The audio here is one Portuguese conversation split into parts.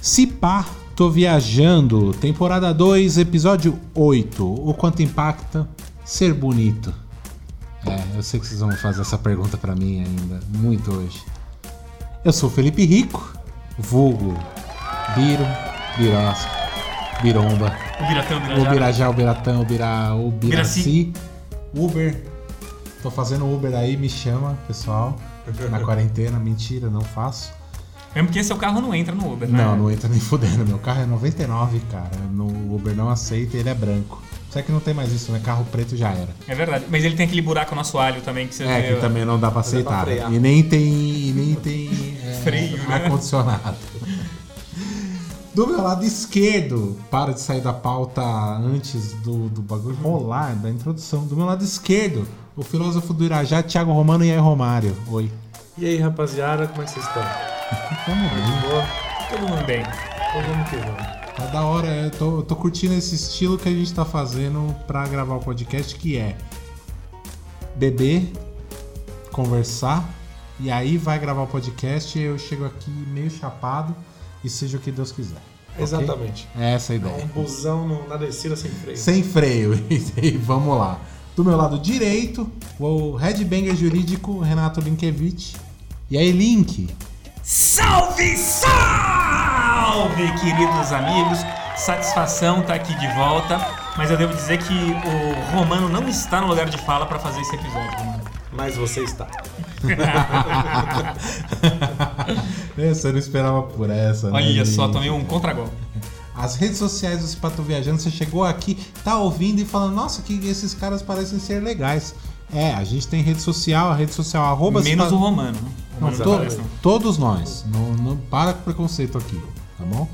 Se pá, tô viajando. Temporada 2, episódio 8. O quanto impacta ser bonito? É, eu sei que vocês vão fazer essa pergunta pra mim ainda, muito hoje. Eu sou Felipe Rico, vulgo Biro, Birosca, Biromba, O Biratão, o o Birajá. Birajá, o Biratão, o Biraci. Uber. Tô fazendo Uber aí, me chama, pessoal. Na quarentena, mentira, não faço. Mesmo que esse seu carro não entra no Uber, né? Não, não entra nem fudendo. Meu carro é 99, cara. No Uber não aceita e ele é branco. Só que não tem mais isso, né? Carro preto já era. É verdade. Mas ele tem aquele buraco no assoalho também que você É, vê. que também não dá pra é pra aceitar. frear. e nem tem. E nem tem é, Freio, né? ar-condicionado. Do meu lado esquerdo, para de sair da pauta antes do, do bagulho rolar, da introdução. Do meu lado esquerdo, o filósofo do Irajá, Thiago Romano e aí Romário. Oi. E aí, rapaziada, como é que vocês estão? Tamo bem. Boa? Todo mundo bem. Então vamos que vamos. Tá da hora, eu tô, eu tô curtindo esse estilo que a gente tá fazendo pra gravar o podcast, que é beber, conversar, e aí vai gravar o podcast eu chego aqui meio chapado e seja o que Deus quiser. Exatamente. É essa a Um ideia. busão no- na descida sem freio. Sem freio, e vamos lá. Do meu lado direito, o headbanger jurídico Renato Linkevich. E aí, Link? Salve, salve, queridos amigos! Satisfação estar aqui de volta, mas eu devo dizer que o Romano não está no lugar de fala para fazer esse episódio. Romano. Mas você está. Você não esperava por essa, né? Olha só, Link? tomei um contragol. As redes sociais do Cipato Viajando, você chegou aqui, tá ouvindo e falando, nossa, que esses caras parecem ser legais. É, a gente tem rede social, a rede social arroba Menos Cipato- o Romano. né? Não, to- todos nós. Não, não para com preconceito aqui, tá bom?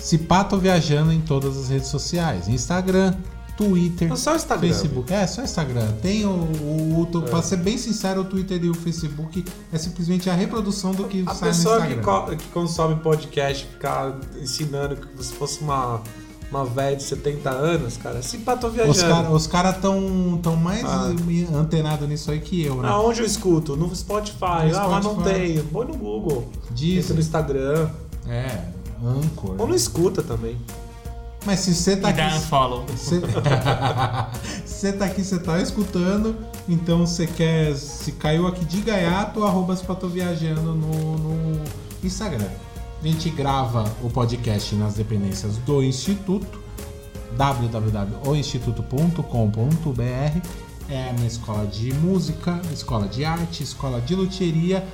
Cipato Viajando em todas as redes sociais. Instagram, Twitter, Não, só o Instagram, Facebook. É, só Instagram. Tem o, o, o É. pra ser bem sincero, o Twitter e o Facebook é simplesmente a reprodução do que A sai no pessoa que, Instagram. co- que consome podcast ficar ensinando que se fosse uma, uma velha de 70 anos, cara, se pá, tô Os viajando. caras os cara tão, tão mais Ah. antenados nisso aí que eu, né? Aonde eu escuto? No Spotify. No ah, mas não Spotify. tem. Põe no Google. Entra no Instagram. É, Anchor. Ou não escuta também. Mas se você tá E aqui. unfollow. Você você tá aqui, você tá escutando, então você quer. Se caiu aqui de gaiato, arroba se tô viajando no, no Instagram. A gente grava o podcast nas dependências do Instituto, www.oinstituto.com.br. É uma escola de música, escola de arte, escola de luthieria,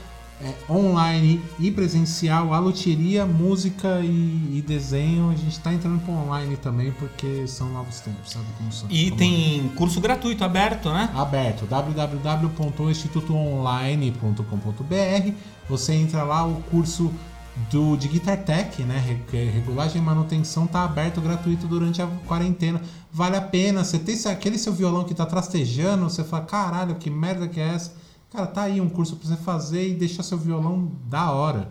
é, online e presencial, a luthieria, música e, e desenho. A gente tá entrando pro online também porque são novos tempos, sabe como são? E como tem curso gratuito aberto, né? aberto www.institutoonline.com.br. Você entra lá, o curso do de Guitar Tech, né? É Regulagem e manutenção tá aberto gratuito durante a quarentena. Vale a pena. Você tem aquele seu violão que tá trastejando, você fala, caralho, que merda que é essa? Cara, tá aí um curso pra você fazer e deixar seu violão da hora.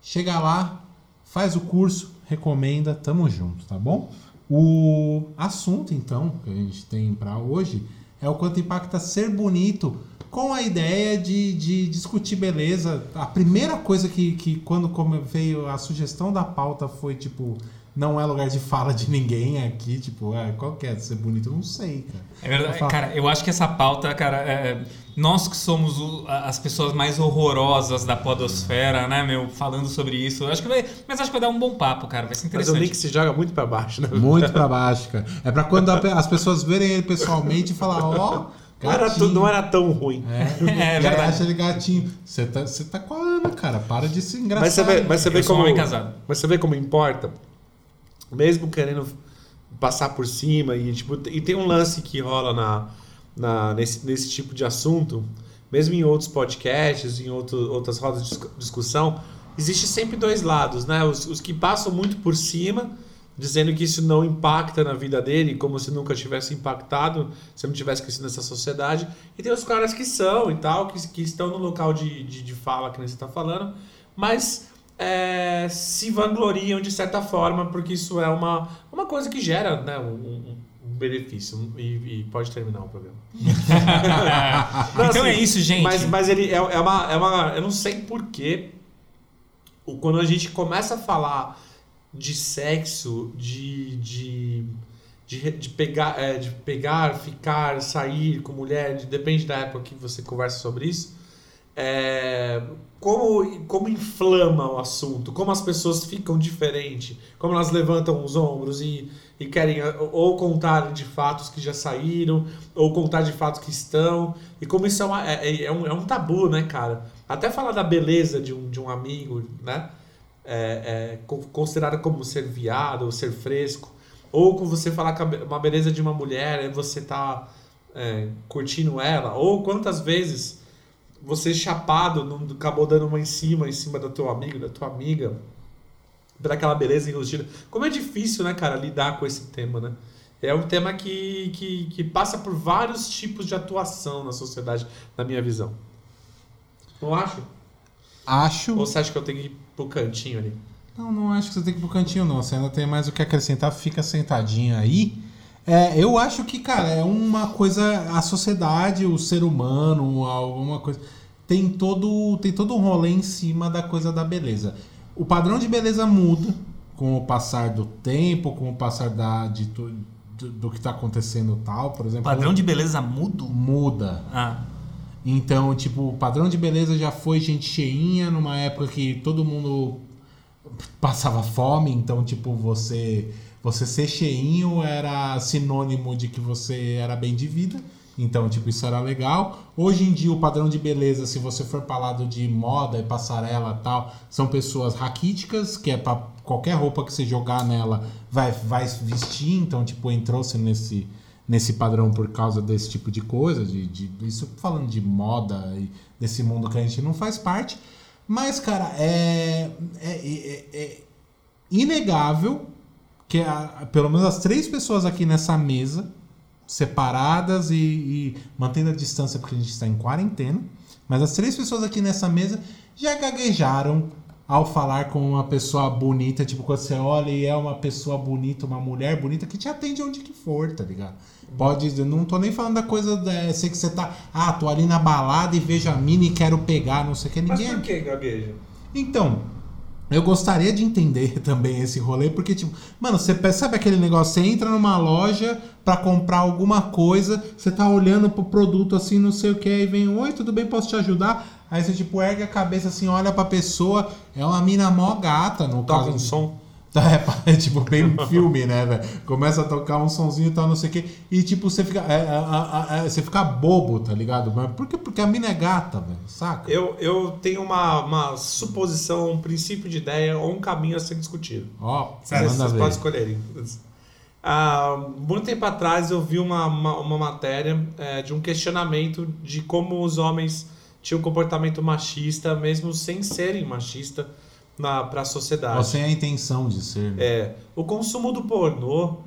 Chega lá, faz o curso, recomenda, tamo junto, tá bom? O assunto, então, que a gente tem pra hoje é o quanto impacta ser bonito com a ideia de, de discutir beleza. A primeira coisa que, que quando veio a sugestão da pauta foi tipo. Não é lugar de fala de ninguém aqui, tipo, ah, qual que é de ser bonito? Eu Não sei, cara. É verdade, Eu falo- cara, eu acho que essa pauta, cara, é- nós que somos o- as pessoas mais horrorosas da podosfera, né, meu, falando sobre isso, eu acho que vai, mas acho que vai dar um bom papo, cara, vai ser Mas o interessante. link se joga muito pra baixo, né? Muito pra baixo, cara. É pra quando a as pessoas verem ele pessoalmente e falar, ó, Não era, gatinho. tu- não era tão ruim. É, É verdade. acha ele gatinho. Você tá, você tá com a Ana, cara. Para de se engraçar. Mas você vê, mas você vê um como. homem casado. Mas você vê como importa. Mesmo querendo passar por cima e tipo, e tem um lance que rola na, na nesse, nesse tipo de assunto, mesmo em outros podcasts, em outro, outras rodas de discu- discussão, existe sempre dois lados, né? Os, os que passam muito por cima, dizendo que isso não impacta na vida dele, como se nunca tivesse impactado, se não tivesse crescido nessa sociedade. E tem os caras que são e tal, que, que estão no local de, de, de fala que você está falando, mas é, se vangloriam de certa forma, porque isso é uma, uma coisa que gera né, um, um- benefício. E, e pode terminar o programa. então assim, é isso, gente. Mas, mas ele é, é, uma, é uma. Eu não sei porquê. Quando a gente começa a falar de sexo, de. de de, de, pegar, é, de pegar, ficar, sair com mulher, de, depende da época que você conversa sobre isso. É, como, como inflama o assunto, como as pessoas ficam diferentes, como elas levantam os ombros e, e querem ou contar de fatos que já saíram, ou contar de fatos que estão, e como isso é, uma, é, é, é um, é um tabu, né, cara? Até falar da beleza de um, de um amigo, né? É, é como ser viado ou ser fresco, ou com você falar uma beleza de uma mulher e você tá é, curtindo ela, ou quantas vezes você chapado não acabou dando uma em cima, em cima do teu amigo, da tua amiga, por aquela beleza enrustida. Como é difícil, né, cara, lidar com esse tema, né? É um tema que, que, que passa por vários tipos de atuação na sociedade, na minha visão. Não acho? Acho. Ou você acha que eu tenho que ir pro cantinho ali? Não, não acho que você tem que ir pro cantinho, não. Você ainda tem mais o que acrescentar, fica sentadinho aí. É, eu acho que, cara, é uma coisa. A sociedade, o ser humano, alguma coisa. Tem todo, tem todo um rolê em cima da coisa da beleza. O padrão de beleza muda com o passar do tempo, com o passar da, de, do, do que está acontecendo tal, por exemplo. Padrão de beleza muda? Muda. Ah. Então, tipo, o padrão de beleza já foi gente cheinha numa época que todo mundo passava fome, então, tipo, você você ser cheinho era sinônimo de que você era bem de vida. Então, tipo, isso era legal. Hoje em dia, o padrão de beleza, se você for para lado de moda e passarela tal, são pessoas raquíticas, que é para qualquer roupa que você jogar nela vai, vai vestir. Então, tipo, entrou-se nesse, nesse padrão por causa desse tipo de coisa. De, de, isso falando de moda e desse mundo que a gente não faz parte. Mas, cara, é, é, é, é inegável que a, pelo menos as três pessoas aqui nessa mesa, separadas e, e mantendo a distância porque a gente está em quarentena, mas as três pessoas aqui nessa mesa já gaguejaram ao falar com uma pessoa bonita, tipo, quando você olha e é uma pessoa bonita, uma mulher bonita que te atende onde que for, tá ligado? Pode, não tô nem falando da coisa, da, sei que você tá, ah, tô ali na balada e vejo a mina e quero pegar, não sei o que, ninguém... Mas por que gagueja? Então, eu gostaria de entender também esse rolê, porque, tipo, mano, você percebe aquele negócio, você entra numa loja para comprar alguma coisa, você tá olhando pro produto assim, não sei o que, aí vem, oi, tudo bem, posso te ajudar? Aí você, tipo, ergue a cabeça assim, olha pra pessoa, é uma mina mó gata, no Toca caso. um som. É, é tipo bem filme, né, velho? Começa a tocar um sonzinho e tal, não sei o quê. E tipo, você fica. É, é, é, você fica bobo, tá ligado? Mas por quê? Porque a mina é gata, velho, saca? Eu, eu tenho uma, uma suposição, um princípio de ideia ou um caminho a ser discutido. Ó, Vocês, manda vocês ver. podem escolherem. Ah, muito tempo atrás eu vi uma, uma, uma matéria é, de um questionamento de como os homens tinham um comportamento machista, mesmo sem serem machistas, para a sociedade. Você tem a intenção de ser. né? É, o consumo do pornô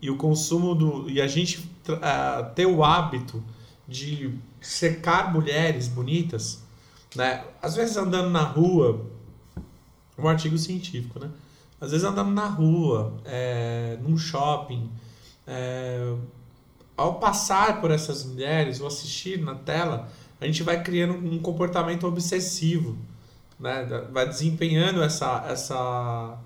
e o consumo do. E a gente ah, ter o hábito de cercar mulheres bonitas, né? Às vezes andando na rua, um artigo científico, né? Às vezes andando na rua, é, num shopping, é, ao passar por essas mulheres ou assistir na tela, a gente vai criando um comportamento obsessivo, né? Vai desempenhando essa, essa,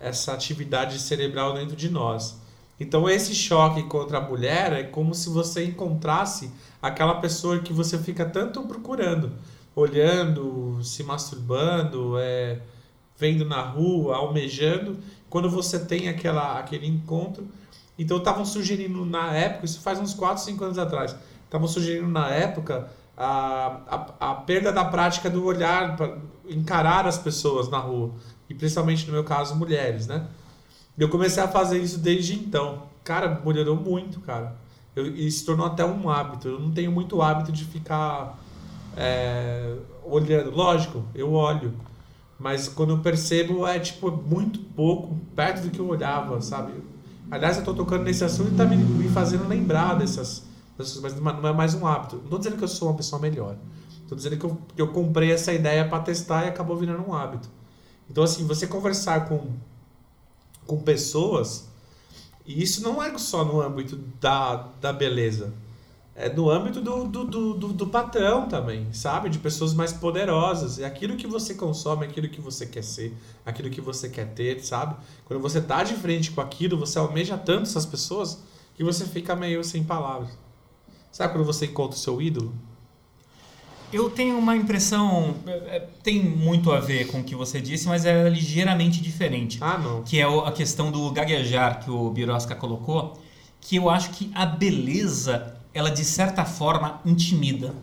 essa atividade cerebral dentro de nós. Então esse choque contra a mulher é como se você encontrasse aquela pessoa que você fica tanto procurando, olhando, se masturbando, é, vendo na rua, almejando, quando você tem aquela, aquele encontro. Então estavam sugerindo na época, isso faz uns 4, 5 anos atrás, estavam sugerindo na época a, a, a perda da prática do olhar, encarar as pessoas na rua, e principalmente no meu caso, mulheres, né? Eu comecei a fazer isso desde então. Cara, melhorou muito, cara. Eu, e se tornou até um hábito. Eu não tenho muito hábito de ficar é, olhando. Lógico, eu olho. Mas quando eu percebo, é tipo muito pouco, perto do que eu olhava, sabe? Aliás, eu tô tocando nesse assunto e tá me, me fazendo lembrar dessas, dessas. Mas não é mais um hábito. Não tô dizendo que eu sou uma pessoa melhor. Tô dizendo que eu, que eu comprei essa ideia para testar e acabou virando um hábito. Então, assim, você conversar com, com pessoas E isso não é só no âmbito da, da beleza. É no âmbito do, do, do, do, patrão também, sabe? De pessoas mais poderosas. É aquilo que você consome, aquilo que você quer ser, aquilo que você quer ter, sabe? Quando você tá de frente com aquilo, você almeja tanto essas pessoas que você fica meio sem palavras. Sabe quando você encontra o seu ídolo? Eu tenho uma impressão, é, é, tem muito a ver com o que você disse, mas é ligeiramente diferente. Ah, não. Que é a questão do gaguejar que o Birosca colocou, que eu acho que a beleza, ela de certa forma intimida,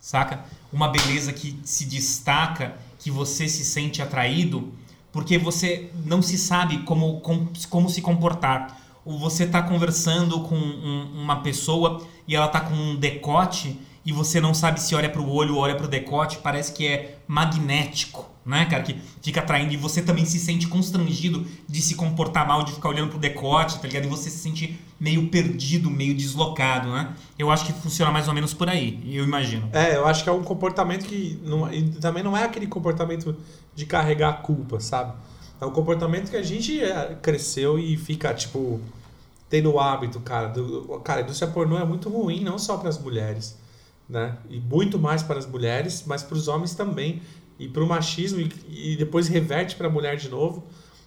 saca? Uma beleza que se destaca, que você se sente atraído, porque você não se sabe como, como, como se comportar. Ou você tá conversando com um- uma pessoa e ela tá com um decote e você não sabe se olha pro olho ou olha pro decote, parece que é magnético, né, cara? Que fica atraindo e você também se sente constrangido de se comportar mal, de ficar olhando pro decote, tá ligado? E você se sente meio perdido, meio deslocado, né? Eu acho que funciona mais ou menos por aí, eu imagino. É, eu acho que é um comportamento que não, também não é aquele comportamento de carregar a culpa, sabe? É um comportamento que a gente é, cresceu e fica, tipo, tendo o hábito, cara. Do, cara, a indústria pornô é muito ruim, não só para as mulheres, né? E muito mais para as mulheres, mas para os homens também. E para o machismo, e, e depois reverte para a mulher de novo.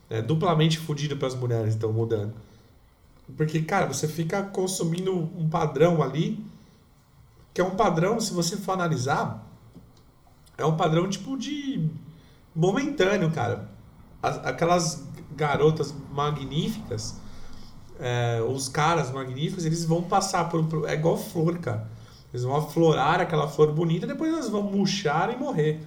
É duplamente fudido para as mulheres, estão mudando. Porque, cara, você fica consumindo um padrão ali que é um padrão, se você for analisar, é um padrão tipo de momentâneo, cara. As- aquelas garotas magníficas, é, os caras magníficos, eles vão passar por, por- É igual flor, cara. Eles vão aflorar aquela flor bonita, depois elas vão murchar e morrer.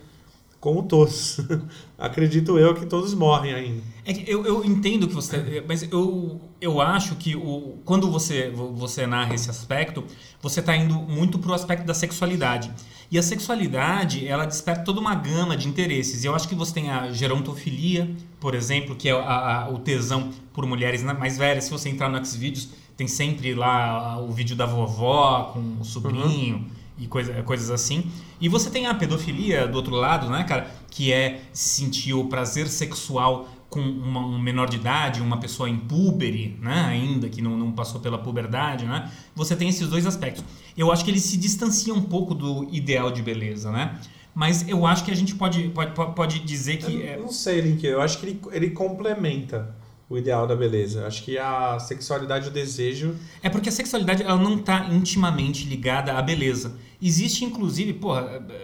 Como todos. Acredito eu que todos morrem ainda. É eu, eu entendo que você. Mas eu, eu acho que o, quando você, você narra esse aspecto, você está indo muito pro aspecto da sexualidade. E a sexualidade, ela desperta toda uma gama de interesses. E eu acho que você tem a gerontofilia, por exemplo, que é a- a- o tesão por mulheres mais velhas. Se você entrar no Xvideos, tem sempre lá o vídeo da vovó com o sobrinho e coisa, coisas assim. E você tem a pedofilia do outro lado, né, cara? Que é sentir o prazer sexual com uma, um menor de idade, uma pessoa em púbere, né, ainda que não, não passou pela puberdade, né? Você tem esses dois aspectos. Eu acho que eles se distanciam um pouco do ideal de beleza, né? Mas eu acho que a gente pode, pode, pode dizer que... Eu é- não sei, Link. Eu acho que ele, ele complementa o ideal da beleza. Acho que a sexualidade e o desejo. É porque a sexualidade ela não está intimamente ligada à beleza. Existe, inclusive, porra. é-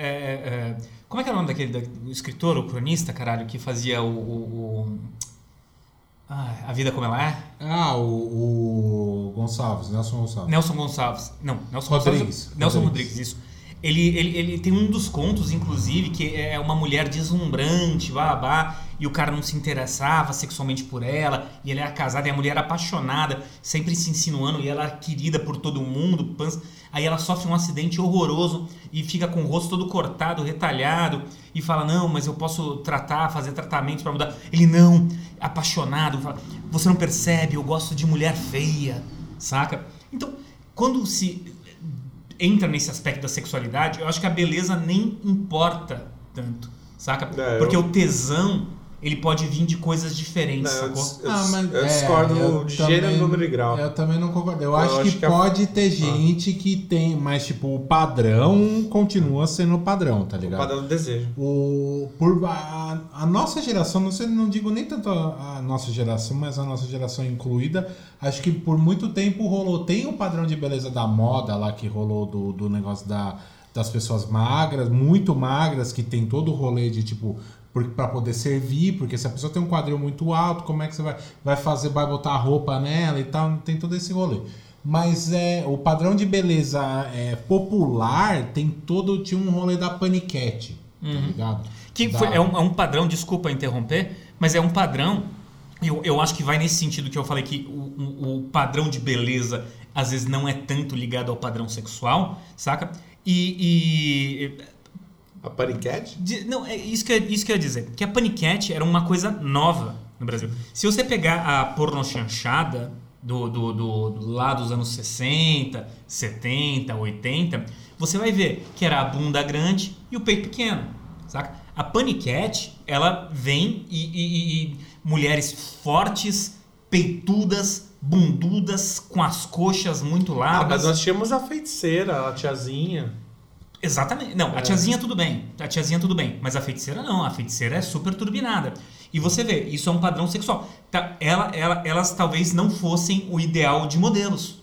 é- é- como é que é o nome daquele da- do escritor, o cronista, caralho, que fazia o. o- o- Ah, a vida como ela é? Ah, o, o Gonçalves, Nelson Gonçalves. Nelson Gonçalves. Não, Nelson Rodrigues. Gonçalves. Nelson Rodrigues. Rodrigues, isso. Ele, ele, ele tem um dos contos, inclusive, que é uma mulher deslumbrante, babá, e o cara não se interessava sexualmente por ela, e ele era casado, e a mulher era apaixonada, sempre se insinuando, e ela era querida por todo mundo, pans- aí ela sofre um acidente horroroso e fica com o rosto todo cortado, retalhado, e fala, não, mas eu posso tratar, fazer tratamentos pra mudar. Ele, não, apaixonado, fala, você não percebe, eu gosto de mulher feia, saca? Então, quando se entra nesse aspecto da sexualidade, eu acho que a beleza nem importa tanto, saca? É, eu- Porque o tesão, ele pode vir de coisas diferentes, Não, eu, sacou? eu, Ah, mas eu é, discordo eu de também- gênero, número e grau. Eu também não concordo. Eu, Eu acho, acho que, que a- pode ter gente que tem, mas tipo, o padrão continua sendo o padrão, tá O ligado? padrão do desejo. O, por, a, a nossa geração, não sei, não digo nem tanto a, a nossa geração, mas a nossa geração incluída, acho que por muito tempo rolou. Tem o padrão de beleza da moda lá que rolou do, do negócio da, das pessoas magras, muito magras, que tem todo o rolê de tipo. Para poder servir, porque se a pessoa tem um quadril muito alto, como é que você vai, vai fazer, vai botar roupa nela e tal, tem todo esse rolê. Mas é, o padrão de beleza é, popular tem todo. Tinha um rolê da paniquete, tá ligado? Que Da- foi- é, um, é um padrão, desculpa interromper, mas é um padrão. Eu, eu acho que vai nesse sentido que eu falei que o, o- o padrão de beleza às vezes não é tanto ligado ao padrão sexual, saca? E. e- A paniquete? de- não, é isso que, eu, isso que eu ia dizer. Que a paniquete era uma coisa nova no Brasil. Se você pegar a porno chanchada do, do, do, do lá dos anos 60, 70, 80, você vai ver que era a bunda grande e o peito pequeno, saca? A paniquete, ela vem e, e- e- mulheres fortes, peitudas, bundudas, com as coxas muito Ah, largas. mas nós tínhamos a feiticeira, a tiazinha. Exatamente. Não, a É. tiazinha tudo bem. A tiazinha tudo bem. Mas a feiticeira não. A feiticeira é super turbinada. E você vê, isso é um padrão sexual. Tá, ela, ela, elas talvez não fossem o ideal de modelos.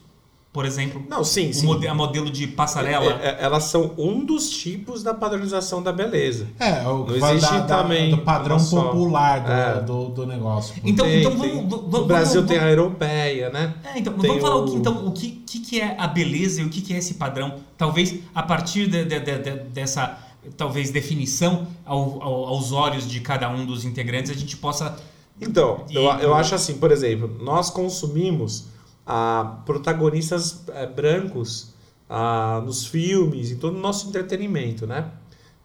Por exemplo, Não, sim, o sim. mode- a modelo de passarela. É, é, elas são um dos tipos da padronização da beleza. É, o que Não existe da- da- também do padrão popular do, É. do, do negócio. Então- Tem- vamos- tem- vamos- vamos- Brasil vamos- tem a europeia, né? É, então, Tem vamos falar o o- que, então, o que, que, que é a beleza e o que, que é esse padrão. Talvez a partir de- de- de- de- dessa talvez definição ao- ao- aos olhos de cada um dos integrantes, a gente possa. Então, E- eu, eu acho assim, por exemplo, nós consumimos ah, protagonistas eh, brancos ah, nos filmes, em todo o nosso entretenimento, né?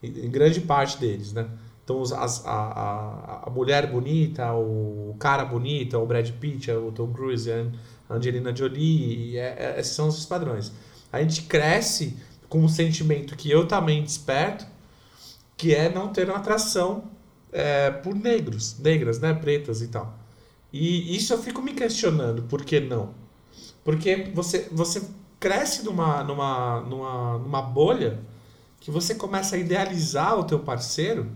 Em, grande parte deles, né? Então, as- a, a, a mulher bonita, o cara bonita, o Brad Pitt, o Tom Cruise, a Angelina Jolie, é- é- esses são os padrões. A gente cresce com um sentimento que eu também desperto, que é não ter uma atração é, por negros, negras, né, pretas e tal. E isso eu fico me questionando, por que não? Porque você, você cresce numa, numa, numa, numa bolha que você começa a idealizar o teu parceiro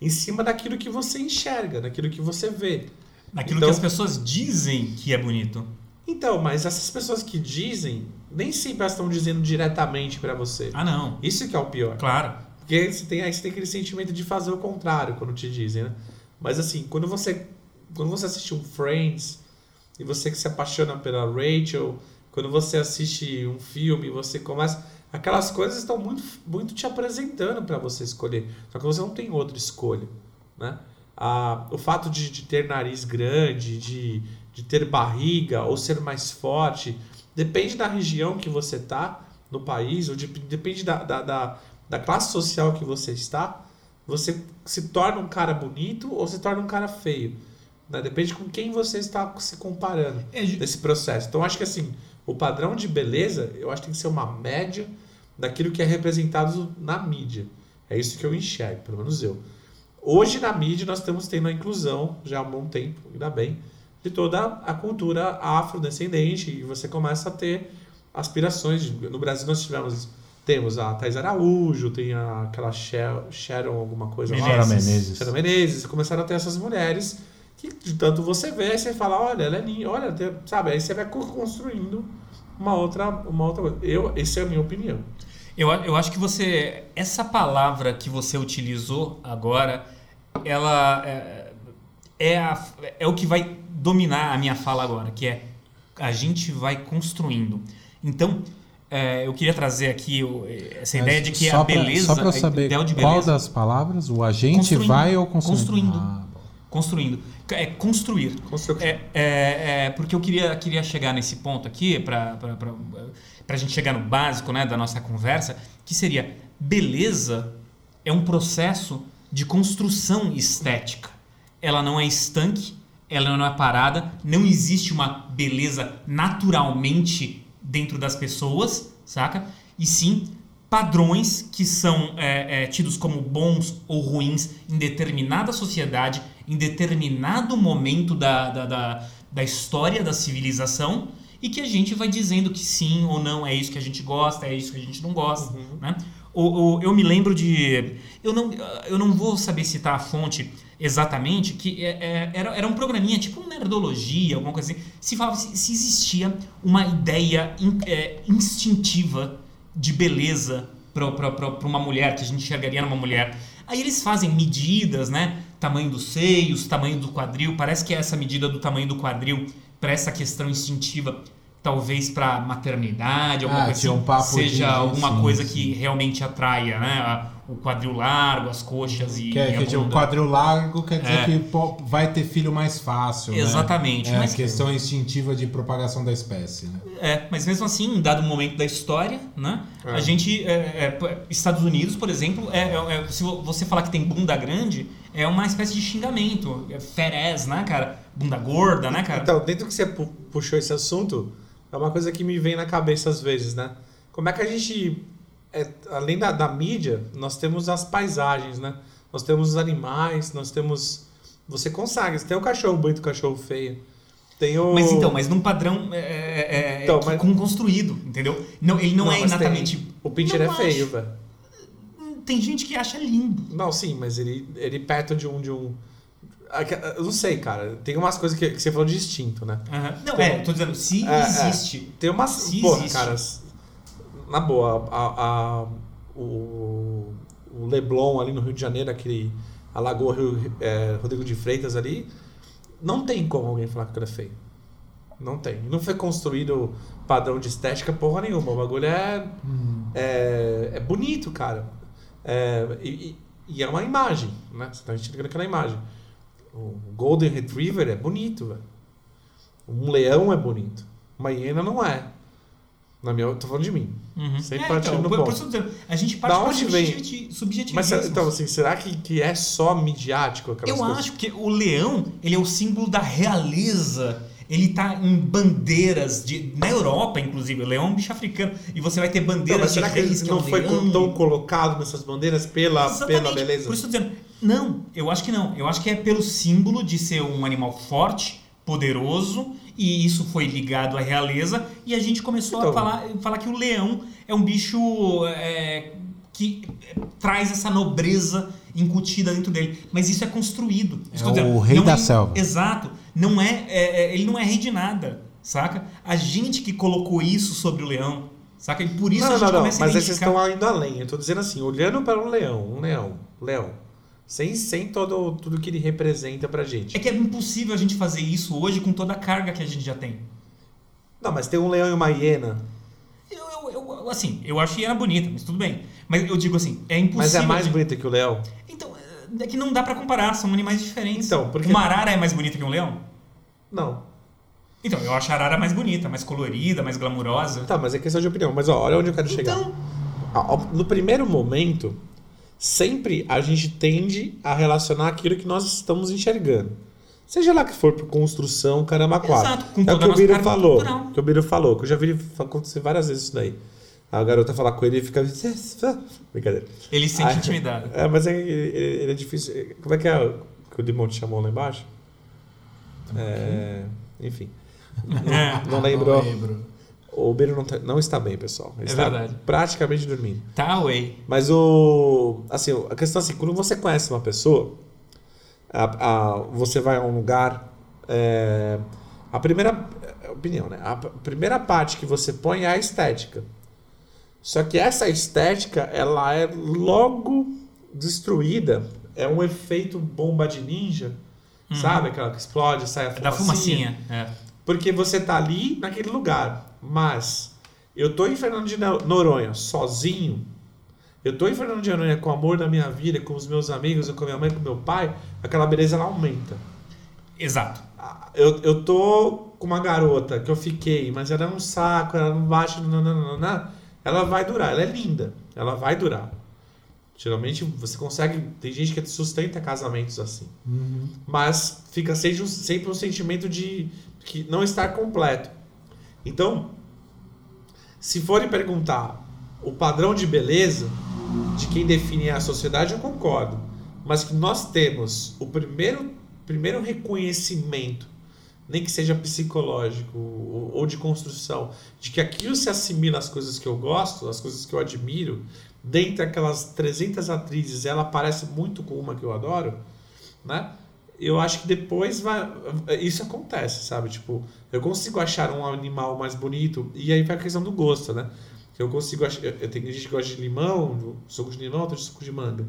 em cima daquilo que você enxerga, daquilo que você vê. Naquilo Então- que as pessoas dizem que é bonito. Então, mas essas pessoas que dizem, nem sempre elas estão dizendo diretamente pra você. Ah, não. Isso que é o pior. Claro. Porque você tem, aí você tem aquele sentimento de fazer o contrário quando te dizem, né? Mas assim, quando você, quando você assiste um Friends e você que se apaixona pela Rachel, quando você assiste um filme, você começa. Aquelas coisas estão muito, muito te apresentando para você escolher. Só que você não tem outra escolha, né? Ah, o fato de, de ter nariz grande, de, de ter barriga ou ser mais forte, depende da região que você tá no país, ou de- depende da, da, da, da classe social que você está, você se torna um cara bonito ou se torna um cara feio. Né? Depende com quem você está se comparando É, nesse processo. Então, acho que assim, o padrão de beleza, eu acho que tem que ser uma média daquilo que é representado na mídia. É isso que eu enxergo, pelo menos eu. Hoje, na mídia, nós estamos tendo a inclusão, já há um bom tempo, ainda bem, de toda a cultura afrodescendente e você começa a ter aspirações. No Brasil, nós tivemos... Temos a Thais Araújo, tem a, aquela Sharon alguma coisa lá. Sharon Menezes. Sharon Menezes. Começaram a ter essas mulheres que de tanto você vê, aí você fala, olha, ela é linda, olha, sabe? Aí você vai co- construindo uma outra, uma outra coisa. Eu, essa é a minha opinião. Eu, a- eu acho que você. Essa palavra que você utilizou agora, ela é, é, a- é o que vai dominar a minha fala agora, que é a gente vai construindo. Então, é, eu queria trazer aqui o- essa Mas ideia de que só a pra- beleza. Só para a saber qual beleza, das palavras, o agente Construindo. vai ou construindo? Construindo. Ah. Construindo. É construir. É, é, é, porque eu queria, queria chegar nesse ponto aqui, para a gente chegar no básico né, da nossa conversa, que seria: beleza é um processo de construção estética. Ela não é estanque, ela não é parada, não existe uma beleza naturalmente dentro das pessoas, saca? E sim padrões que são é, é, tidos como bons ou ruins em determinada sociedade, em determinado momento da, da, da, da história da civilização, e que a gente vai dizendo que sim ou não, é isso que a gente gosta, é isso que a gente não gosta. Né? O, o- eu me lembro de. Eu não, eu não vou saber citar a fonte exatamente, que é- é- era, era um programinha, tipo um nerdologia, alguma coisa assim. Se falava se, se existia uma ideia in- é, instintiva de beleza para uma mulher, que a gente enxergaria numa mulher. Aí eles fazem medidas, né? Tamanho dos seios, tamanho do quadril. Parece que essa medida do tamanho do quadril para essa questão instintiva, talvez para maternidade, alguma Ah, coisa assim, um papo seja de- alguma sim, coisa sim. que realmente atraia, né? O quadril largo, as coxas e, Que, é, e a que tipo, bunda. quadril largo quer dizer É. que vai ter filho mais fácil. né? Exatamente, É mas- questão instintiva de propagação da espécie. Né? É, mas mesmo assim, em dado momento da história, né? É. A gente. é, é, Estados Unidos, por exemplo, é, é- é- se vo- você falar que tem bunda grande, é uma espécie de xingamento. É ass, né, cara? Bunda gorda, né, cara? Então, dentro que você pu- puxou esse assunto, é uma coisa que me vem na cabeça às vezes, né? Como é que a gente, é, além da, da mídia, nós temos as paisagens, né? Nós temos os animais, nós temos... Você consegue, você tem o cachorro bonito e o cachorro feio. Tem o... Mas então, mas num padrão é, é, é, Então, que- mas- com construído, entendeu? Não, ele não, é mas tem- inatamente. O Pinter Não é feio, acho. velho. Tem gente que acha lindo. Não, sim, mas ele, ele perto de um, de um... Eu não sei, cara. Tem umas coisas que, que você falou de instinto, né? Aham. Não, Tem- é, tô dizendo, se É, é. existe. Tem umas. Se porra, existe. cara. Na boa, a, a- o, o Leblon ali no Rio de Janeiro, aquele. A Lagoa Rio, é, Rodrigo de Freitas ali. Não tem como alguém falar que aquilo é feio. Não tem. Não foi construído padrão de estética porra nenhuma. O bagulho é. É, é bonito, cara. É, e, e- e é uma imagem, né? Você tá enxergando aquela imagem. O Golden Retriever é bonito, velho. Um leão é bonito. Uma hiena não é. Na minha, eu tô falando de mim. Uhum. Sempre É, partindo então, do por, ponto. por isso que eu tô dizendo, a gente parte Da onde vem? Mas então, assim, será que, que é só midiático aquelas Eu coisas? acho que o leão, ele é o símbolo da realeza. Ele tá em bandeiras de na Europa, inclusive, o leão é um bicho africano e você vai ter bandeiras mas de será que reis ele que é não um foi leão. tão colocado nessas bandeiras pela, Exatamente. pela beleza? Por isso eu tô dizendo, não, eu acho que não. Eu acho que é pelo símbolo de ser um animal forte, poderoso, e isso foi ligado à realeza, e a gente começou a Então. falar, falar que o leão é um bicho é, que é, traz essa nobreza incutida dentro dele. Mas isso é construído. Isso É tô o rei não da é- selva. Exato. Não é, é- é- ele não é rei de nada, saca? A gente que colocou isso sobre o leão, saca? E por isso a não, gente não, não. começa Mas a aí vocês estão indo além. Eu tô dizendo assim, olhando para um leão, um leão, leão. Sem, sem todo, tudo que ele representa pra gente. É que é impossível a gente fazer isso hoje com toda a carga que a gente já tem. Não, mas tem um leão e uma hiena. Eu, eu- eu- assim, eu acho hiena bonita, mas tudo bem. Mas eu digo assim, é impossível. Mas é mais bonita que o leão. Então, é que não dá pra comparar, são animais diferentes. Então, porque- Uma arara é mais bonita que um leão? Não. Então, eu acho a arara mais bonita, mais colorida, mais glamurosa. Tá, mas é questão de opinião. Mas ó, olha onde eu quero chegar. Então, ao- No primeiro momento, sempre a gente tende a relacionar aquilo que nós estamos enxergando. Seja lá que for por construção, caramba, quatro. Exato, com é o que o Biro falou. cultural. que o Biro falou, que eu já vi acontecer várias vezes isso daí. A garota falar com ele e fica. Brincadeira. ele se sente intimidado. É, mas é, ele, ele é difícil. Como é que é o- que o Dimon te chamou lá embaixo? É, enfim. É. Não lembrou. Não lembro. O Biro não, tá- não está bem, pessoal. Ele É está verdade. praticamente dormindo. Tá, away. Mas o. Assim, a questão é assim, quando você conhece uma pessoa, a- a- você vai a um lugar. é, a primeira. é, Opinião, né? A primeira parte que você põe é a estética. Só que essa estética, ela é logo destruída. É um efeito bomba de ninja. Sabe? Aquela que explode, sai a É da fumacinha. fumacinha. É. Porque você tá ali naquele lugar. Mas eu tô em Fernando de No- Noronha sozinho. Eu tô em Fernando de Noronha com o amor da minha vida, com os meus amigos, com a minha mãe, com meu pai. Aquela beleza ela aumenta. Exato. Ah, Eu, eu tô com uma garota que eu fiquei, mas ela é um saco, ela não bate, nananana, ela vai durar, ela é linda, ela vai durar. Geralmente você consegue, tem gente que sustenta casamentos assim. Mas fica sempre um, sempre um sentimento de que não estar completo. Então, se forem perguntar o padrão de beleza de quem define a sociedade, eu concordo. Mas que nós temos o primeiro, primeiro reconhecimento, nem que seja psicológico ou, de construção, de que aquilo se assimila às coisas que eu gosto, às coisas que eu admiro, dentre aquelas 300 atrizes, ela parece muito com uma que eu adoro, né? Eu acho que depois vai. Isso acontece, sabe? Tipo, eu consigo achar um animal mais bonito, e aí vai a questão do gosto, né? Eu consigo achar. Eu tenho gente que gosta de limão, suco de limão, outro de suco de manga.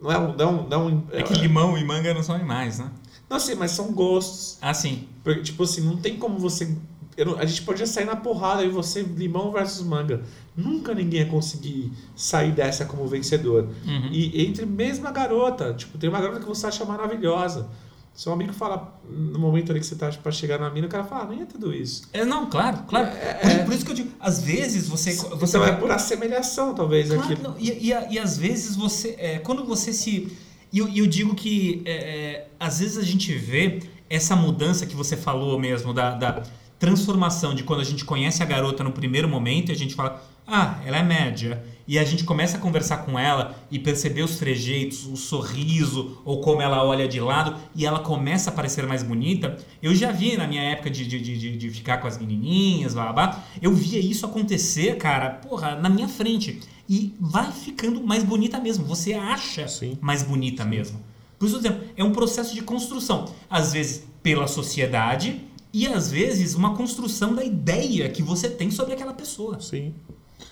Não é um. Não, é não, é É que limão e manga não são animais, né? não sei, mas são gostos. Ah, sim. Porque, tipo assim, não tem como você. Não- a gente podia sair na porrada e você, limão versus manga. Nunca ninguém ia conseguir sair dessa como vencedor. Uhum. E entre mesmo a garota, tipo, tem uma garota que você acha maravilhosa. Seu amigo fala, no momento ali que você tá pra chegar na mina, o cara fala, ah, nem é tudo isso. É, não, claro, claro. por, por isso que eu digo, às vezes você. você Você vai vai por assemelhação, talvez, Claro, aquilo. não, e, e, e às vezes você. é, quando você se. E eu, eu digo que é, é, às vezes a gente vê essa mudança que você falou mesmo, da, da transformação de quando a gente conhece a garota no primeiro momento e a gente fala, ah, ela é média. e a gente começa a conversar com ela e perceber os trejeitos, o sorriso, ou como ela olha de lado, e ela começa a parecer mais bonita, eu já vi na minha época de, de, de, de ficar com as menininhas, blá, blá, blá, eu via isso acontecer, cara, porra, na minha frente. E vai ficando mais bonita mesmo. Você acha Sim. mais bonita mesmo. Por isso, é um processo de construção. Às vezes pela sociedade e às vezes uma construção da ideia que você tem sobre aquela pessoa. Sim.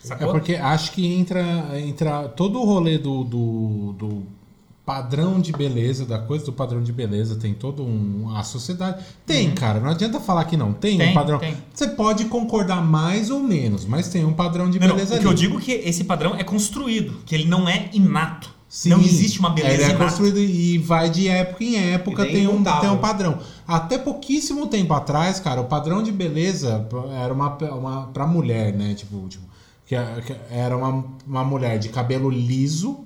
É Sacou? porque acho que entra, entra todo o rolê do, do, do padrão de beleza, da coisa do padrão de beleza, tem todo um. A sociedade. Tem, cara, não adianta falar que não. Tem, Uhum. Tem, um padrão. tem. Você pode concordar mais ou menos, mas tem um padrão de Não, não, beleza o que eu digo é que esse padrão é construído, que ele não é inato. Sim, não existe uma beleza Ele é construído e vai de época em época, tem um, tem um padrão. Até pouquíssimo tempo atrás, cara, o padrão de beleza era uma, uma pra mulher, né? Tipo, tipo que era uma, uma mulher de cabelo liso,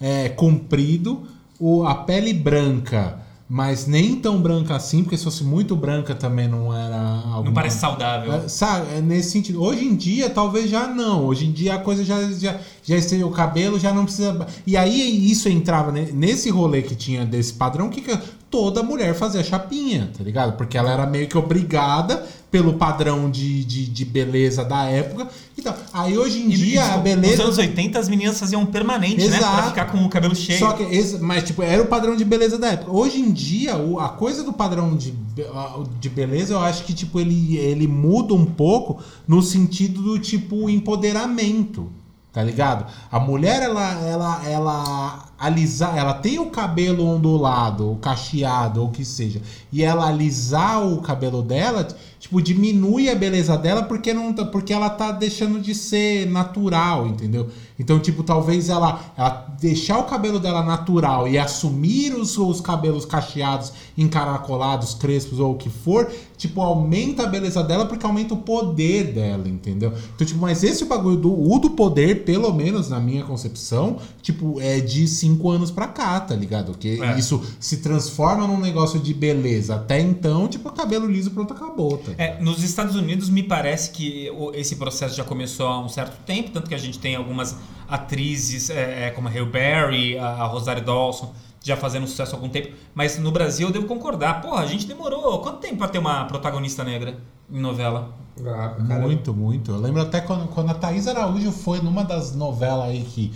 é, comprido, o, a pele branca, mas nem tão branca assim, porque se fosse muito branca também não era alguma... Não parece saudável. É, Sabe, é nesse sentido. Hoje em dia, talvez já não. Hoje em dia a coisa já, já, já esteve o cabelo, já não precisa. E aí isso entrava ne- nesse rolê que tinha desse padrão, que, que toda mulher fazia chapinha, tá ligado? Porque ela era meio que obrigada pelo padrão de, de, de beleza da época. Então, aí hoje em E, dia a tipo, beleza. Nos anos 80 as meninas faziam permanente, né? Pra Exato. ficar com o cabelo cheio. Só que mas tipo, era o padrão de beleza da época. Hoje em dia, a coisa do padrão de, a- de beleza, eu acho que tipo ele, ele muda um pouco no sentido do tipo empoderamento. Tá ligado? A mulher ela ela ela alisar, ela tem o cabelo ondulado, cacheado, ou o que seja, e ela alisar o cabelo dela, tipo, diminui a beleza dela porque não tá, porque ela tá deixando de ser natural, entendeu? Então, tipo, talvez ela, ela deixar o cabelo dela natural e assumir os, os cabelos cacheados, encaracolados, crespos ou o que for, tipo, aumenta a beleza dela porque aumenta o poder dela, entendeu? Então, tipo, mas esse bagulho do o do poder, pelo menos na minha concepção, tipo, é de cinco anos pra cá, tá ligado? Que É. isso se transforma num negócio de beleza. Até então, tipo, cabelo liso, pronto, acabou, tá? É, nos Estados Unidos me parece que esse processo já começou há um certo tempo, tanto que a gente tem algumas atrizes é, é, como a Halle Berry, a, Rosario Dawson, já fazendo sucesso há algum tempo. Mas no Brasil eu devo concordar. Porra, a gente demorou quanto tempo pra ter uma protagonista negra em novela? Ah, Muito, muito. Eu lembro até quando, quando a Thaís Araújo foi numa das novelas aí que.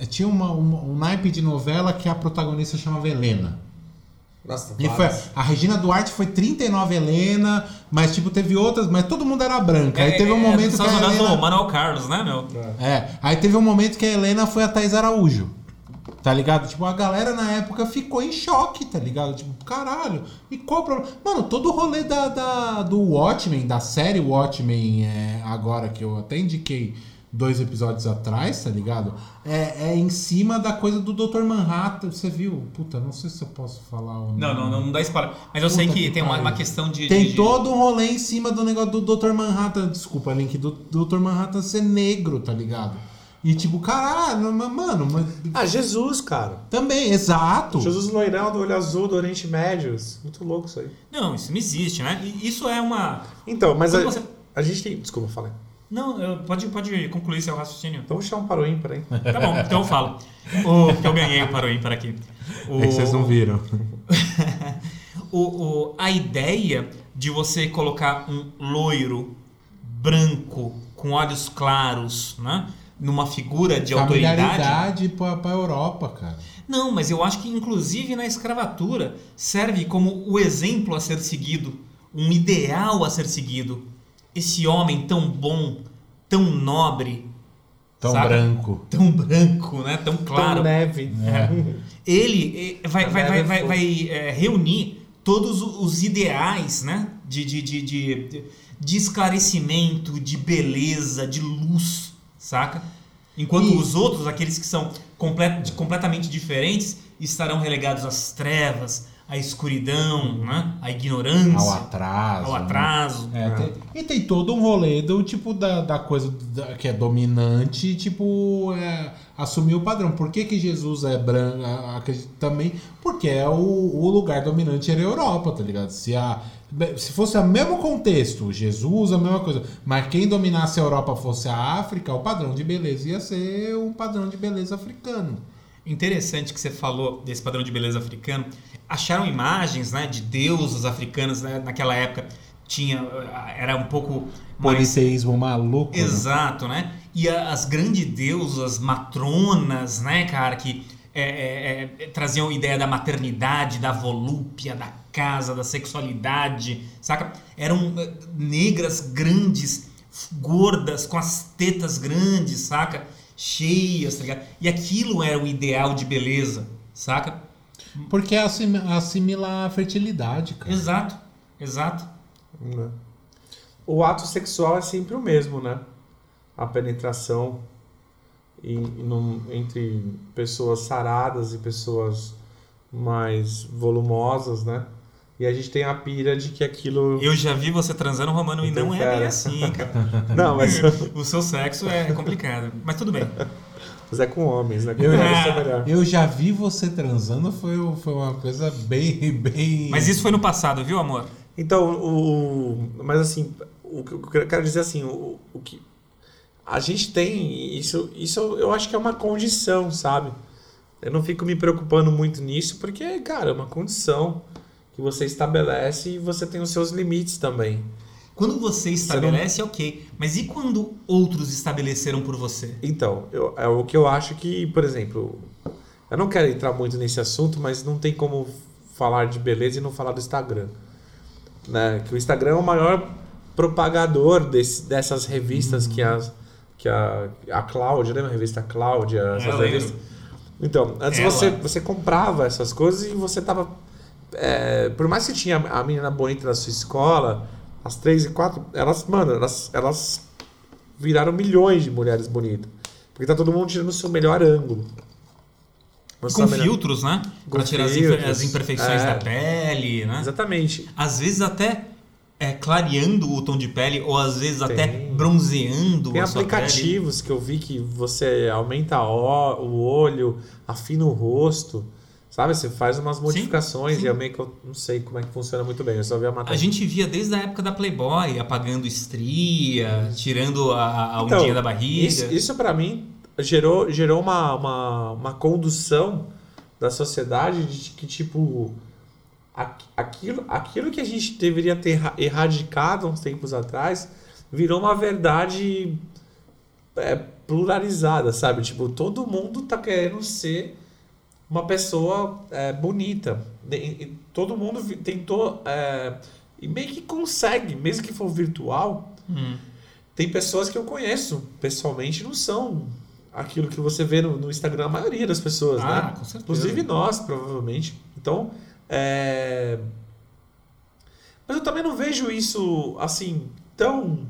Eh, Tinha uma, uma- um naipe de novela que a protagonista chamava Helena. Nossa, E foi, a Regina Duarte foi 39 Helena, mas tipo, teve outras, mas todo mundo era branca. Aí teve um momento que São a as novelas do Helena... Manuel Carlos, né, meu? É, aí teve um momento que a Helena foi a Thaís Araújo. Tá ligado? Tipo, a galera na época ficou em choque, tá ligado? Tipo, caralho, e qual o problema? Mano, todo o rolê da, da- do Watchmen, da série Watchmen, é, agora que eu até indiquei dois episódios atrás, tá ligado? É, é em cima da coisa do Dr. Manhattan. Você viu? Puta, não sei se eu posso falar ou Não, não, não dá spoiler. Mas eu sei Puta que que tem uma, uma questão de. Tem de- de- todo um rolê em cima do negócio do Dr. Manhattan. Desculpa, Link, do Dr. Manhattan ser negro, tá ligado? E tipo, caralho, mano, mas. Ah, Jesus, cara. Também, exato. Jesus loirão do olho azul do Oriente Médio. Muito louco isso aí. Não, isso não existe, né? Isso é uma. Então, mas a, você- a gente tem. Desculpa, falei. Não, pode, pode concluir seu raciocínio. Então vou chamar um para o ímpar, hein? Tá bom, então eu falo. O, que eu ganhei o para o ímpar aqui. O, É que vocês não viram. o, o- a ideia de você colocar um loiro branco com olhos claros, né? Numa figura de autoridade. Pra, pra Europa, cara. Não, mas eu acho que inclusive na escravatura serve como o exemplo a ser seguido, um ideal a ser seguido. Esse homem tão bom, tão nobre, Tão Sabe? branco. tão branco, né? Tão claro. Tom neve. Ele eh, vai, A vai, vai, é vai, fogo. vai, eh, reunir todos os ideais, né? De, de, de, de, de esclarecimento, de beleza, de luz, saca? Enquanto E- os outros, aqueles que são comple- de- completamente diferentes, estarão relegados às trevas, à escuridão, né? à ignorância, Ao atraso. ao né? atraso. É, tem- e tem todo um rolê do tipo da, da coisa da- que é dominante, tipo, é, assumir o padrão. Por que, que Jesus é branco? a- Também porque é o, o lugar dominante era a Europa, tá ligado? Se a, Se fosse o mesmo contexto, Jesus, a mesma coisa, mas quem dominasse a Europa fosse a África, o padrão de beleza ia ser um padrão de beleza africano. Interessante que você falou desse padrão de beleza africano. Acharam imagens né, de deusas africanas né, naquela época. Tinha, era um pouco mais Politeísmo maluco. né? Exato, né? E as grandes deusas matronas, né, cara, que é, é, é, traziam ideia da maternidade, da volúpia, da casa, da sexualidade, saca? Eram eh, negras grandes, gordas, com as tetas grandes, saca? Cheias, tá ligado? E aquilo era o ideal de beleza, saca? Porque assim- assimila a fertilidade, cara. Exato, exato. Né? O ato sexual é sempre o mesmo, né? A penetração e, e num- entre pessoas saradas e pessoas mais volumosas, né? E a gente tem a pira de que aquilo. Eu já vi você transando, Romano, e não é bem Interfere. assim, cara. Não, mas, O seu sexo é complicado. Mas tudo bem. mas é com homens, né? Com Eu, é eu já vi você transando, foi, foi uma coisa bem, bem. Mas isso foi no passado, viu, amor? Então, o, mas assim, o que eu quero dizer assim, o, o que a gente tem isso, isso eu acho que é uma condição, sabe? Eu não fico me preocupando muito nisso, porque, cara, é uma condição que você estabelece e você tem os seus limites também. Quando você estabelece, ok. Mas e quando outros estabeleceram por você? Então, eu, é o que eu acho que, por exemplo, eu não quero entrar muito nesse assunto, mas não tem como falar de beleza e não falar do Instagram. Né? Que o Instagram é o maior propagador desse, dessas revistas que, as, que a, a Cláudia, lembra a revista Cláudia? Essas lembro. revistas? Então, antes Ela. você, você comprava essas coisas e você tava. É, por mais que tinha a menina bonita da sua escola, as três e quatro, elas, mano, elas, elas viraram milhões de mulheres bonitas. Porque tá todo mundo tirando o seu melhor ângulo. Com Sua melhor- filtros, né? Com Pra tirar as, filtros, as imperfeições é. da pele, né? Exatamente. Às vezes até é, clareando o tom de pele, ou às vezes até Tem. bronzeando Tem a sua pele. aplicativos que eu vi que você aumenta o olho, afina o rosto. Sabe? Você faz umas modificações sim. e é meio que eu não sei como é que funciona muito bem. Eu só vi a A matéria. gente via desde a época da Playboy, apagando estria, tirando a, a Então, ondinha da barriga. Isso, isso para mim gerou, gerou uma, uma, uma condução da sociedade de que, tipo, aqu- aquilo, aquilo que a gente deveria ter erra- erradicado uns tempos atrás virou uma verdade é, pluralizada, sabe? Tipo, todo mundo tá querendo ser uma pessoa é, bonita. De- e todo mundo tentou. é, e meio que consegue, mesmo que for virtual, Hum. tem pessoas que eu conheço pessoalmente não são aquilo que você vê no, no Instagram, a maioria das pessoas, Ah, né? com certeza. Inclusive nós, provavelmente. Então, é... Mas eu também não vejo isso, assim, tão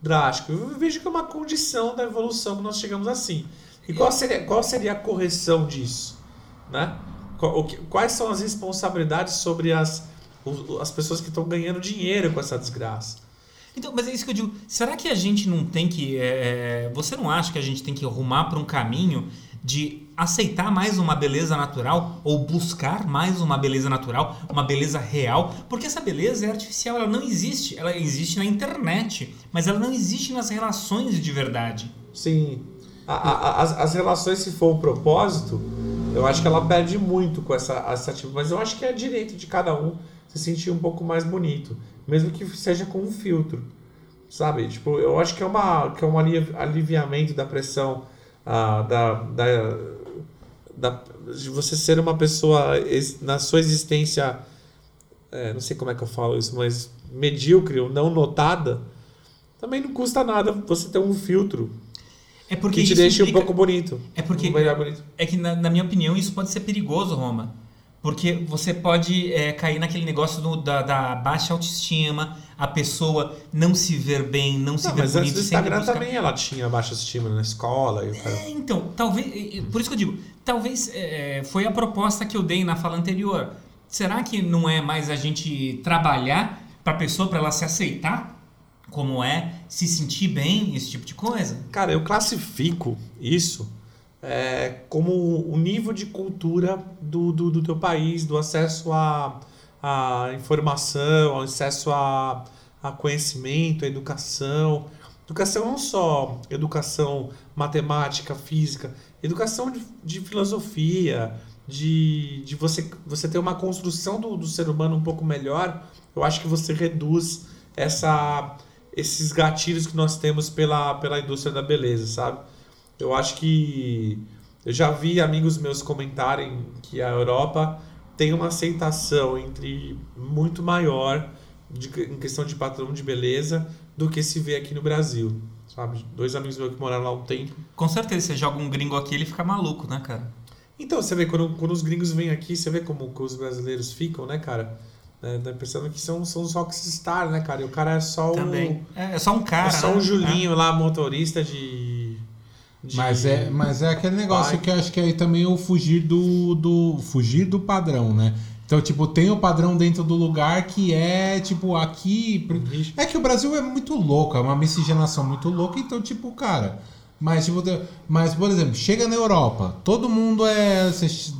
drástico. Eu vejo que é uma condição da evolução que nós chegamos assim. E qual seria, qual seria a correção disso? Né? Quais são as responsabilidades sobre as, as pessoas que estão ganhando dinheiro com essa desgraça? Então, mas é isso que eu digo. Será que a gente não tem que. é, é, você não acha que a gente tem que arrumar para um caminho de aceitar mais uma beleza natural ou buscar mais uma beleza natural, uma beleza real? Porque essa beleza é artificial, ela não existe. Ela existe na internet, mas ela não existe nas relações de verdade. Sim. A- a- as, as relações, se for o propósito, eu acho que ela perde muito com essa, essa. Mas eu acho que é direito de cada um se sentir um pouco mais bonito. Mesmo que seja com um filtro. Sabe? Tipo, eu acho que é, uma, que é um ali- aliviamento da pressão ah, da, da, da- de você ser uma pessoa na sua existência. é, não sei como é que eu falo isso, mas medíocre ou não notada. Também não custa nada você ter um filtro É porque que te isso deixe um implica- pouco bonito. É porque Um bonito. É que, na, na minha opinião, isso pode ser perigoso, Roma. Porque você pode é, cair naquele negócio do- da, da baixa autoestima, a pessoa não se ver bem, não se Não, ver mas bonito, sempre Instagram buscar... também ela tinha baixa estima na escola. E cara- É, então, talvez. Por isso que eu digo, talvez é, foi a proposta que eu dei na fala anterior. Será que não é mais a gente trabalhar para a pessoa, para ela se aceitar como é, se sentir bem, esse tipo de coisa? Cara, eu classifico isso é, como o nível de cultura do, do, do teu país, do acesso a, à informação, ao acesso a, a conhecimento, a educação. Educação não só educação matemática, física, educação de, de filosofia, de, de você, você ter uma construção do, do ser humano um pouco melhor, eu acho que você reduz essa, esses gatilhos que nós temos pela, pela indústria da beleza, sabe? Eu acho que eu já vi amigos meus comentarem que a Europa tem uma aceitação entre muito maior de, em questão de padrão de beleza do que se vê aqui no Brasil, sabe? Dois amigos meus que moraram lá um tempo. Com certeza, você joga um gringo aqui, ele fica maluco, né, cara? Então, você vê, quando, quando os gringos vêm aqui, você vê como os brasileiros ficam, né, cara? É, dá a impressão que são, são os rockstar, né, cara? E o cara é só Também. o... É, é só um cara, É só né? um Julinho lá, motorista de... de- Mas é, mas é aquele negócio Vai. que eu acho que aí também é o fugir do, do fugir do padrão, né? Então, tipo, tem o padrão dentro do lugar que é, tipo, aqui. É que o Brasil é muito louco, é uma miscigenação muito louca, então, tipo, cara. Mas, tipo, mas, por exemplo, chega na Europa, todo mundo é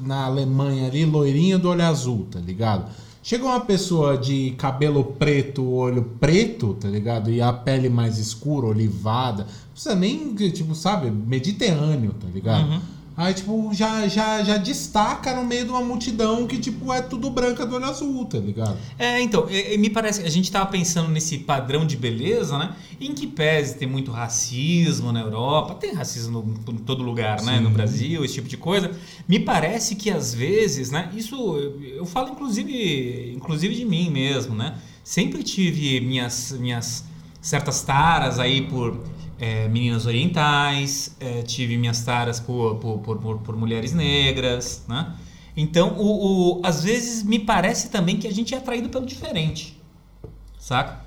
na Alemanha ali, loirinho do olho azul, tá ligado? Chega uma pessoa de cabelo preto, olho preto, tá ligado? E a pele mais escura, olivada. Não precisa nem, tipo, sabe, mediterrâneo, tá ligado? Uhum. Aí, tipo, já, já, já destaca no meio de uma multidão que, tipo, é tudo branca do olho azul, tá ligado? É, então, me parece, a gente tava pensando nesse padrão de beleza, né? Em que pese tem muito racismo na Europa, tem racismo no- em todo lugar, né? Sim. No Brasil, esse tipo de coisa. Me parece que às vezes, né? Isso eu, eu falo inclusive, inclusive de mim mesmo, né? Sempre tive minhas, minhas certas taras aí por é, meninas orientais, é, tive minhas taras por, por, por, por- mulheres negras, né? Então, o, o- às vezes me parece também que a gente é atraído pelo diferente, saca?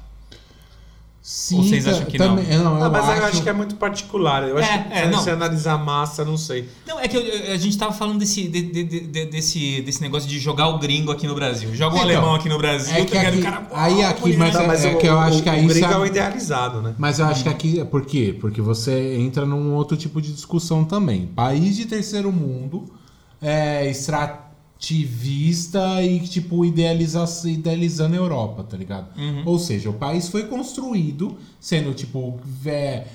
Sim, Ou vocês acham que não? também, não? Ah, eu mas acho, eu acho que é muito particular. Eu acho É, que é, se não. você analisar a massa, não sei. Não, é que eu- a gente tava falando desse, de- de- de- desse, desse negócio de jogar o gringo aqui no Brasil. Joga o Então, alemão aqui no Brasil, é que aqui- cara, aí "Uau, aqui, mulher". mas Tá, mas é o, que eu acho o- que aí o gringo sabe- é o idealizado, né? Mas eu acho que aqui. Por quê? Porque você entra num outro tipo de discussão também. País de terceiro mundo, é, extrativista e, tipo, idealiza, idealizando a Europa, tá ligado? Uhum. Ou seja, o país foi construído sendo, tipo, é,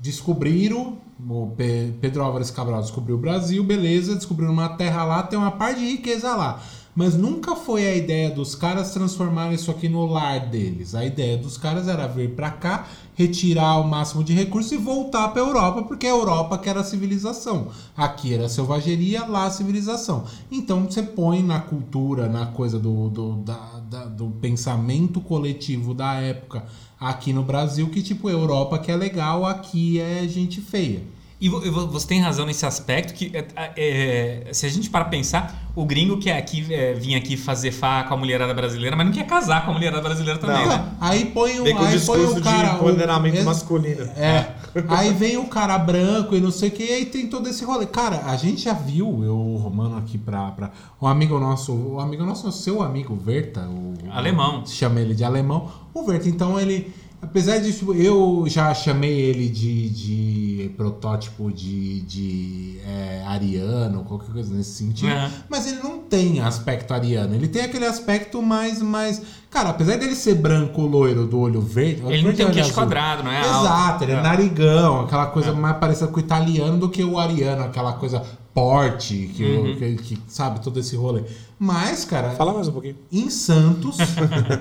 descobriram. O Pe- Pedro Álvares Cabral descobriu o Brasil, beleza, descobriram uma terra lá, tem uma parte de riqueza lá. Mas nunca foi a ideia dos caras transformarem isso aqui no lar deles. A ideia dos caras era vir pra cá, retirar o máximo de recursos e voltar pra Europa, porque a Europa que era a civilização. Aqui era a selvageria, lá a civilização. Então você põe na cultura, na coisa do, do, da- da- do pensamento coletivo da época aqui no Brasil, que tipo, Europa que é legal, aqui é gente feia. E vo- vo- você tem razão nesse aspecto que é, é, se a gente para pensar, o gringo quer aqui é, vir aqui fazer fá com a mulherada brasileira, mas não quer casar com a mulherada brasileira também, Não. né? Aí põe o, Vem o aí põe discurso o cara. de o- empoderamento ex- masculino. É. Aí vem o cara branco e não sei o que, e aí tem todo esse rolê. Cara, a gente já viu, eu, o Romano aqui pra, pra. Um amigo nosso, o amigo nosso, seu amigo Verta, o. Alemão. Chama ele de alemão. O Verta, então ele. Apesar de tipo, eu já chamei ele de, de protótipo de, de é, ariano, qualquer coisa nesse sentido. Aham. Mas ele não tem aspecto ariano. Ele tem aquele aspecto mais. mais cara, apesar dele ser branco, loiro, do olho verde. Ele não tem um olho queixo quadrado, não é alto. Exato, ele é É. narigão, aquela coisa mais parecida com o italiano do que o ariano, aquela coisa porte, que, Uhum. que, que sabe, todo esse rolê. Mas, cara, Fala mais um pouquinho. em Santos,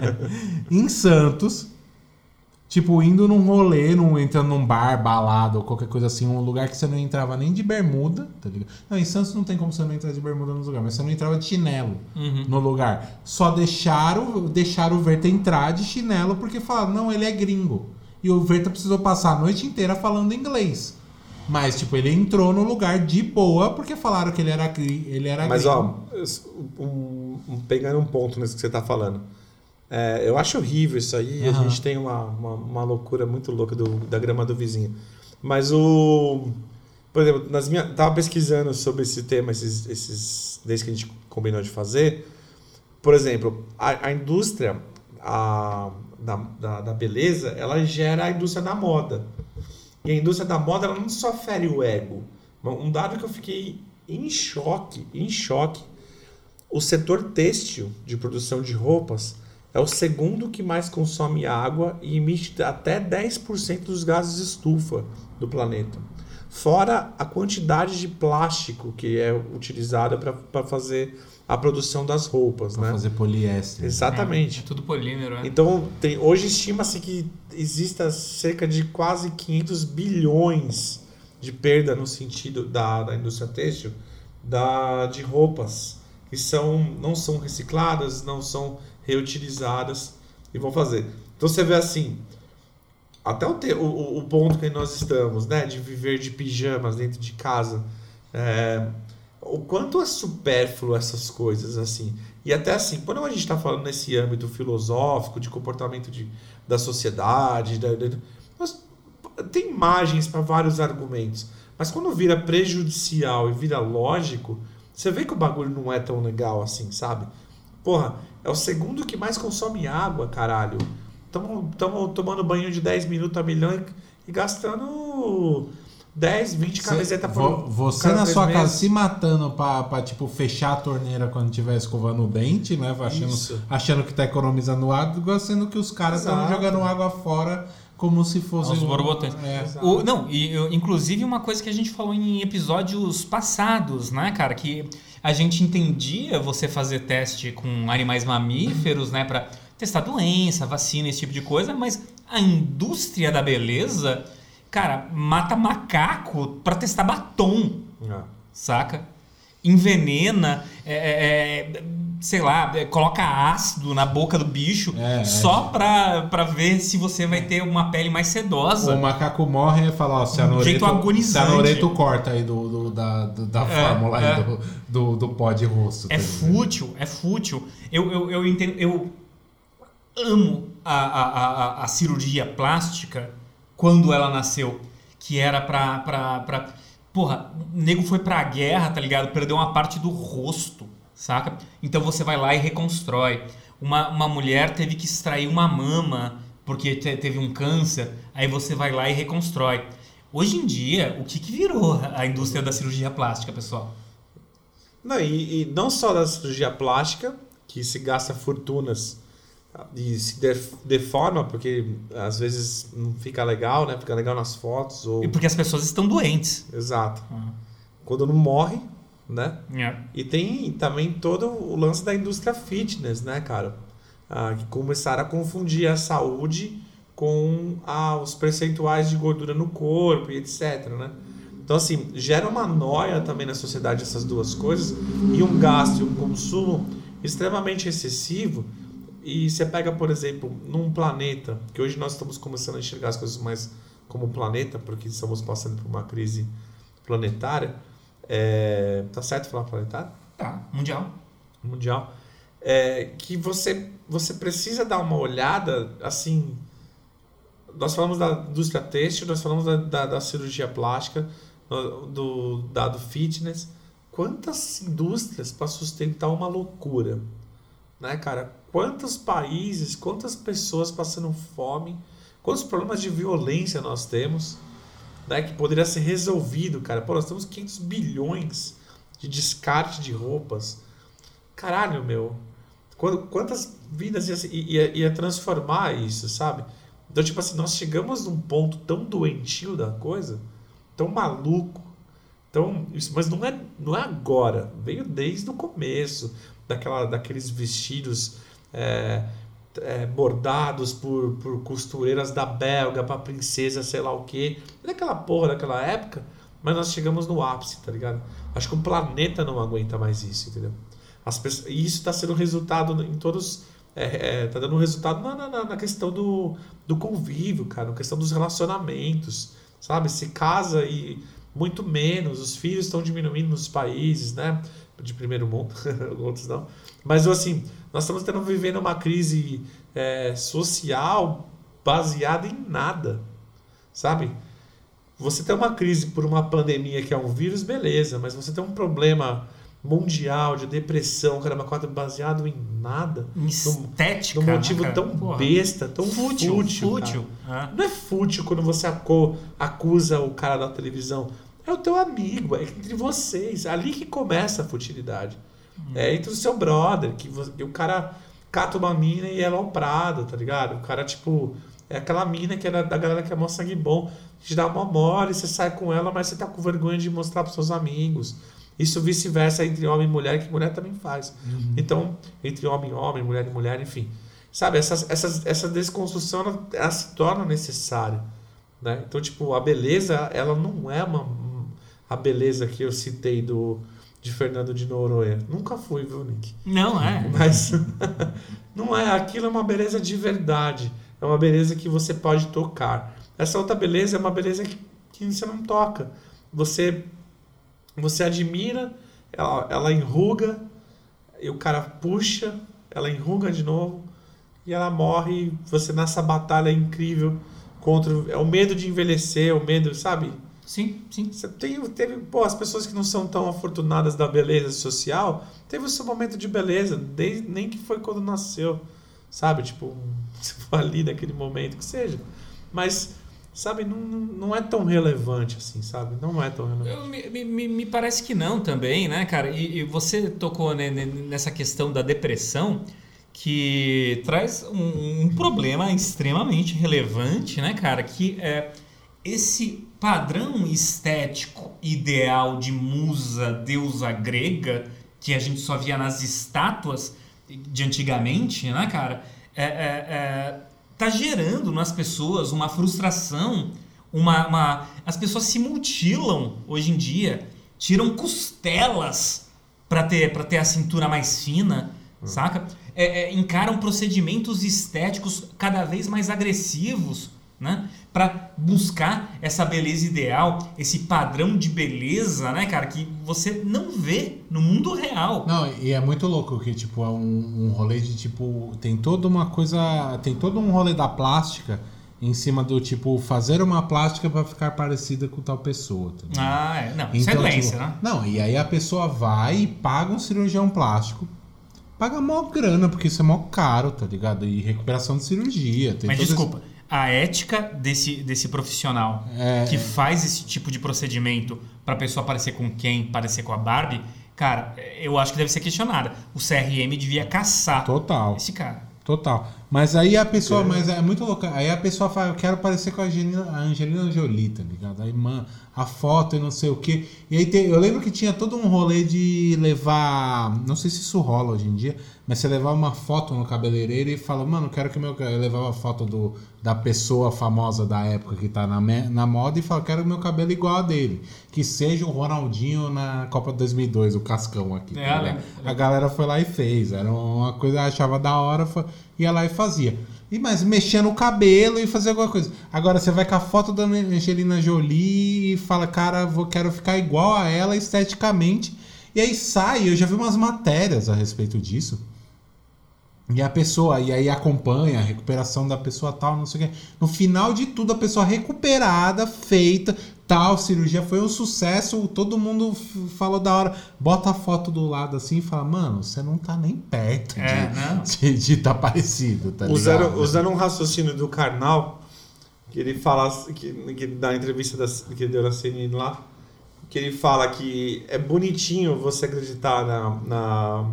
em Santos, tipo, indo num rolê, num, entrando num bar, balada ou qualquer coisa assim, um lugar que você não entrava nem de bermuda, tá ligado? Não, em Santos não tem como você não entrar de bermuda no lugar, mas você não entrava de chinelo Uhum. no lugar. Só deixaram, deixaram o Verta entrar de chinelo porque falaram, não, ele é gringo. E o Verta precisou passar a noite inteira falando inglês. Mas, tipo, ele entrou no lugar de boa porque falaram que ele era, ele era Mas, gringo. ó, um- um- pegando um ponto nisso que você tá falando. É, eu acho horrível isso aí. A Aham. gente tem uma, uma, uma loucura muito louca do, da grama do vizinho. Mas o. Por exemplo, nas minhas, tava pesquisando sobre esse tema, esses, esses, desde que a gente combinou de fazer. Por exemplo, a, a indústria a, da, da, da beleza, ela gera a indústria da moda. E a indústria da moda, ela não só fere o ego. Um dado que eu fiquei em choque, em choque, o setor têxtil de produção de roupas é o segundo que mais consome água e emite até 10% dos gases estufa do planeta. Fora a quantidade de plástico que é utilizada para fazer a produção das roupas, Pra né? fazer poliéster. Exatamente. É, tudo polímero, né? Então, tem, hoje estima-se que exista cerca de quase 500 bilhões de perda no sentido da, da indústria têxtil da, de roupas que são, não são recicladas, não são reutilizadas e vão fazer. Então você vê assim, até o, te, o, o ponto que nós estamos, né, de viver de pijamas dentro de casa, é, o quanto é supérfluo essas coisas assim. E até assim, quando a gente está falando nesse âmbito filosófico, de comportamento de, da sociedade, da, da- nós- tem imagens para vários argumentos. Mas quando vira prejudicial e vira lógico, você vê que o bagulho não é tão legal assim, sabe? Porra, é o segundo que mais consome água, caralho. Estamos tomando banho de 10 minutos a milhão e, e gastando 10, 20 camisetas por Você na sua casa se matando pra, pra, tipo, fechar a torneira quando estiver escovando o dente, né? Achando, Isso. achando que tá economizando água, sendo que os caras estão jogando água fora como se fosse. Aos um- borbotões. É. O- não, e inclusive uma coisa que a gente falou em episódios passados, né, cara? Que a gente entendia você fazer teste com animais mamíferos, né, pra testar doença, vacina, esse tipo de coisa, mas a indústria da beleza, cara, mata macaco pra testar batom Ah. saca? Envenena, é, é, é, sei lá, é, coloca ácido na boca do bicho É, é. só pra, pra ver se você vai ter uma pele mais sedosa. O macaco morre e fala, ó, Um Cianureto, jeito agonizante. Corta aí do, do- da, do- da É, fórmula é. aí do, do, do pó de rosto. É tá fútil, é fútil. Eu, eu, eu entendo, eu amo a, a, a, a cirurgia plástica quando ela nasceu, que era pra, pra, pra... Porra, o nego foi pra guerra, tá ligado? Perdeu uma parte do rosto, saca? Então você vai lá e reconstrói. Uma, uma mulher teve que extrair uma mama porque te- teve um câncer, aí você vai lá e reconstrói. Hoje em dia, o que, que virou a indústria da cirurgia plástica, pessoal? Não, e, e não só da cirurgia plástica, que se gasta fortunas e se def- deforma, porque às vezes não fica legal, né? Fica legal nas fotos. Ou... E porque as pessoas estão doentes. Exato. Ah. Quando não morre, né? É. E tem também todo o lance da indústria fitness, né, cara? Ah, que começaram a confundir a saúde com ah, os percentuais de gordura no corpo e etc, né? Então, assim, gera uma noia também na sociedade essas duas coisas e um gasto e um consumo extremamente excessivo. E você pega, por exemplo, num planeta, que hoje nós estamos começando a enxergar as coisas mais como planeta, porque estamos passando por uma crise planetária. É, tá certo falar planetária? Tá, mundial. mundial, é, que você, você precisa dar uma olhada, assim, nós falamos da indústria têxtil, nós falamos da, da, da cirurgia plástica, do dado fitness, quantas indústrias para sustentar uma loucura, né, cara? Quantos países, quantas pessoas passando fome, quantos problemas de violência nós temos, né, que poderia ser resolvido, cara. Pô, nós temos 500 bilhões de descarte de roupas. Caralho, meu. Quantas vidas ia, ia, ia transformar isso, sabe? Então, tipo assim, nós chegamos num ponto tão doentio da coisa, tão maluco, tão, isso, mas não é, não é agora. Veio desde o começo, daquela, daqueles vestidos é, é, bordados por, por costureiras da Belga pra princesa, sei lá o quê. Daquela porra daquela época, mas nós chegamos no ápice, tá ligado? Acho que o planeta não aguenta mais isso, entendeu? As pessoas, e isso está sendo resultado em todos. É, é, tá dando resultado na, na, na questão do, do convívio, cara, na questão dos relacionamentos, sabe? Se casa e muito menos, os filhos estão diminuindo nos países, né? De primeiro mundo, outros não. Mas assim, nós estamos tendo, vivendo uma crise é, social baseada em nada, sabe? Você tem uma crise por uma pandemia que é um vírus, beleza, mas você tem um problema mundial de depressão, caramba, quatro baseado em nada, Em Estética. num motivo né, cara? tão Porra. besta, tão fútil. fútil, Fútil. É. Não é fútil quando você acusa o cara da televisão. É o teu amigo, é entre vocês. É ali que começa a futilidade. É entre o seu brother, que, vo- que o cara cata uma mina e é aloprado, tá ligado? O cara, tipo, é aquela mina que é da, galera que é mó sangue bom, te dá uma mole, você sai com ela, mas você tá com vergonha de mostrar pros seus amigos. Isso vice-versa entre homem e mulher, que mulher também faz. Então, entre homem e homem, mulher e mulher, enfim. Sabe, essas, essas, essa desconstrução, ela, ela se torna necessária. Né? Então, tipo, a beleza, ela não é uma, a beleza que eu citei do, de Fernando de Noronha. Nunca fui, viu, Nick? Não, é. Mas não é, aquilo é uma beleza de verdade. É uma beleza que você pode tocar. Essa outra beleza é uma beleza que, que você não toca. Você você admira, ela, ela enruga, e o cara puxa, ela enruga de novo, e ela morre. Você nessa batalha incrível contra. É o medo de envelhecer, o medo, sabe? Sim, sim. Você tem, teve, pô, as pessoas que não são tão afortunadas da beleza social, teve o seu momento de beleza, desde, nem que foi quando nasceu, sabe? Tipo, ali naquele momento, que seja. Mas, sabe, não, não é tão relevante assim, sabe? Não é tão relevante. Eu- me, me, me parece que não também, né, cara? E, e você tocou né, ne- nessa questão da depressão, que traz um, um problema extremamente relevante, né, cara? Que é esse padrão estético ideal de musa, deusa grega, que a gente só via nas estátuas de antigamente, né, cara? É, é, é, tá gerando nas pessoas uma frustração, uma, uma- as pessoas se mutilam hoje em dia, tiram costelas para ter para ter a cintura mais fina, saca? É, é, encaram procedimentos estéticos cada vez mais agressivos, né? Para buscar essa beleza ideal, esse padrão de beleza, né, cara, que você não vê no mundo real. Não, e é muito louco que, tipo, é um, um rolê de, tipo, tem toda uma coisa, tem todo um rolê da plástica em cima do, tipo, fazer uma plástica pra ficar parecida com tal pessoa, tá? Ah, é. Não, isso é doença, tipo, né? Não, e aí a pessoa vai e paga um cirurgião plástico, paga mó grana, porque isso é mó caro, tá ligado? E recuperação de cirurgia. Tem Mas esse- desculpa, a ética desse, desse profissional É. que faz esse tipo de procedimento pra pessoa parecer com quem, parecer com a Barbie, cara, eu acho que deve ser questionada. O CRM devia caçar Total. esse cara. Total. Mas aí a pessoa, mas é muito louca. Aí a pessoa fala, eu quero parecer com a Angelina, a Angelina Jolie, tá ligado? Aí, mano, a foto e não sei o quê. E aí tem- eu lembro que tinha todo um rolê de levar. Não sei se isso rola hoje em dia, mas você levar uma foto no cabeleireiro e fala, mano, quero que meu. Eu levava a foto do, da pessoa famosa da época que tá na, na moda e fala, quero meu cabelo igual a dele. Que seja o Ronaldinho na Copa 2002, o Cascão aqui. tá É, ligado? lembro. A galera foi lá e fez. Era uma coisa que achava da hora, foi, ia lá e fazia. E mas mexia no cabelo e fazia alguma coisa. Agora você vai com a foto da Angelina Jolie e fala, cara, vou, quero ficar igual a ela esteticamente. E aí sai, eu já vi umas matérias a respeito disso. E a pessoa, e aí acompanha a recuperação da pessoa tal, não sei o quê. No final de tudo, a pessoa recuperada, feita, tal, cirurgia foi um sucesso, todo mundo falou da hora. Bota a foto do lado assim e fala, mano, você não tá nem perto É, de, não. de, de tá parecido, tá usando, ligado? usando um raciocínio do Karnal, que ele fala, que, que na entrevista das, que ele deu na CNN lá, que ele fala que é bonitinho você acreditar na, na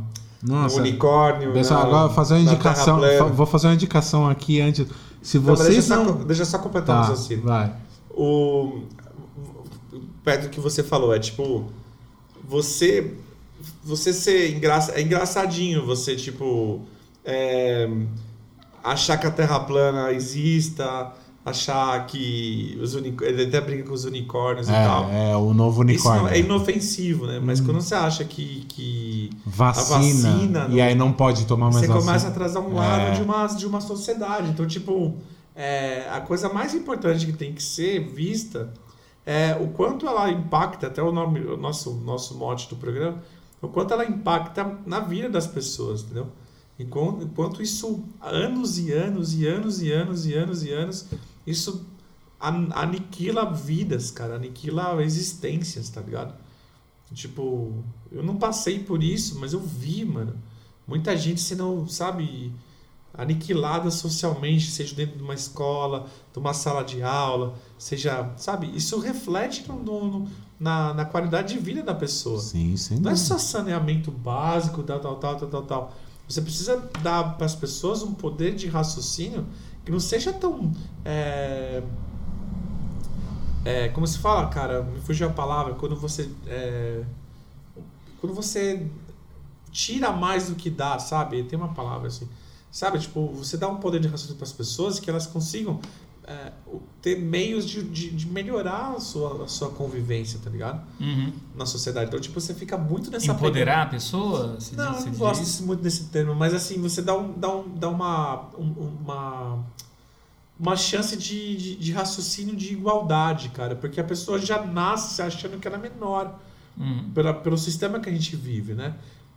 Nossa, no unicórnio. pessoal, na- agora vou fazer uma indicação, vou fazer uma indicação aqui antes. Se Não, mas deixa, vocês só, não... co- deixa eu só completar o Tá, raciocínio. vai. o perto do que você falou é tipo você você ser engraça, é engraçadinho você tipo é, achar que a Terra plana exista achar que os uni- ele até brinca com os unicórnios e tal É, é o novo unicórnio. não- é inofensivo né mas quando você acha que, que vacina, a vacina e aí não pode tomar mais você vacina. começa a trazer um É. lado de, uma, de uma sociedade. Então, tipo, é, a coisa mais importante que tem que ser vista é o quanto ela impacta, até o, nome, o nosso, nosso mote do programa, o quanto ela impacta na vida das pessoas, entendeu? Enquanto, enquanto isso, anos e anos e anos e anos e anos e anos, isso an- aniquila vidas, cara, aniquila existências, tá ligado? Tipo, eu não passei por isso, mas eu vi, mano. Muita gente sendo, sabe, aniquilada socialmente, seja dentro de uma escola, de uma sala de aula, seja, sabe, isso reflete no, no, na, na qualidade de vida da pessoa. Sim, sim. Não é só saneamento básico, tal, tal, tal, tal, tal, tal. Você precisa dar para as pessoas um poder de raciocínio que não seja tão. É, é, como se fala, cara? Me fugiu a palavra. Quando você. É, quando você tira mais do que dá, sabe? Tem uma palavra assim. Sabe? Tipo, você dá um poder de raciocínio para as pessoas que elas consigam é, ter meios de, de, de, melhorar a sua, a sua convivência, tá ligado? Uhum. Na sociedade. Então, tipo, você fica muito nessa Empoderar a pessoa? Se não, eu não gosto isso? muito desse termo, mas assim, você dá, um, dá, um, dá uma, uma, uma chance de, de, de raciocínio de igualdade, cara, porque a pessoa já nasce achando que ela é menor uhum. pela, pelo sistema que a gente vive, né?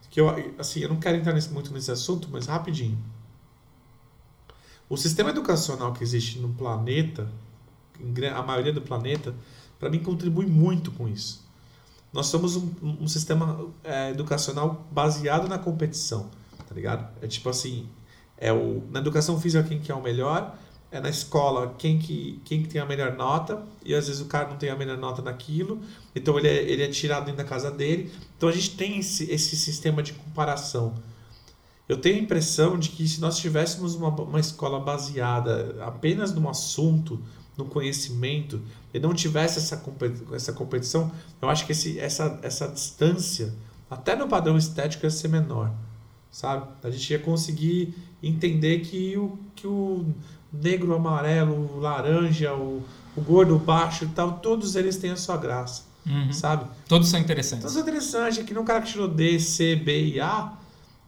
Que eu, assim, eu não quero entrar nesse, muito nesse assunto, mas rapidinho. O sistema educacional que existe no planeta, a maioria do planeta, para mim contribui muito com isso. Nós somos um, um sistema é, educacional baseado na competição, tá ligado? É tipo assim, é o, na educação física quem que é o melhor, é na escola quem que, quem que tem a melhor nota, e às vezes o cara não tem a melhor nota naquilo, então ele é, ele é tirado dentro da casa dele. Então a gente tem esse, esse sistema de comparação. Eu tenho a impressão de que se nós tivéssemos uma, uma escola baseada apenas no assunto, no conhecimento, e não tivesse essa, essa competição, eu acho que esse, essa, essa distância, até no padrão estético, ia ser menor. Sabe? A gente ia conseguir entender que o, que o negro, o amarelo, o laranja, o, o gordo, o baixo e tal, todos eles têm a sua graça. Uhum. Sabe? Todos são interessantes. Todos são interessantes. Aqui no cara que tirou D, C, B e A,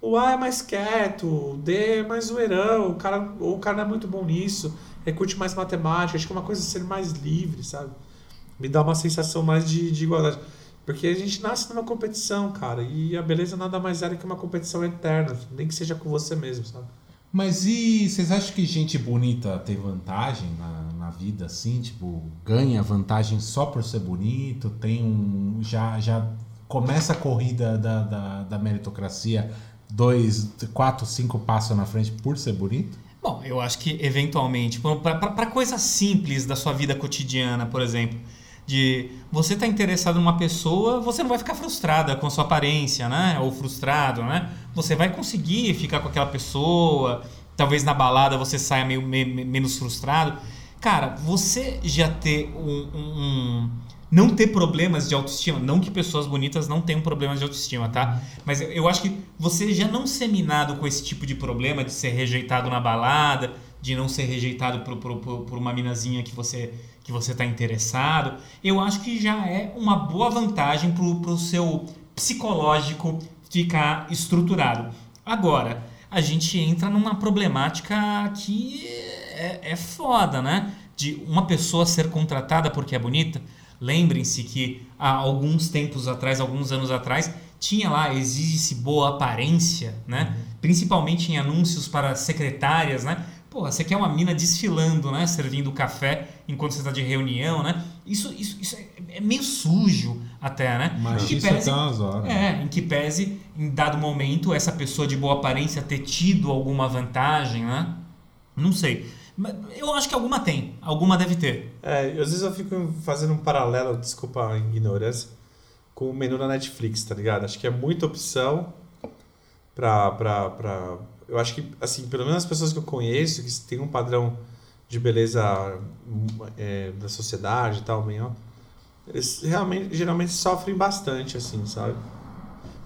o A é mais quieto, o D é mais zoeirão, o cara, ou o cara não é muito bom nisso, ele curte mais matemática, acho que é uma coisa ser mais livre, sabe? Me dá uma sensação mais de, de igualdade. Porque a gente nasce numa competição, cara, e a beleza nada mais é do que uma competição eterna, nem que seja com você mesmo, sabe? Mas e vocês acham que gente bonita tem vantagem na, na vida, assim? Tipo, ganha vantagem só por ser bonito? Tem um. Já, já começa a corrida da, da, da meritocracia dois, quatro, cinco passos na frente por ser bonito? Bom, eu acho que eventualmente, para coisas simples da sua vida cotidiana, por exemplo, de você estar tá interessado numa pessoa, você não vai ficar frustrada com a sua aparência, né? Ou frustrado, né? Você vai conseguir ficar com aquela pessoa, talvez na balada você saia meio, meio menos frustrado. Cara, você já ter um, um não ter problemas de autoestima. Não que pessoas bonitas não tenham problemas de autoestima, tá? Mas eu acho que você já não ser minado com esse tipo de problema de ser rejeitado na balada, de não ser rejeitado por, por, por uma minazinha que você que você está interessado, eu acho que já é uma boa vantagem para o seu psicológico ficar estruturado. Agora, a gente entra numa problemática que é, é foda, né? De uma pessoa ser contratada porque é bonita. Lembrem-se que há alguns tempos atrás, alguns anos atrás, tinha lá, exige-se boa aparência, né? Uhum. Principalmente em anúncios para secretárias, né? Pô, você quer uma mina desfilando, né? Servindo café enquanto você está de reunião, né? Isso, isso, isso é, é meio sujo até, né? Mas isso pese, horas. É, em que pese, em dado momento, essa pessoa de boa aparência ter tido alguma vantagem, né? Não sei. Eu acho que alguma tem, alguma deve ter. É, às vezes eu fico fazendo um paralelo, desculpa a ignorância, com o menu da Netflix, tá ligado? Acho que é muita opção pra, pra, pra... Eu acho que, assim, pelo menos as pessoas que eu conheço, que tem um padrão de beleza é, da sociedade e tal, eles realmente, geralmente sofrem bastante, assim, sabe?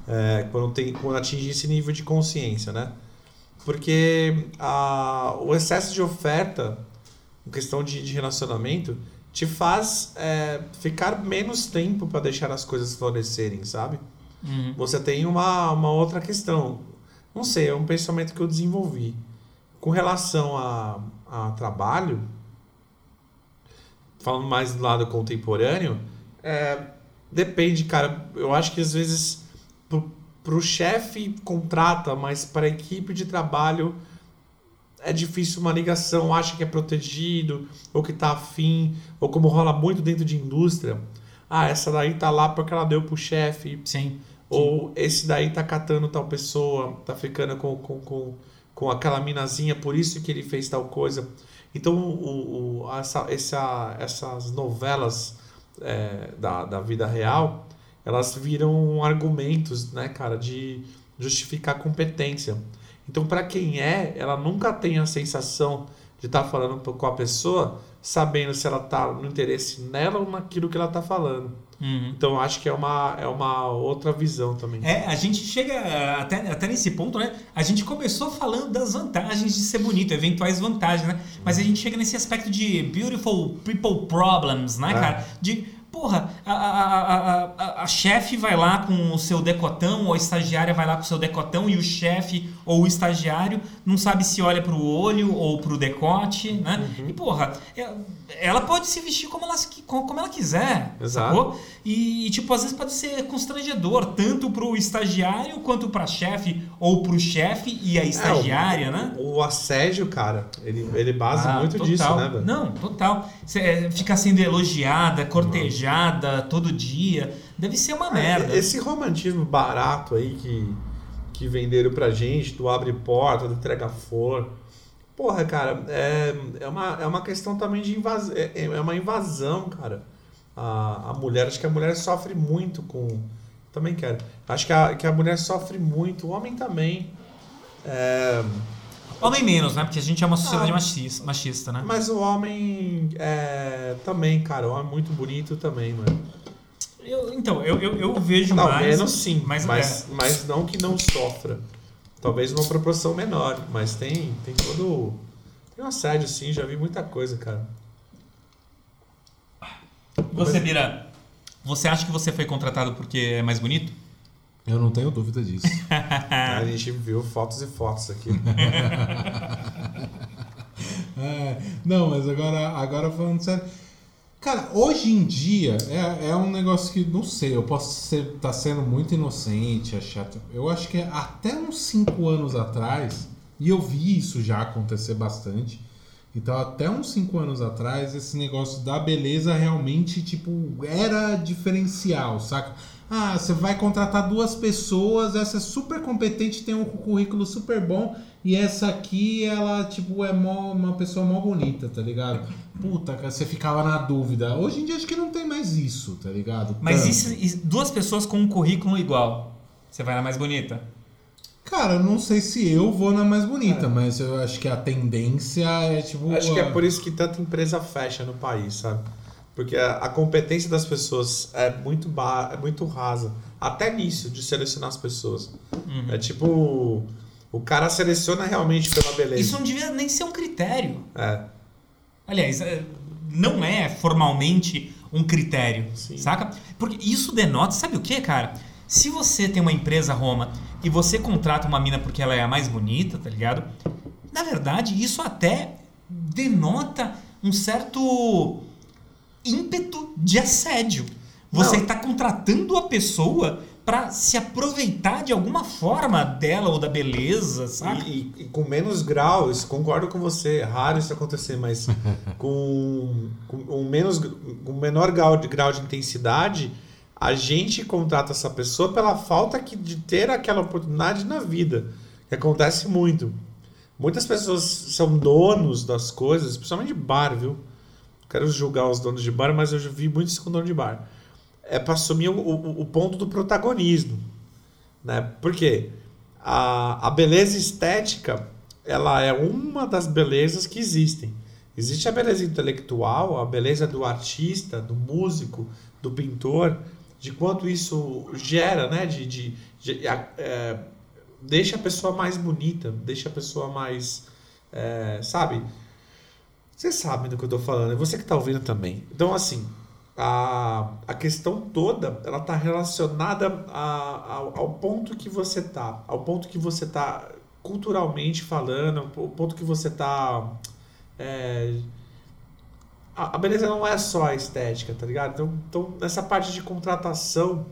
É, quando, tem, quando atingem esse nível de consciência, né? Porque a, o excesso de oferta, em questão de, de relacionamento, te faz é, ficar menos tempo para deixar as coisas florescerem, sabe? Uhum. Você tem uma, uma outra questão. Não sei, é um pensamento que eu desenvolvi. Com relação a, a trabalho, falando mais do lado contemporâneo, é, depende, cara. Eu acho que às vezes para o chefe contrata, mas para a equipe de trabalho é difícil uma ligação, acha que é protegido, ou que está afim, ou como rola muito dentro de indústria. Ah, essa daí tá lá porque ela deu pro chefe. Sim. Ou esse daí tá catando tal pessoa, tá ficando com, com, com, com aquela minazinha, por isso que ele fez tal coisa. Então, o, o, essa, essa, essas novelas é, da, da vida real, elas viram argumentos, né, cara, de justificar competência. Então, para quem é, ela nunca tem a sensação de estar tá falando com a pessoa sabendo se ela está no interesse nela ou naquilo que ela está falando. Uhum. Então, acho que é uma, é uma outra visão também. É, a gente chega até, até nesse ponto, né? A gente começou falando das vantagens de ser bonito, eventuais vantagens, né? Mas a gente chega nesse aspecto de beautiful people problems, né, É. cara? De Porra, a, a, a, a, chefe vai lá com o seu decotão, ou a estagiária vai lá com o seu decotão, e o chefe ou o estagiário não sabe se olha pro olho ou pro decote, né? E, porra, ela pode se vestir como ela, como ela quiser, Exato. sacou? E, tipo, às vezes pode ser constrangedor, tanto pro estagiário quanto pra chefe, ou pro chefe e a estagiária, É, o, né? O assédio, cara, ele, ele basa Ah, muito total. disso, né, velho? Não, total. Você é, ficar sendo elogiada, cortejada todo dia, deve ser uma merda. É, Esse romantismo barato aí que, que venderam pra gente, do abre porta, do entrega flor. Porra, cara, é, é, uma, é uma questão também de invasão. É, é uma invasão, cara. A, a mulher, acho que a mulher sofre muito com. Também quero. Acho que a, que a mulher sofre muito, o homem também. É, Homem menos, né? Porque a gente é uma sociedade Ah. machista, machista, né? mas o homem é, também, cara, o homem é muito bonito também, mano. Eu- então, eu, eu, eu vejo Não, mais. menos sim, mas, mas, é. mas, não que não sofra. Talvez uma proporção menor, mas tem, tem todo. Tem um assédio, sim, já vi muita coisa, cara. Você, Bira, você acha que você foi contratado porque é mais bonito? Eu não tenho dúvida disso. A gente viu fotos e fotos aqui. É, não, mas agora, agora falando sério. Cara, hoje em dia é, é um negócio que, não sei, eu posso estar tá sendo muito inocente, é chato. Eu acho que até uns 5 anos atrás, e eu vi isso já acontecer bastante. Então, até uns 5 anos atrás, esse negócio da beleza realmente, tipo, era diferencial, saca? Ah, você vai contratar duas pessoas, essa é super competente, tem um currículo super bom, e essa aqui, ela, tipo, é mó, uma pessoa mó bonita, tá ligado? Puta, cara, você ficava na dúvida. Hoje em dia acho que não tem mais isso, tá ligado? Mas isso, isso- duas pessoas com um currículo igual. Você vai na mais bonita? Cara, eu não sei se eu vou na mais bonita, mas eu acho que a tendência é, tipo... Acho que é por isso que tanta empresa fecha no país, sabe? Porque a, a competência das pessoas é muito, ba é muito rasa. Até nisso, de selecionar as pessoas. Uhum. É tipo. O cara seleciona realmente pela beleza. Isso não devia nem ser um critério. É. Aliás, é, não é formalmente um critério, Sim. saca? Porque isso denota, sabe o que, cara? Se você tem uma empresa Roma e você contrata uma mina porque ela é a mais bonita, tá ligado? Na verdade, isso até denota um certo ímpeto de assédio. Você está contratando a pessoa pra se aproveitar de alguma forma dela ou da beleza, saca? E, e- e com menos grau, isso, concordo com você, é raro isso acontecer, mas com, com um menos, com menor grau de, grau de intensidade, a gente contrata essa pessoa pela falta que, de ter aquela oportunidade na vida, que acontece muito. Muitas pessoas são donos das coisas, principalmente de bar, viu? Não Quero julgar os donos de bar, mas eu já vi muito isso com dono de bar. É para assumir o, o, o ponto do protagonismo. Né? Por quê? A, a beleza estética ela é uma das belezas que existem. Existe a beleza intelectual, a beleza do artista, do músico, do pintor, de quanto isso gera, né? De, de, de- é, deixa a pessoa mais bonita, deixa a pessoa mais. é, sabe? Vocês sabem do que eu tô falando, é você que tá ouvindo também. Então, assim, a, a questão toda, ela tá relacionada a- ao, ao ponto que você tá, ao ponto que você tá culturalmente falando, ao ponto que você tá... é, a, a beleza não é só a estética, tá ligado? Então, então nessa parte de contratação,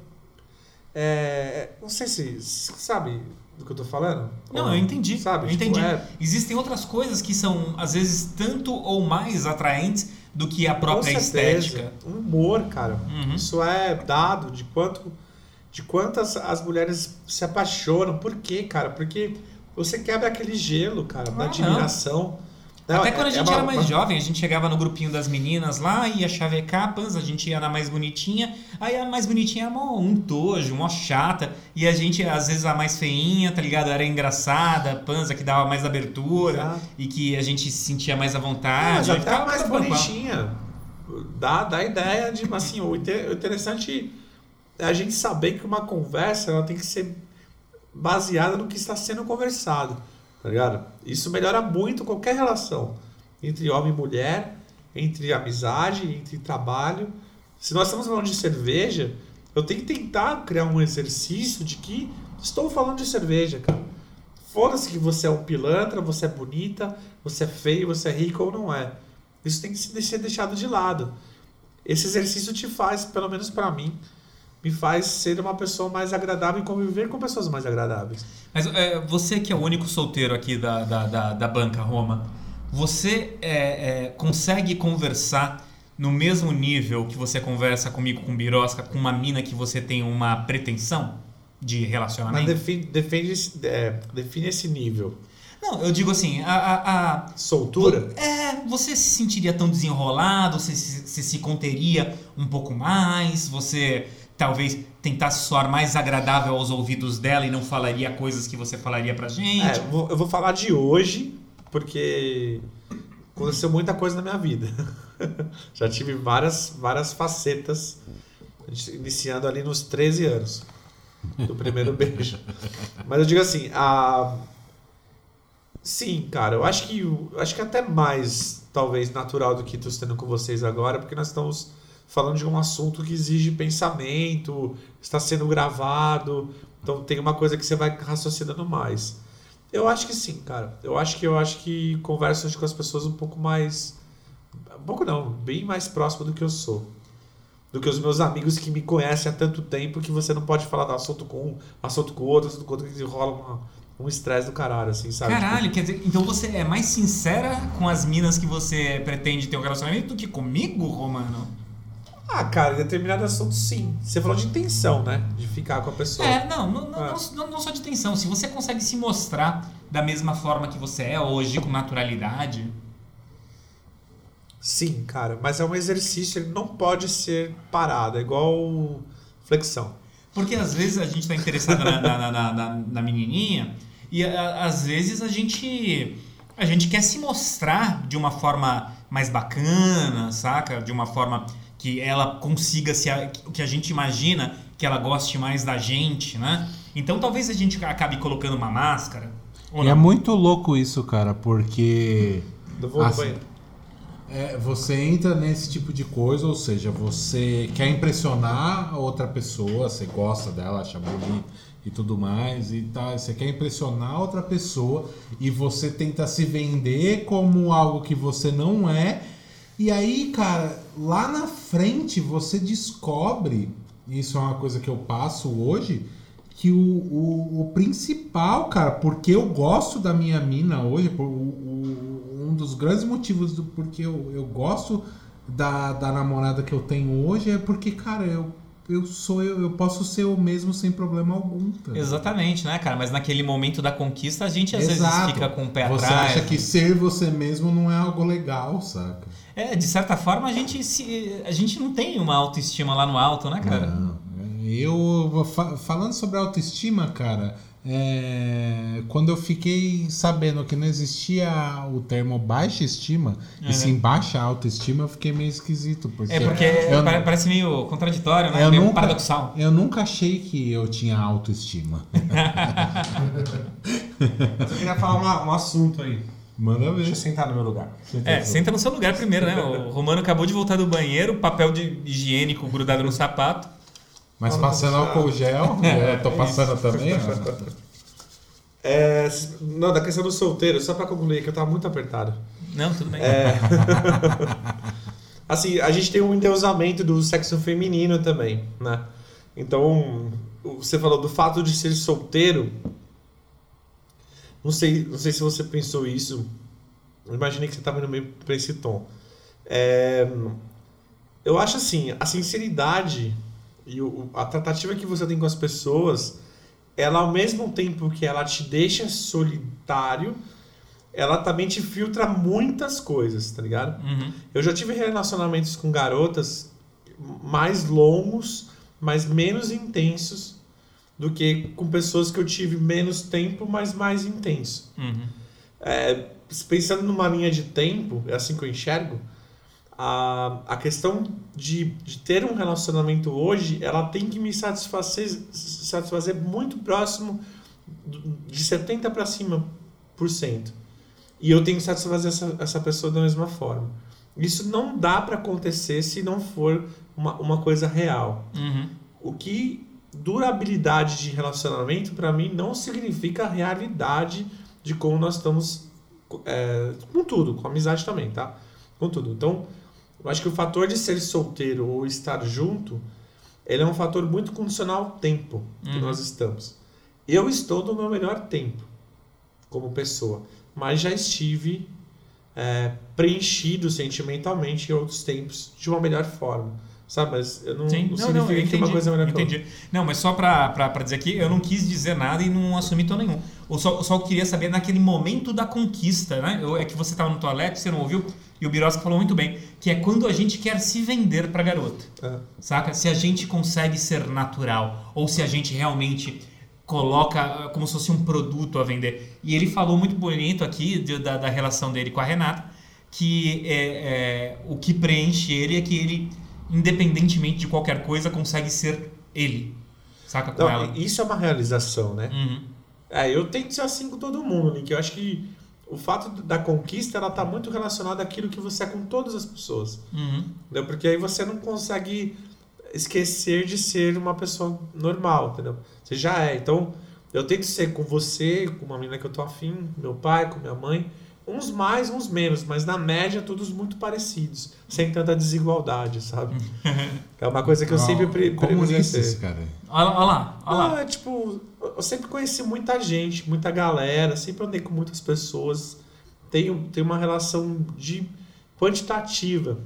é, não sei se, sabe do que eu tô falando? Não, Ou eu entendi. Sabe? eu Tipo, entendi. é- Existem outras coisas que são, às vezes, tanto ou mais atraentes do que a própria estética. Humor, cara. Uhum. Isso é dado de quanto de quantas as mulheres se apaixonam. Por quê, cara? Porque você quebra aquele gelo, cara, da Ah, admiração. Não, Até é- quando a é gente uma- era mais uma- jovem, a gente chegava no grupinho das meninas lá, ia chavecar Panza, a gente ia na mais bonitinha, aí a mais bonitinha era mó, um tojo, mó chata, e a gente, às vezes, a mais feinha, tá ligado? Era engraçada, a Panza que dava mais abertura, Exato. e que a gente se sentia mais à vontade. mas até a mais bonitinha. Dá, dá a ideia de, assim, o interessante é a gente saber que uma conversa ela tem que ser baseada no que está sendo conversado, tá ligado? Isso melhora muito qualquer relação entre homem e mulher, entre amizade, entre trabalho. Se nós estamos falando de cerveja, eu tenho que tentar criar um exercício de que estou falando de cerveja, cara. Foda-se que você é um pilantra, você é bonita, você é feio, você é rico ou não é. Isso tem que ser deixado de lado. Esse exercício te faz, pelo menos pra mim, me faz ser uma pessoa mais agradável e conviver com pessoas mais agradáveis. Mas é, você que é o único solteiro aqui da, da, da, da banca Roma, você é, é, consegue conversar no mesmo nível que você conversa comigo com Birosca, com uma mina que você tem uma pretensão de Mas relacionamento? define, defende esse- é, define esse nível. Não, eu digo assim, a, a, a- Soltura? É, você se sentiria tão desenrolado, você se, você se conteria um pouco mais, você talvez tentasse soar mais agradável aos ouvidos dela e não falaria coisas que você falaria pra gente. É, eu vou- eu vou falar de hoje, porque aconteceu muita coisa na minha vida. Já tive várias, várias facetas, iniciando ali nos 13 anos do primeiro beijo. Mas eu digo assim, a... sim, cara, eu acho que eu acho que até mais talvez natural do que estou tendo com vocês agora, porque nós estamos falando de um assunto que exige pensamento, está sendo gravado, então tem uma coisa que você vai raciocinando mais. Eu acho que sim, cara. Eu acho que eu acho que converso com as pessoas um pouco mais um pouco não, bem mais próximo do que eu sou. Do que os meus amigos que me conhecem há tanto tempo que você não pode falar do assunto com um, assunto com outro, assunto com outro, que rola uma- um estresse do caralho, assim, sabe? Caralho, quer dizer, então você é mais sincera com as minas que você pretende ter um relacionamento do que comigo, Romano? Ah, cara, em determinado assunto sim. Você falou de intenção, né? De ficar com a pessoa. É, não, não, É. não, não só de tensão. Se você consegue se mostrar da mesma forma que você é hoje, com naturalidade. Sim, cara, mas é um exercício, ele não pode ser parado, é igual flexão. Porque às vezes a gente tá interessado na, na, na, na, na menininha e a- às vezes a gente a gente quer se mostrar de uma forma mais bacana, saca? De uma forma que ela consiga se o que a gente imagina que ela goste mais da gente, né? Então talvez a gente acabe colocando uma máscara. E é muito louco isso, cara, porque Eu vou no sim. banheiro. é, você entra nesse tipo de coisa, ou seja, você quer impressionar a outra pessoa, você gosta dela, acha bonita e tudo mais, e tá, você quer impressionar a outra pessoa e você tenta se vender como algo que você não é. E aí, cara, lá na frente você descobre, isso é uma coisa que eu passo hoje, que o, o, o principal, cara, porque eu gosto da minha mina hoje, o, o- um dos grandes motivos do porque eu, eu gosto da, da namorada que eu tenho hoje é porque, cara, eu, eu sou eu, eu posso ser eu mesmo sem problema algum. tá? Exatamente, né, cara? Mas naquele momento da conquista a gente às vezes Exato. fica com o pé Você atrás. acha que ser você mesmo não é algo legal, saca? É, de certa forma a gente se a gente não tem uma autoestima lá no alto, né, cara? Não. Eu, falando sobre autoestima, cara, é, quando eu fiquei sabendo que não existia o termo baixa estima, É. e sim baixa autoestima, eu fiquei meio esquisito. Porque É porque eu, pare- parece meio contraditório, né? eu meio nunca- paradoxal. eu nunca achei que eu tinha autoestima. Eu queria falar um, assunto aí. Manda ver. Deixa eu sentar no meu lugar. É, senta no seu lugar primeiro, né? O Romano acabou de voltar do banheiro, papel de higiênico grudado no sapato. Mas Vamos passando álcool gel, eu tô passando também. ó. É, não, da questão do solteiro, só pra concluir, que eu tava muito apertado. Não, tudo bem. É. assim, a gente tem um endeusamento do sexo feminino também, né? Então, o- você falou do fato de ser solteiro. Não sei, não sei se você pensou isso. Imaginei que você estava indo meio pra esse tom. É, eu acho assim, a sinceridade e o- a tratativa que você tem com as pessoas, ela ao mesmo tempo que ela te deixa solitário, ela também te filtra muitas coisas, tá ligado? Uhum. Eu já tive relacionamentos com garotas mais longos, mas menos intensos do que com pessoas que eu tive menos tempo, mas mais intenso. Uhum. É, pensando numa linha de tempo, é assim que eu enxergo, a, a questão de, de ter um relacionamento hoje, ela tem que me satisfazer, satisfazer muito próximo de 70 para cima por cento. E eu tenho que satisfazer essa, essa pessoa da mesma forma. Isso não dá para acontecer se não for uma, uma coisa real. Uhum. O que durabilidade de relacionamento para mim não significa a realidade de como nós estamos é, com tudo, com amizade também, tá? Com tudo. Então, eu acho que o fator de ser solteiro ou estar junto, ele é um fator muito condicional ao tempo que Uhum. nós estamos. Eu estou no meu melhor tempo como pessoa, mas já estive é, preenchido sentimentalmente em outros tempos de uma melhor forma. Sabe? Mas eu não, Sim, não não, não, significa eu que uma entendi, coisa é melhor que outra. entendi. Não, mas só pra dizer aqui, eu não quis dizer nada e não assumi tom nenhum. Eu só, eu só queria saber naquele momento da conquista, né? Eu, é que você tava no toalete, você não ouviu, e o Birosca falou muito bem, que é quando a gente quer se vender pra garota. É. Saca? Se a gente consegue ser natural, ou se a gente realmente coloca ah, como se fosse um produto a vender. E ele falou muito bonito aqui de- da, da relação dele com a Renata, que é, é, o que preenche ele é que ele, independentemente de qualquer coisa, consegue ser ele. Saca com Não, ela? isso é uma realização, né? Uhum. É, eu tento ser assim com todo mundo, Nick. Eu acho que o fato da conquista, ela tá muito relacionada àquilo que você é com todas as pessoas. Uhum. Entendeu? Porque aí você não consegue esquecer de ser uma pessoa normal, entendeu? Você já é. Então, eu tento ser com você, com uma menina que eu tô afim, com meu pai, com minha mãe. Uns mais, uns menos, mas na média todos muito parecidos, sem tanta desigualdade, sabe? É uma coisa que eu sempre pre preconizei. cara. Olha, olha lá, olha Não, lá. é tipo, eu sempre conheci muita gente, muita galera, sempre andei com muitas pessoas. Tenho, tenho uma relação de quantitativa.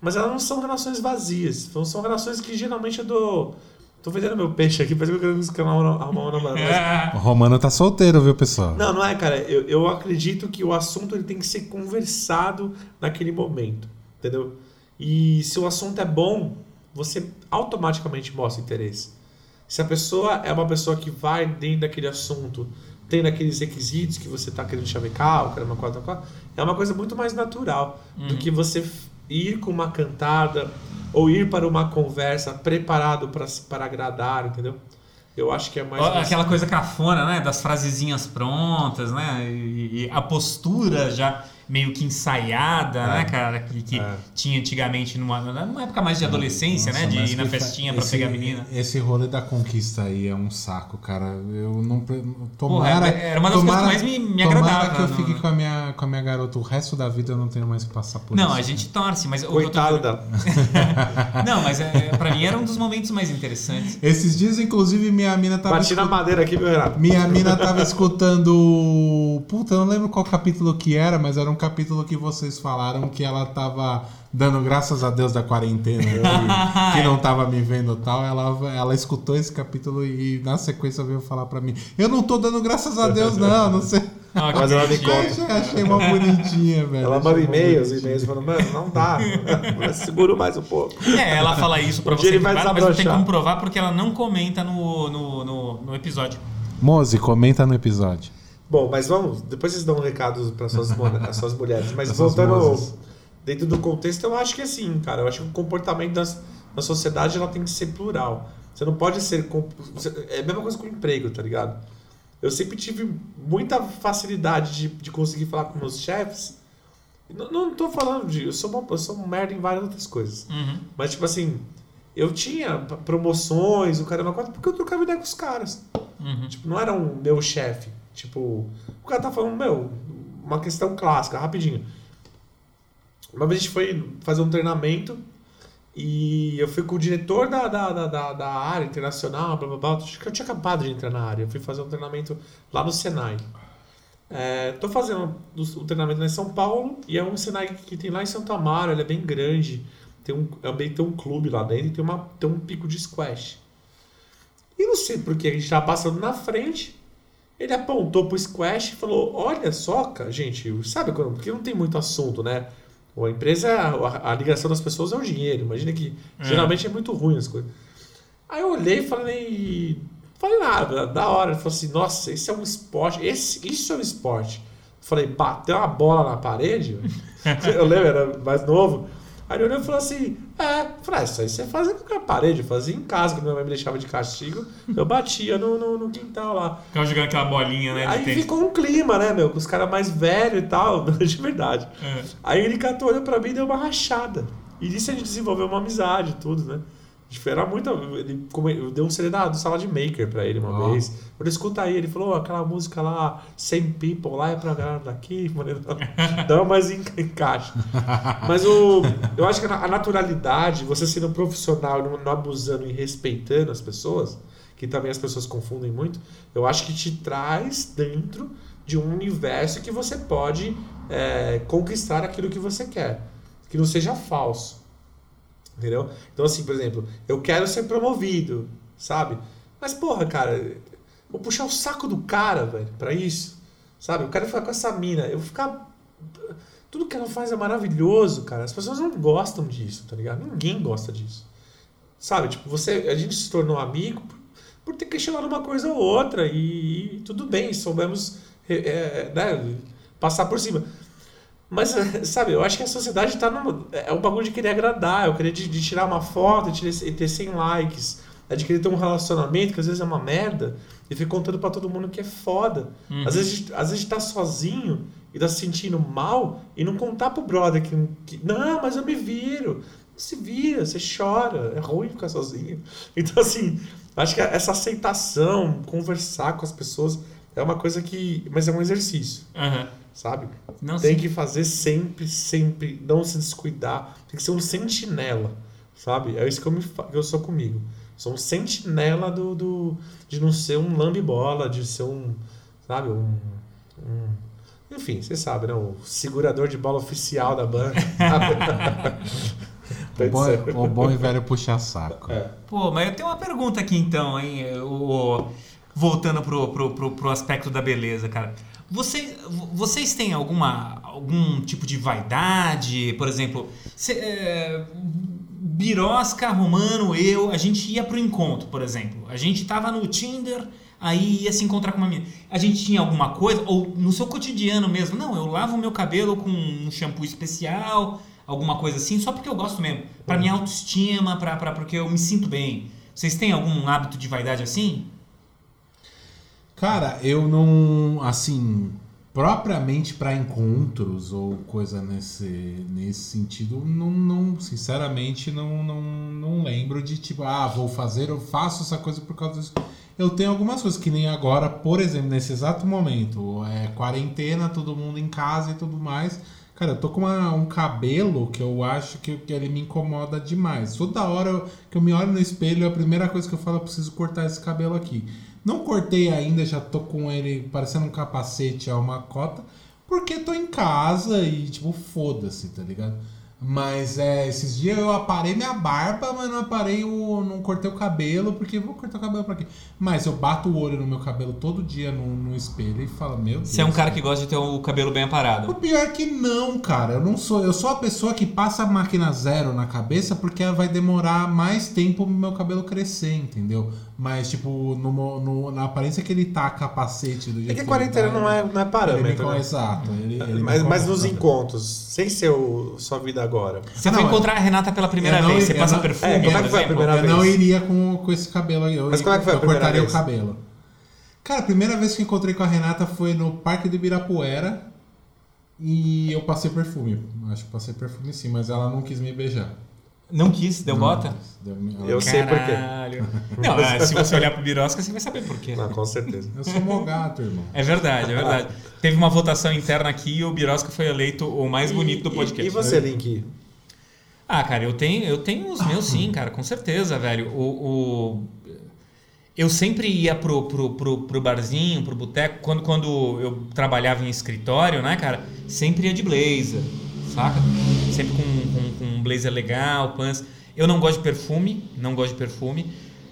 Mas elas não são relações vazias. São, são relações que geralmente eu dou. Tô vendendo meu peixe aqui, parece que eu quero arrumar uma namorada. mas- É. O Romano tá solteiro, viu, pessoal? Não, não é, cara. Eu, eu acredito que o assunto ele tem que ser conversado naquele momento, entendeu? E se o assunto é bom, você automaticamente mostra interesse. Se a pessoa é uma pessoa que vai dentro daquele assunto, tem aqueles requisitos que você está querendo chavecar, ou quer uma coisa, outra coisa, é uma coisa muito mais natural do que você ir com uma cantada ou ir para uma conversa preparado para agradar, entendeu? Eu acho que é mais. Aquela coisa cafona, né? Das frasezinhas prontas, né? E, e a postura já meio que ensaiada, né, cara? Que, que É. tinha antigamente numa, numa época mais de adolescência, né? Nossa, De mas ir na festinha pra esse- pegar a menina. Esse rolê da conquista aí é um saco, cara. Eu não. pre- Porra, Tomara. era uma das coisas que mais me, me tomara agradava. que eu no- fique com a, minha, com a minha garota o resto da vida, eu não tenho mais que passar por Não, isso. a gente torce, mas tô Coitado dela. Não, mas é, pra mim era um dos momentos mais interessantes. Esses dias, inclusive, minha mina tava. Bati na madeira aqui, meu Renato. Minha mina tava escutando. Puta, eu não lembro qual capítulo que era, mas era um capítulo que vocês falaram que ela tava dando graças a Deus da quarentena, que, que não tava me vendo tal. Ela, ela escutou esse capítulo e na sequência veio falar pra mim: Eu não tô dando graças a Deus, não, não sei. Ah, que Mas ela me conta. Achei, uma bonitinha, velho. Ela manda e-mails, e-mails falando, mano, não dá. Segura mais um pouco. É, ela fala isso pra Um você, ele vai mas não tem desabrochar. como provar porque ela não comenta no, no, no, no episódio. Moze, comenta no episódio. Bom, mas vamos, depois vocês dão um recado para suas, suas mulheres. Mas voltando dentro do contexto, eu acho que assim, cara, eu acho que o comportamento das, da sociedade ela tem que ser plural. Você não pode ser. É a mesma coisa com o emprego, tá ligado? Eu sempre tive muita facilidade de, de conseguir falar com meus chefes. Não, não tô falando de. Eu sou, uma, eu sou um merda em várias outras coisas. Uhum. Mas, tipo assim, eu tinha promoções, o cara quatro porque eu trocava ideia com os caras. Uhum. Tipo, não era um meu chefe. Tipo, o cara tá falando, meu, uma questão clássica, rapidinho. Uma vez a gente foi fazer um treinamento e eu fui com o diretor da, da, da, da, área internacional, blá blá blá. Acho que eu tinha acabado de entrar na área. Eu fui fazer um treinamento lá no Senai. É, tô fazendo o treinamento lá em São Paulo e é um Senai que tem lá em Santo Amaro, ele é bem grande. Tem um, também tem um clube lá dentro e tem, uma, tem um pico de squash. E não sei porque a gente tava passando na frente, Ele apontou pro Squash e falou: Olha só, cara, gente, sabe quando. Porque não tem muito assunto, né? A empresa, a, a ligação das pessoas é o dinheiro. Imagina que É. geralmente é muito ruim as coisas. Aí eu olhei e falei. Falei nada, da hora. Ele falou assim: Nossa, esse é um esporte. Esse, isso é um esporte. Eu falei: Bateu uma bola na parede? eu lembro, era mais novo. Aí ele olhou e falou assim: É, falei, ah, isso aí você fazia com a parede, eu fazia em casa, quando minha mãe me deixava de castigo, eu batia no, no, no quintal lá. Ficava jogando aquela bolinha, né? Aí ficou um clima, né, meu? Com os caras mais velhos e tal, de verdade. É. Aí ele catou, olhou pra mim e deu uma rachada. E nisso a gente desenvolveu uma amizade e tudo, né? Tipo, Era muito. Ele come- eu dei um CD da, do Salad Maker pra ele uma Ó. vez. Falei, escuta aí. Ele falou, "Ó, aquela música lá, Same People, lá é pra galera daqui. Não, dá mais em, encaixe. Mas o, eu acho que a naturalidade, você sendo profissional, não, não abusando e respeitando as pessoas, que também as pessoas confundem muito, eu acho que te traz dentro de um universo que você pode é, conquistar aquilo que você quer. Que não seja falso. Entendeu? Então, assim, por exemplo, eu quero ser promovido, sabe? Mas, porra, cara, vou puxar o saco do cara, velho, pra isso. Sabe? Eu quero ficar com essa mina. Eu vou ficar. Tudo que ela faz é maravilhoso, cara. As pessoas não gostam disso, tá ligado? Ninguém gosta disso. Sabe? Tipo, você, a gente se tornou amigo por, por ter questionado uma coisa ou outra e, e tudo bem, soubemos é, é, né, passar por cima. Mas, eh, sabe, eu acho que a sociedade tá numa. É o bagulho de querer agradar, eu querer de, de tirar uma foto e, tirar- e ter 100 likes. É de querer ter um relacionamento que às vezes é uma merda e fica contando pra todo mundo que é foda. Uhum. Às, vezes, às vezes tá sozinho e tá se sentindo mal e não contar pro brother que, que. Não, mas eu me viro. Se vira, você chora. É ruim ficar sozinho. Então, assim, acho que essa aceitação, conversar com as pessoas é uma coisa que. Mas é um exercício, Aham. Sabe? Não tem sim. que fazer sempre, sempre, não se descuidar. Tem que ser um sentinela, sabe? É isso que eu, me, fa- eu sou comigo. Sou um sentinela do, do, de não ser um lambe-bola, de ser um, sabe, um... um- enfim, você sabe, né? O segurador de bola oficial da banda. O bom, é- o bom e velho puxar saco. É. Pô, mas eu tenho uma pergunta aqui então, hein? O, voltando pro, pro, pro, pro aspecto da beleza, cara. Vocês, vocês têm alguma, algum tipo de vaidade? Por exemplo, cê, é, Birosca, Romano, eu, a gente ia pro encontro, por exemplo. A gente tava no Tinder, aí ia se encontrar com uma menina. A gente tinha alguma coisa, ou no seu cotidiano mesmo, não, eu lavo meu cabelo com um shampoo especial, alguma coisa assim, só porque eu gosto mesmo. Pra minha autoestima, pra, porque eu me sinto bem. Vocês têm algum hábito de vaidade assim? Cara, eu não. Assim, propriamente pra encontros ou coisa nesse, nesse sentido, não, não sinceramente, não, não, não lembro de tipo, ah, vou fazer, eu faço essa coisa por causa disso. Eu tenho algumas coisas que nem agora, por exemplo, nesse exato momento, é quarentena, todo mundo em casa e tudo mais. Cara, eu tô com uma- um cabelo que eu acho que, que ele me incomoda demais. Toda hora eu- que eu me olho no espelho, a primeira coisa que eu falo, eu preciso cortar esse cabelo aqui. Não cortei ainda, já tô com ele parecendo um capacete a uma cota, porque tô em casa e, tipo, foda-se, tá ligado? Mas é, esses dias eu aparei minha barba, mas não aparei o. não cortei o cabelo, porque vou cortar o cabelo pra quê? Mas eu bato o olho no meu cabelo todo dia no, no espelho e falo, meu Deus. Você é um cara que gosta de ter o cabelo bem O aparado. pior é que não, cara. Eu não sou. Eu sou a pessoa que passa a máquina zero na cabeça porque vai demorar mais tempo pro meu cabelo crescer, entendeu? Mas, tipo, no, no- na aparência que ele tá capacete do jeito É que a ele quarentena tá, não é, não é ele me parâmetro, incomoda- né? Exato. Ele, ele me Mas, mas nos encontros, sem ser o, sua vida agora. Você Não, foi é- encontrar a Renata pela primeira Eu não- vez, você eu passa não- perfume, É, como é que foi a primeira Eu não vez? iria com, com esse cabelo aí. Eu, Mas como é que foi a eu primeira cortaria vez? o cabelo. Cara, a primeira vez que encontrei com a Renata foi no Parque do Ibirapuera. E eu passei perfume. Acho que passei perfume sim, mas ela não quis me beijar. Não quis, deu Não bota? deu- ela- Eu sei por quê. Não, é, se você olhar pro Birosca, você vai saber por quê. Não, com certeza. Eu sou mó gato, irmão. É verdade, é verdade. Teve uma votação interna aqui e o Birosca foi eleito o mais bonito do E- podcast. E, você, Link? Ah, cara, eu tenho, eu tenho os meus sim, cara, com certeza, velho. O, o- Eu sempre ia pro, pro, pro, pro barzinho, pro boteco, quando, quando eu trabalhava em escritório, né, cara? Sempre ia de blazer, saca? Sempre com, com, com um blazer legal, pants. Eu não gosto de perfume, não gosto de perfume.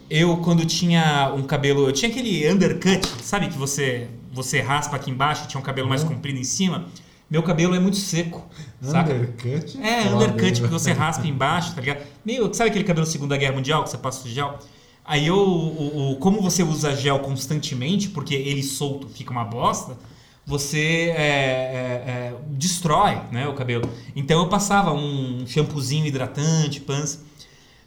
Eu, quando tinha um cabelo. Eu tinha aquele undercut, sabe? Que você você raspa aqui embaixo, tinha um cabelo mais comprido em cima. Meu cabelo é muito seco, saca? Undercut? É, Foda. undercut, que você raspa embaixo, tá ligado? Meio, sabe aquele cabelo Segunda Guerra Mundial, que você passa o gel? Aí eu, o, o- como você usa gel constantemente, porque ele solto fica uma bosta, você é, é, é, destrói né, o cabelo. Então eu passava um shampoozinho hidratante, pans.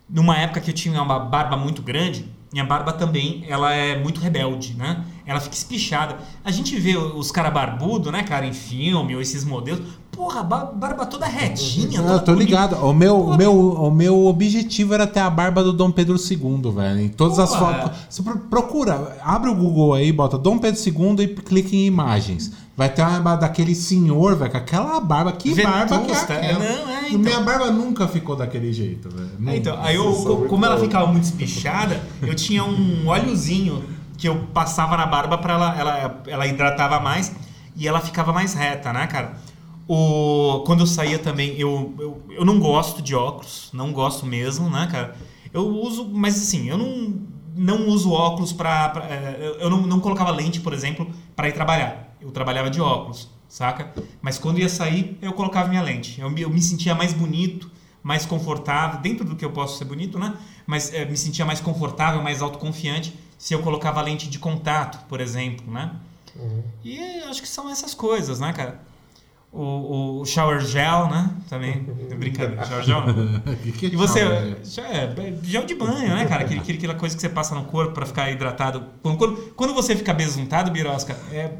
Numa época que eu tinha uma barba muito grande, minha barba também, ela é muito rebelde, né? Ela fica espichada. A gente vê os cara barbudo, né, cara, em filme ou esses modelos. Porra, barba toda retinha. Toda tô bonita. ligado. O meu, o, meu, o meu objetivo era ter a barba do Dom Pedro II, velho. Em todas as fotos. Você pro- procura, abre o Google aí, bota Dom Pedro II e clica em imagens. Vai ter uma barba daquele senhor, velho, com aquela barba. Que barba que é aquela? não, é, então. Minha barba nunca ficou daquele jeito, velho. É, então, aí eu, como ela ficava muito espichada, eu tinha um óleozinho que eu passava na barba pra ela, ela, ela hidratava mais e ela ficava mais reta, né, cara? O, quando eu saía também, eu, eu, eu não gosto de óculos, não gosto mesmo, né, cara? Eu uso, mas assim, eu não, não uso óculos pra. é, eu- não, não colocava lente, por exemplo, pra ir trabalhar. Eu trabalhava de óculos, saca? Mas quando ia sair, eu colocava minha lente. Eu, me- eu me sentia mais bonito, mais confortável, dentro do que eu posso ser bonito, né? Mas é, me sentia mais confortável, mais autoconfiante se eu colocava lente de contato, por exemplo, né? E é, acho que são essas coisas, né, cara? O, o shower gel, né? Também. Brincadeira, shower gel não. Que que é E você, shower, já é, gel de banho, né, cara? Aquele, aquela coisa que você passa no corpo pra ficar hidratado. Quando, quando, você fica besuntado, Birosca, é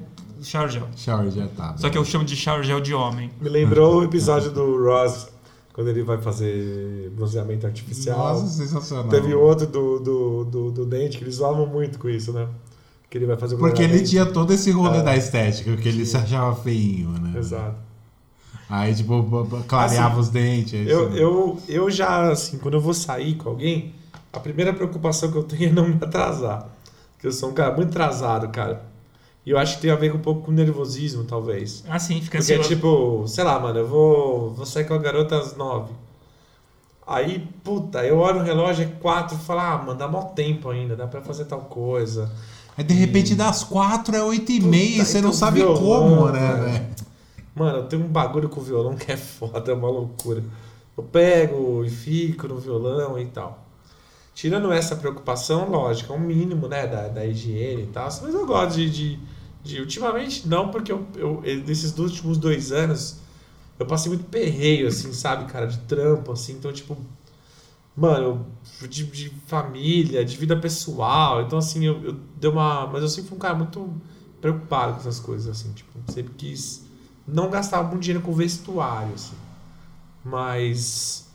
shower gel. Shower já tá. Só que eu chamo de shower gel de homem. Me lembrou o episódio do Ross, quando ele vai fazer bronzeamento artificial. Nossa, sensacional. Teve outro do, do, do, do dente que eles zoavam muito com isso, né? Que ele vai fazer Porque ele tinha todo esse rolê É. da estética, porque ele se achava feinho, né? Exato. Aí, tipo, clareava Assim, os dentes. aí Eu, eu, eu já, assim, quando eu vou sair com alguém, a primeira preocupação que eu tenho é não me atrasar. Porque eu sou um cara muito atrasado, cara. E eu acho que tem a ver com um pouco com nervosismo, talvez. Ah, sim, fica Porque, ansioso. tipo, sei lá, mano, eu vou, vou sair com a garota às nove. Aí, puta, eu olho o relógio, é quatro, e falo, ah, mano, dá mó tempo ainda, dá pra fazer tal coisa. Aí, de repente, das quatro é oito e Puta, meia e você não sabe violão, como, né, velho? Mano, eu tenho um bagulho com o violão que é foda, é uma loucura. Eu pego e fico no violão e tal. Tirando essa preocupação, lógico, é um mínimo, né, da, da higiene e tal. Mas eu gosto de. de, de- ultimamente, não, porque eu, eu, nesses últimos dois anos, eu passei muito perreio, assim, sabe, cara, de trampo, assim. Então, tipo, mano, de, de família, de vida pessoal. Então, assim, eu, eu dei uma. Mas eu sempre fui um cara muito preocupado com essas coisas, assim, tipo, sempre quis não gastar muito dinheiro com vestuário, assim. Mas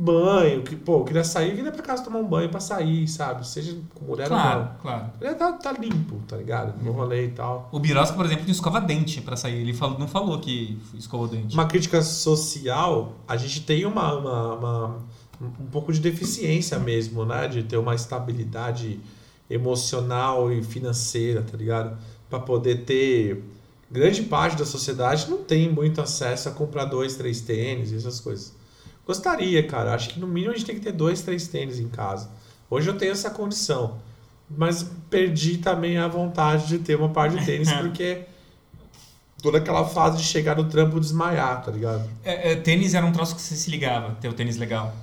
banho, que, pô, queria sair, queria pra casa tomar um banho pra sair, sabe? Seja com mulher Claro, ou não. claro. Eu queria tá, tá limpo, tá ligado? No rolê e tal. O Birosca, por exemplo, não escova dente pra sair. Ele falou, não falou que escovou dente. Uma crítica social, a gente tem uma, uma, uma- um pouco de deficiência mesmo, né? De ter uma estabilidade emocional e financeira, tá ligado? Pra poder ter. Grande parte da sociedade não tem muito acesso a comprar dois, três tênis e essas coisas. Gostaria, cara. Acho que no mínimo a gente tem que ter dois, três tênis em casa. Hoje eu tenho essa condição. Mas perdi também a vontade de ter uma par de tênis, porque toda aquela fase de chegar no trampo e desmaiar, tá ligado? É, é, tênis era um troço que você se ligava, ter o tênis legal.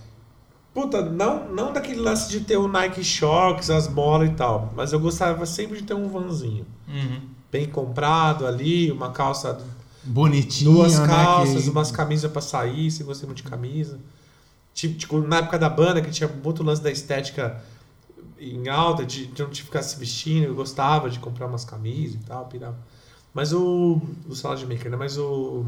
Puta, não, não daquele lance de ter o Nike Shocks, as molas e tal, mas eu gostava sempre de ter um vanzinho. Uhum. Bem comprado ali, uma calça, Bonitinho, duas né? calças, que- umas camisas pra sair, se gostei muito de camisa. Tipo, tipo, na época da banda, que tinha muito lance da estética em alta, de, de não te ficar se vestindo, eu gostava de comprar umas camisas e tal, pirava. Mas o. O salad maker, né? Mas o.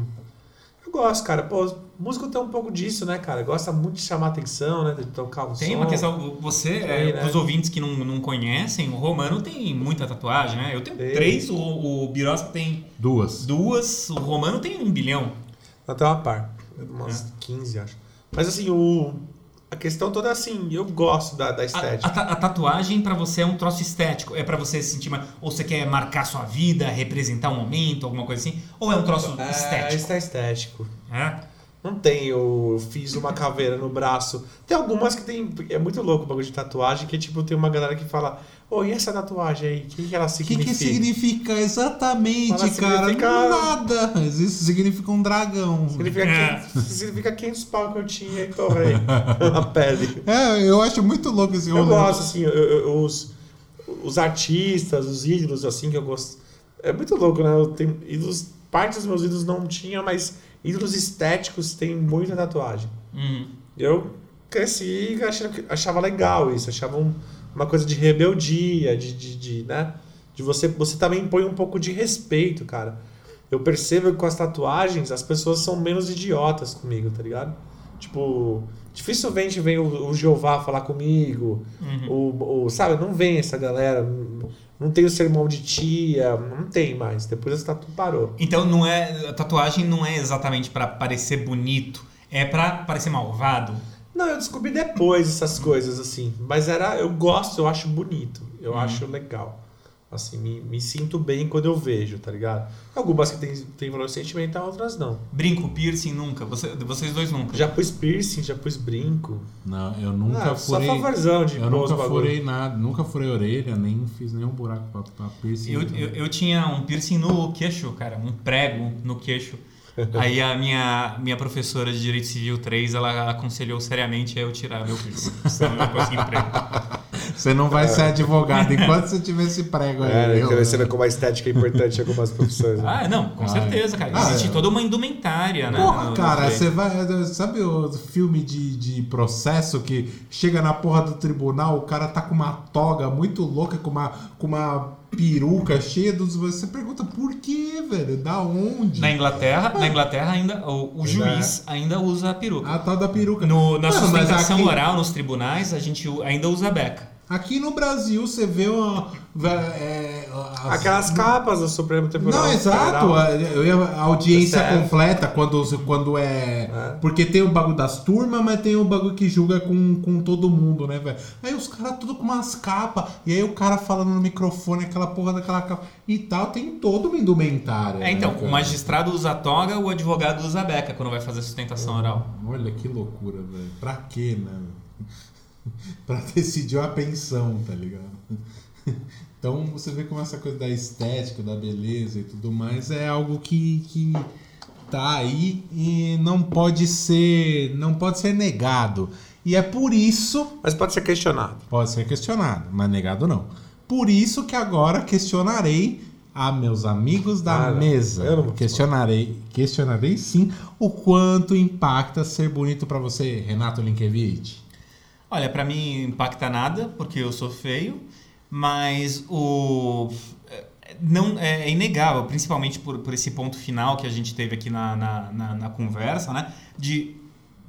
Eu gosto, cara. Pô, músico tem um pouco disso, né, cara? Gosta muito de chamar atenção, né? De tocar o Tem som. uma questão, você, é, né? os ouvintes que não, não conhecem, o Romano tem muita tatuagem, né? Eu tenho Tem. três, o, o Birosca tem Duas. duas, o Romano tem um bilhão. Até uma par. Umas 15, acho. Mas assim, o. A questão toda é assim, eu gosto da, da A, estética. a ta- a tatuagem pra você é um troço estético, é pra você se sentir mais. Ou você quer marcar sua vida, representar um momento, alguma coisa assim? Ou é um troço É, estético? isso é estético. É? Não tem, eu fiz uma caveira no braço. Tem algumas que tem. É muito louco o bagulho de tatuagem, que tipo, tem uma galera que fala, ô, e essa tatuagem aí? O que, que ela O que, significa? que significa exatamente, Ela cara? significa- Nada. Isso significa um dragão. Significa, É. 500, significa 500 pau que eu tinha e torrei na pele. É, eu acho muito louco esse Eu rolê. gosto, assim, eu- eu- os, os artistas, os ídolos, assim, que eu gosto. É muito louco, né? Eu tenho ídolos, parte dos meus ídolos não tinha, mas ídolos estéticos têm muita tatuagem. Uhum. Eu cresci achava, achava legal isso, achava um- uma coisa de rebeldia, de, de, de, né? De você, você também impõe um pouco de respeito, cara. Eu percebo que com as tatuagens as pessoas são menos idiotas comigo, tá ligado? Tipo, dificilmente vem o, o Jeová falar comigo, o, o, sabe? Não vem essa galera, não- tem o sermão de tia, não tem mais. Depois esse tatu parou. Então não é a tatuagem não é exatamente pra parecer bonito, é pra parecer malvado. Não, eu descobri depois essas coisas, assim. Mas era. Eu gosto, eu acho bonito. Eu acho legal. Assim, me, me sinto bem quando eu vejo, tá ligado? Algumas que tem, tem valor sentimental, outras não. Brinco, piercing nunca. Você- vocês dois nunca. Já pus piercing, já pus brinco. Não, eu nunca Ah, só furei. favorzão de Eu nunca bagulho. furei nada, nunca furei orelha, nem fiz nenhum buraco pra, pra piercing. Eu, eu, eu tinha um piercing no queixo, cara, um prego no queixo. Aí a minha, minha professora de Direito Civil 3, ela aconselhou seriamente a eu tirar meu piercing. Senão eu não consigo emprego. Você não vai ser advogado enquanto você tiver esse prego aí. É, viu? né? Você vê como a estética é importante em algumas profissões. né? Ah, não, com Ah, certeza, cara. Ah, Existe é. toda uma indumentária, né? Porra, no- cara, você vai. Sabe o filme de, de processo que chega na porra do tribunal, o cara tá com uma toga muito louca, com uma, com uma peruca cheia dos. Você pergunta por quê, velho? Da onde? Na Inglaterra, na Inglaterra ainda o, o juiz ainda usa a peruca. A tal da peruca. No, na Não, sustentação aqui- oral, nos tribunais, a gente ainda usa beca. Aqui no Brasil você vê uma. é, as- Aquelas capas do Supremo Tribunal Não, exato. Federal. A, a audiência completa quando, quando é, É. Porque tem o bagulho das turmas, mas tem o bagulho que julga com, com todo mundo, né, velho? Aí os caras tudo com umas capas. E aí o cara falando no microfone, aquela porra daquela capa. E tal, tem todo uma indumentária. É, então, né, o magistrado usa a toga, o advogado usa a beca quando vai fazer sustentação oral. Olha que loucura, velho. Pra quê, né? pra decidir uma pensão, tá ligado? Então você vê como essa coisa da estética, da beleza e tudo mais é algo que, que tá aí e não pode ser. não pode ser negado. E é por isso. Mas pode ser questionado. Pode ser questionado, mas negado não. Por isso que agora questionarei a meus amigos da Ah, não. mesa. Eu não vou questionarei, questionarei sim o quanto impacta ser bonito pra você, Renato Linkevich. Olha, pra mim impacta nada, porque eu sou feio, mas o é, não é inegável, principalmente por, por esse ponto final que a gente teve aqui na, na, na, na conversa, né? De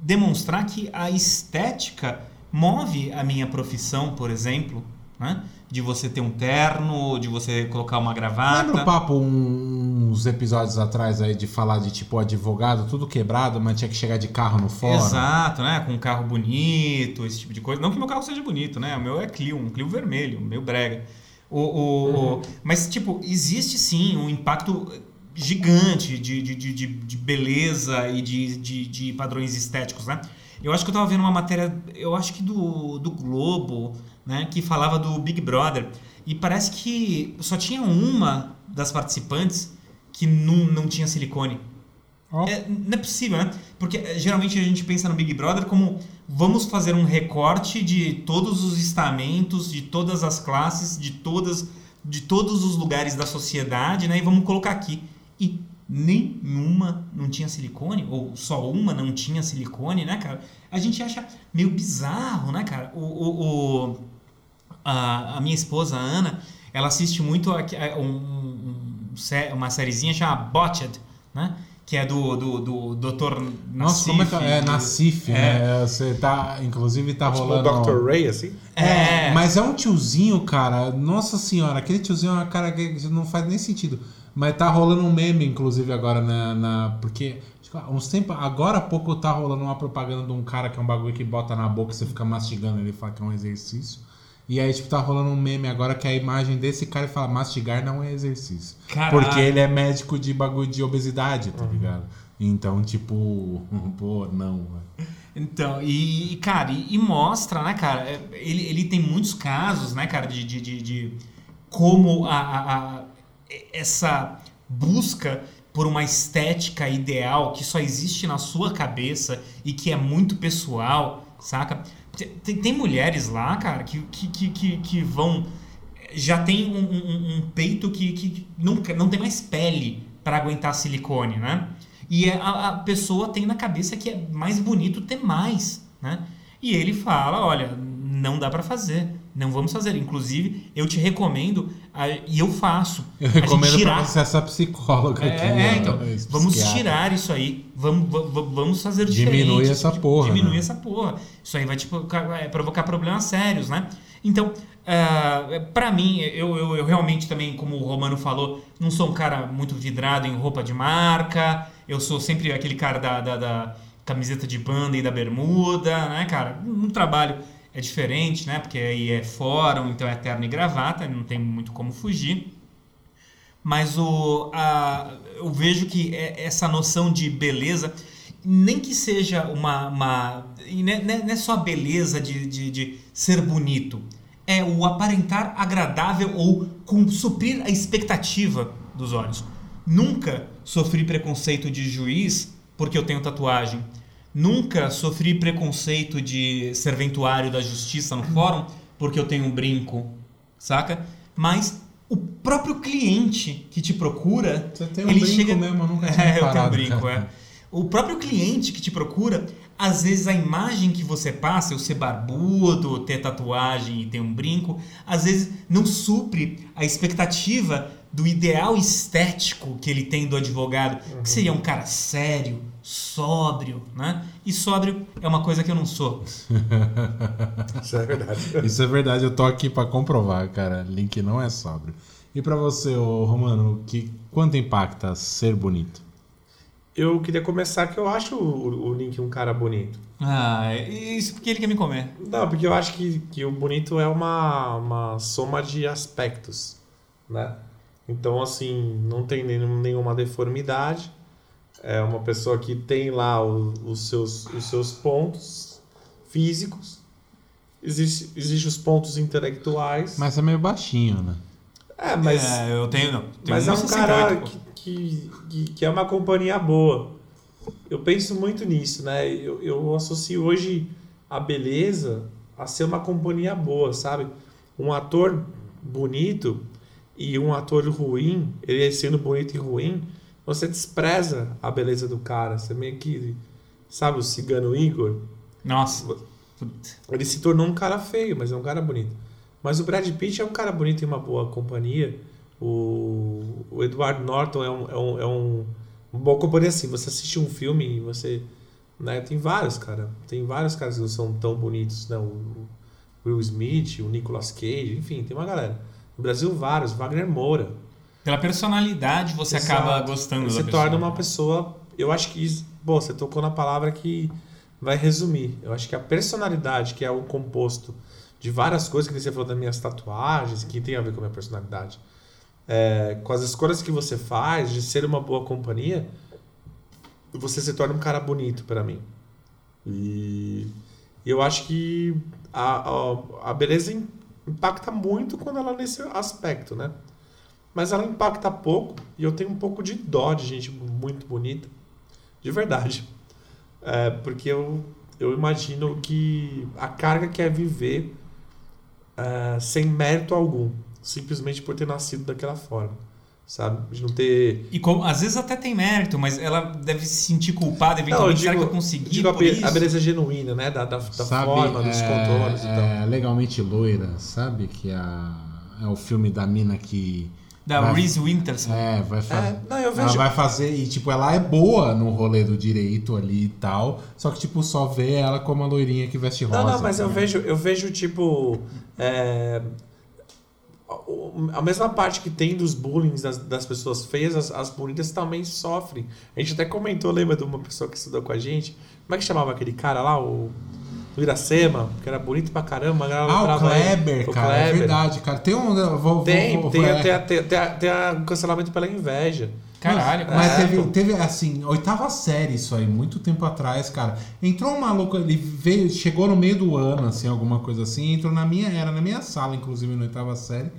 demonstrar que a estética move a minha profissão, por exemplo, né? De você ter um terno, de você colocar uma gravata. Lembra o papo uns episódios atrás aí de falar de tipo advogado, tudo quebrado, mas tinha que chegar de carro no fórum? Exato, né? Com um carro bonito, esse tipo de coisa. Não que meu carro seja bonito, né? O meu é Clio, um Clio vermelho, meio brega. O, o- o- Mas, tipo, existe sim um impacto gigante de, de, de, de- de beleza e de, de, de padrões estéticos, né? Eu acho que eu tava vendo uma matéria, eu acho que do, do Globo, né? Que falava do Big Brother. E parece que só tinha uma das participantes que não, não tinha silicone. Ó. É, não é possível, né? Porque é, geralmente a gente pensa no Big Brother como vamos fazer um recorte de todos os estamentos, de todas as classes, de todas de todos os lugares da sociedade, né? E vamos colocar aqui. E nenhuma não tinha silicone, ou só uma não tinha silicone, né, cara? A gente acha meio bizarro, né, cara? O, o, o- a, a minha esposa, a Ana, ela assiste muito aqui- a- um- um- uma sériezinha chamada Botched, né? Que é do, do, do Dr. Nossa, como é que é? do- Nassif, É. né? Você tá, inclusive tá Tipo o rolando... Dr. Ray, assim. É, mas é um tiozinho, cara. Nossa senhora, aquele tiozinho é uma cara que não faz nem sentido. Mas tá rolando um meme, inclusive, agora na. na- porque uns tempos. Agora há pouco tá rolando uma propaganda de um cara que é um bagulho que bota na boca e você fica mastigando ele fala que é um exercício. E aí, tipo, tá rolando um meme agora que é a imagem desse cara e fala mastigar não é exercício. Caralho. Porque ele é médico de bagulho de obesidade, tá ligado? Então, tipo, pô, não. Então, e, cara, e, e mostra, né, cara? é, Ele, ele tem muitos casos, né, cara, de, de, de, de como a- a- essa busca por uma estética ideal que só existe na sua cabeça e que é muito pessoal, saca? Tem, tem mulheres lá, cara, que, que, que, que, vão. Já tem um, um- um peito que, que nunca, não tem mais pele para aguentar silicone, né? E é- a, a pessoa tem na cabeça que é mais bonito ter mais, né? E ele fala, olha, não dá para fazer, não vamos fazer. Inclusive, eu te recomendo, e eu faço. Eu recomendo pra tirar- você essa psicóloga aqui. é, é, ó, então, vamos psiquiatra. tirar isso aí. Vamos, va- va- vamos fazer Diminui diferente. essa porra, Diminui né? essa porra. Isso aí vai te provocar, vai provocar problemas sérios, né? Então, ah, pra mim, eu, eu, eu realmente também, como o Romano falou, não sou um cara muito vidrado em roupa de marca. Eu sou sempre aquele cara da, da, da camiseta de banda e da bermuda, né, cara? No trabalho é diferente, né? Porque aí é fórum, então é terno e gravata, não tem muito como fugir. Mas o, a, eu vejo que é- essa noção de beleza, nem que seja uma. uma e não, é, não é- não é só a beleza de, de, de ser bonito, é o aparentar agradável ou com, suprir a expectativa dos olhos. Nunca sofri preconceito de juiz porque eu tenho tatuagem. Nunca sofri preconceito de serventuário da justiça no fórum porque eu tenho um brinco, saca? Mas o próprio cliente que te procura, Você tem um ele brinco chega... mesmo, eu nunca tinha É, eu tenho um brinco, cara. é. O próprio cliente que te procura, às vezes a imagem que você passa, eu ser barbudo, ter tatuagem e ter um brinco, às vezes não supre a expectativa do ideal estético que ele tem do advogado, que seria um cara sério, sóbrio, né? E sóbrio é uma coisa que eu não sou. Isso é verdade. Isso é verdade, eu tô aqui pra comprovar, cara. Link não é sóbrio. E pra você, ô Romano, que, quanto impacta ser bonito? Eu queria começar que eu acho o, o Link um cara bonito. Ah, isso porque ele quer me comer. Não, porque eu acho que, que o bonito é uma, uma soma de aspectos, né? Então, assim, não tem nenhum- nenhuma deformidade. É uma pessoa que tem lá o- os, seus, os seus pontos físicos. Existem existe os pontos intelectuais. Mas é meio baixinho, né? é, mas, É, eu tenho, não. Tenho mas é um 1,68, cara que, que, que, que é uma companhia boa. Eu penso muito nisso, né? Eu, eu associo hoje a beleza a ser uma companhia boa, sabe? Um ator bonito e um ator ruim, ele sendo bonito e ruim, você despreza a beleza do cara. Você meio que. Sabe o cigano Igor? Nossa. Ele se tornou um cara feio, mas é um cara bonito. Mas o Brad Pitt é um cara bonito e uma boa companhia. O, o Edward Norton é, um, é, um, é um, uma boa companhia assim. Você assiste um filme e você. Né, tem vários, cara. Tem vários caras que não são tão bonitos, né? O Will Smith, o Nicolas Cage, enfim, tem uma galera. No Brasil, vários. Wagner Moura. Pela personalidade você Exato. acaba gostando Você da pessoa. torna uma pessoa. Eu acho que. isso- Pô, você tocou na palavra que vai resumir. Eu acho que a personalidade, que é o composto de várias coisas que você falou das minhas tatuagens, que tem a ver com a minha personalidade, é, com as escolhas que você faz, de ser uma boa companhia, você se torna um cara bonito para mim. E eu acho que a, a, a beleza im- impacta muito quando ela é nesse aspecto, né? Mas ela impacta pouco e eu tenho um pouco de dó de gente muito bonita. De verdade. É, porque eu, eu imagino que a carga que é viver é, sem mérito algum. Simplesmente por ter nascido daquela forma. Sabe? De não ter. E como, às vezes até tem mérito, mas ela deve se sentir culpada Não, eu eventualmente. Será digo, que eu consegui digo a, por be- isso? a beleza genuína, né? Da, da, da sabe, forma, dos é, contornos e tal. é legalmente loira, sabe? Que é, a, é o filme da mina que. Da vai- Reese Witherspoon. É, vai fazer. É, não, eu Ela vejo. vai fazer, e tipo, ela é boa no rolê do direito ali e tal, só que tipo, só vê ela como a loirinha que veste rosa. Não, não, mas eu né? vejo, eu vejo tipo. é, a- a mesma parte que tem dos bullying das, das pessoas feias, as, as bonitas também sofrem. A gente até comentou, lembra de uma pessoa que estudou com a gente? Como é que chamava aquele cara lá? O. Do Iracema, que era bonito pra caramba. Ah, o. Kleber, O cara, é Kleber. verdade, cara. Tem um. Vou, Tem, vou- tem, é. tem, tem, tem, o cancelamento pela inveja. Caralho, Mas, mas é, teve, teve, assim, oitava série isso aí, muito tempo atrás, cara. Entrou um maluco, ele veio, chegou no meio do ano, assim, alguma coisa assim, entrou na minha, era na minha sala, inclusive, na oitava série.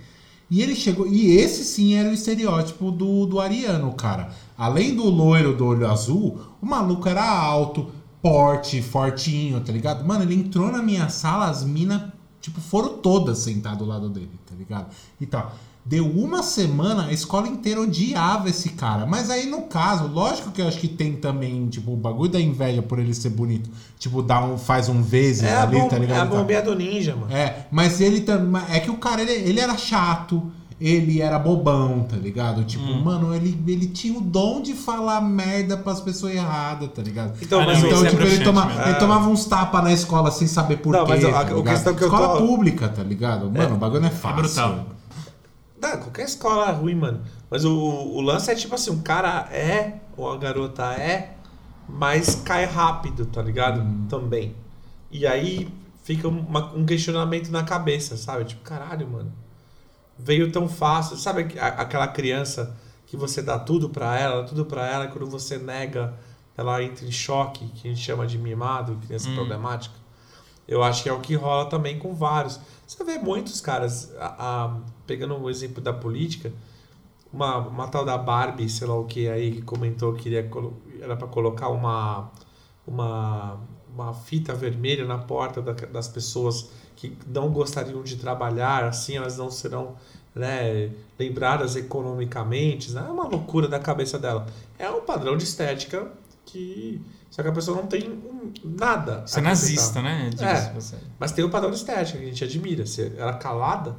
E ele chegou, e esse sim era o estereótipo do, do ariano, cara. Além do loiro do olho azul, o maluco era alto, porte, fortinho, tá ligado? Mano, ele entrou na minha sala, as minas, tipo, foram todas sentadas do lado dele, tá ligado? E tal. Deu uma semana, a escola inteira odiava esse cara. Mas aí, no caso, lógico que eu acho que tem também, tipo, o bagulho da inveja por ele ser bonito. Tipo, dá um, faz um vezes É ali, tá ligado? é a bombinha do ninja, mano. É, mas ele também. É que o cara, ele, ele era chato, ele era bobão, tá ligado? Tipo, Hum. mano, ele, ele tinha o dom de falar merda pras pessoas erradas, tá ligado? Então, Ah, mas Então, isso é tipo, ele, toma- ele tomava uns tapas na escola sem saber por Não, quê. mas a- tá a questão que eu escola tô- pública, tá ligado? Mano, o bagulho não é fácil. brutal. Não, qualquer escola é ruim, mano. Mas o, o lance é tipo assim, um cara é, ou a garota é, mas cai rápido, tá ligado? Também. E aí fica uma- um questionamento na cabeça, sabe? Tipo, caralho, mano. Veio tão fácil. Sabe aquela criança que você dá tudo pra ela, tudo pra ela, e quando você nega, ela entra em choque, que a gente chama de mimado, criança problemática. Eu acho que é o que rola também com vários. Você vê muitos caras, a- a- pegando o exemplo da política, uma, uma tal da Barbie, sei lá o que aí, que comentou que iria, era para colocar uma, uma, uma fita vermelha na porta da- das pessoas que não gostariam de trabalhar, assim elas não serão né, lembradas economicamente. né? É uma loucura da cabeça dela. É um padrão de estética que. Só que a pessoa não tem um- nada. Você é nazista, né? É. Mas tem o padrão de estética que a gente admira. Se ela calada,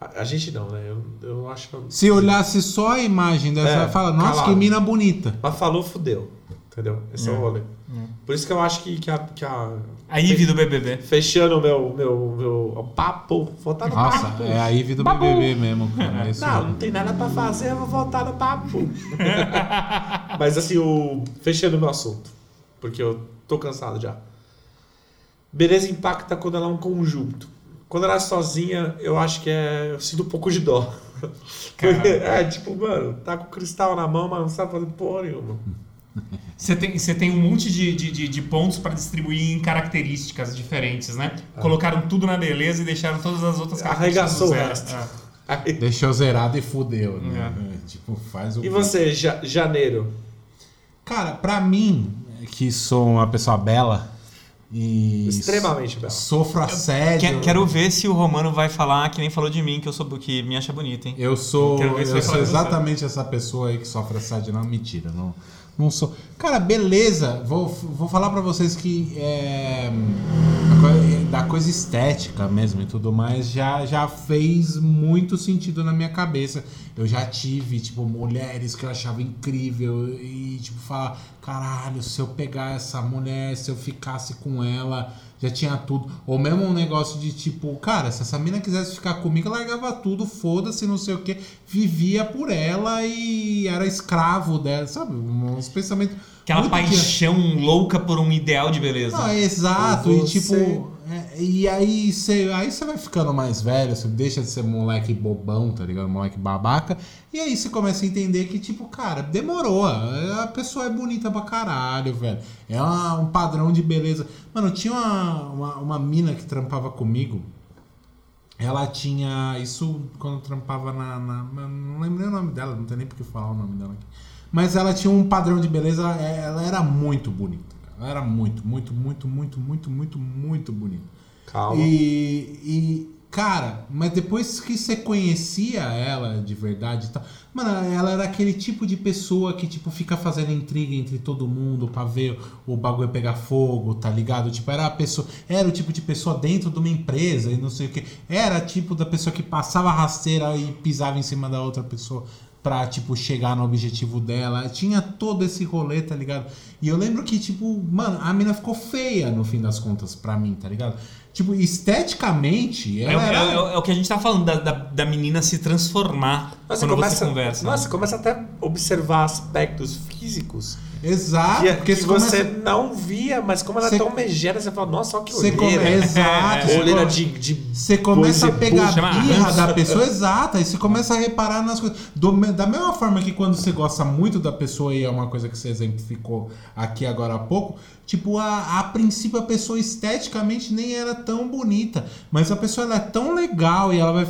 a, a gente não, né? Eu, eu acho. Se olhasse só a imagem dessa, É, fala, nossa, calado. que mina bonita. Mas falou, fudeu. Entendeu? Esse é, É. o rolê. Por isso que eu acho que, que a. Que a A Ivy do BBB. Fechando o meu, meu, meu papo, voltar no Nossa, papo. é a Ivy do Papo. BBB mesmo, cara. é isso Não, mesmo. não tem nada pra fazer, eu vou voltar no papo. Mas assim, o... fechando o meu assunto, porque eu tô cansado já. Beleza impacta quando ela é um conjunto. Quando ela é sozinha, eu acho que é. Eu sinto um pouco de dó. Porque, é tipo, mano, tá com o cristal na mão, mas não sabe fazer porra nenhuma. Você tem, você tem um monte de, de, de, de pontos para distribuir em características diferentes, né? Colocaram tudo na beleza e deixaram todas as outras características Arregaçou no o zero. resto. É. Deixou zerado e fudeu, né? É. É, Tipo, faz o. E você, ja- janeiro? Cara, pra mim, que sou uma pessoa bela e. Extremamente bela. Sofro assédio. Quer- Quero ver se o Romano vai falar que nem falou de mim, que eu sou que me acha bonito, hein? Eu sou, eu sou exatamente essa pessoa aí que sofre assédio. Não, mentira, não, não sou. Cara, beleza. Vou, vou falar pra vocês que é, da coisa estética mesmo e tudo mais já, já fez muito sentido na minha cabeça. Eu já tive, tipo, mulheres que eu achava incrível e, tipo, falar, caralho, se eu pegar essa mulher, se eu ficasse com ela, já tinha tudo. Ou mesmo um negócio de tipo, cara, se essa mina quisesse ficar comigo, largava tudo, foda-se, não sei o que, vivia por ela e era escravo dela, sabe? Uns pensamentos. Aquela muito que- paixão louca por um ideal de beleza. não, é exato, Ou e você- tipo. É, e aí você aí vai ficando mais velho, você deixa de ser moleque bobão, tá ligado? Moleque babaca. E aí você começa a entender que, tipo, cara, demorou. A pessoa é bonita pra caralho, velho. É uma- um padrão de beleza. Mano, tinha uma, uma, uma mina que trampava comigo. Ela tinha. Isso quando trampava na. na- não lembro nem o nome dela, não tem nem por que falar o nome dela aqui. Mas ela tinha um padrão de beleza, é, ela era muito bonita. Era muito, muito, muito, muito, muito, muito, muito bonita. Calma. E, e, cara, mas depois que você conhecia ela de verdade e tal, mano, ela era aquele tipo de pessoa que, tipo, fica fazendo intriga entre todo mundo pra ver o bagulho pegar fogo, tá ligado? Tipo, era a pessoa, era o tipo de pessoa dentro de uma empresa e não sei o que. Era tipo da pessoa que passava rasteira e pisava em cima da outra pessoa pra, tipo, chegar no objetivo dela. Tinha todo esse rolê, tá ligado? E eu lembro que, tipo, mano, a mina ficou feia no fim das contas pra mim, tá ligado? Tipo, esteticamente, É, ela o- era... é o- é o que a gente tá falando, da, da, da menina se transformar Nossa, quando começa, você conversa. Nossa, começa até observar aspectos físicos Exato, que, porque que você começa- não via, mas como ela é tão megera, você fala, nossa, olha que Você come... olheira. Exato. você Olheira de, de Você começa a pegar a birra da pessoa exata e você começa a reparar nas coisas. Do da mesma forma que quando você gosta muito da pessoa, e é uma coisa que você exemplificou aqui agora há pouco, tipo, a, a princípio a pessoa esteticamente nem era tão bonita, mas a pessoa ela é tão legal e ela vai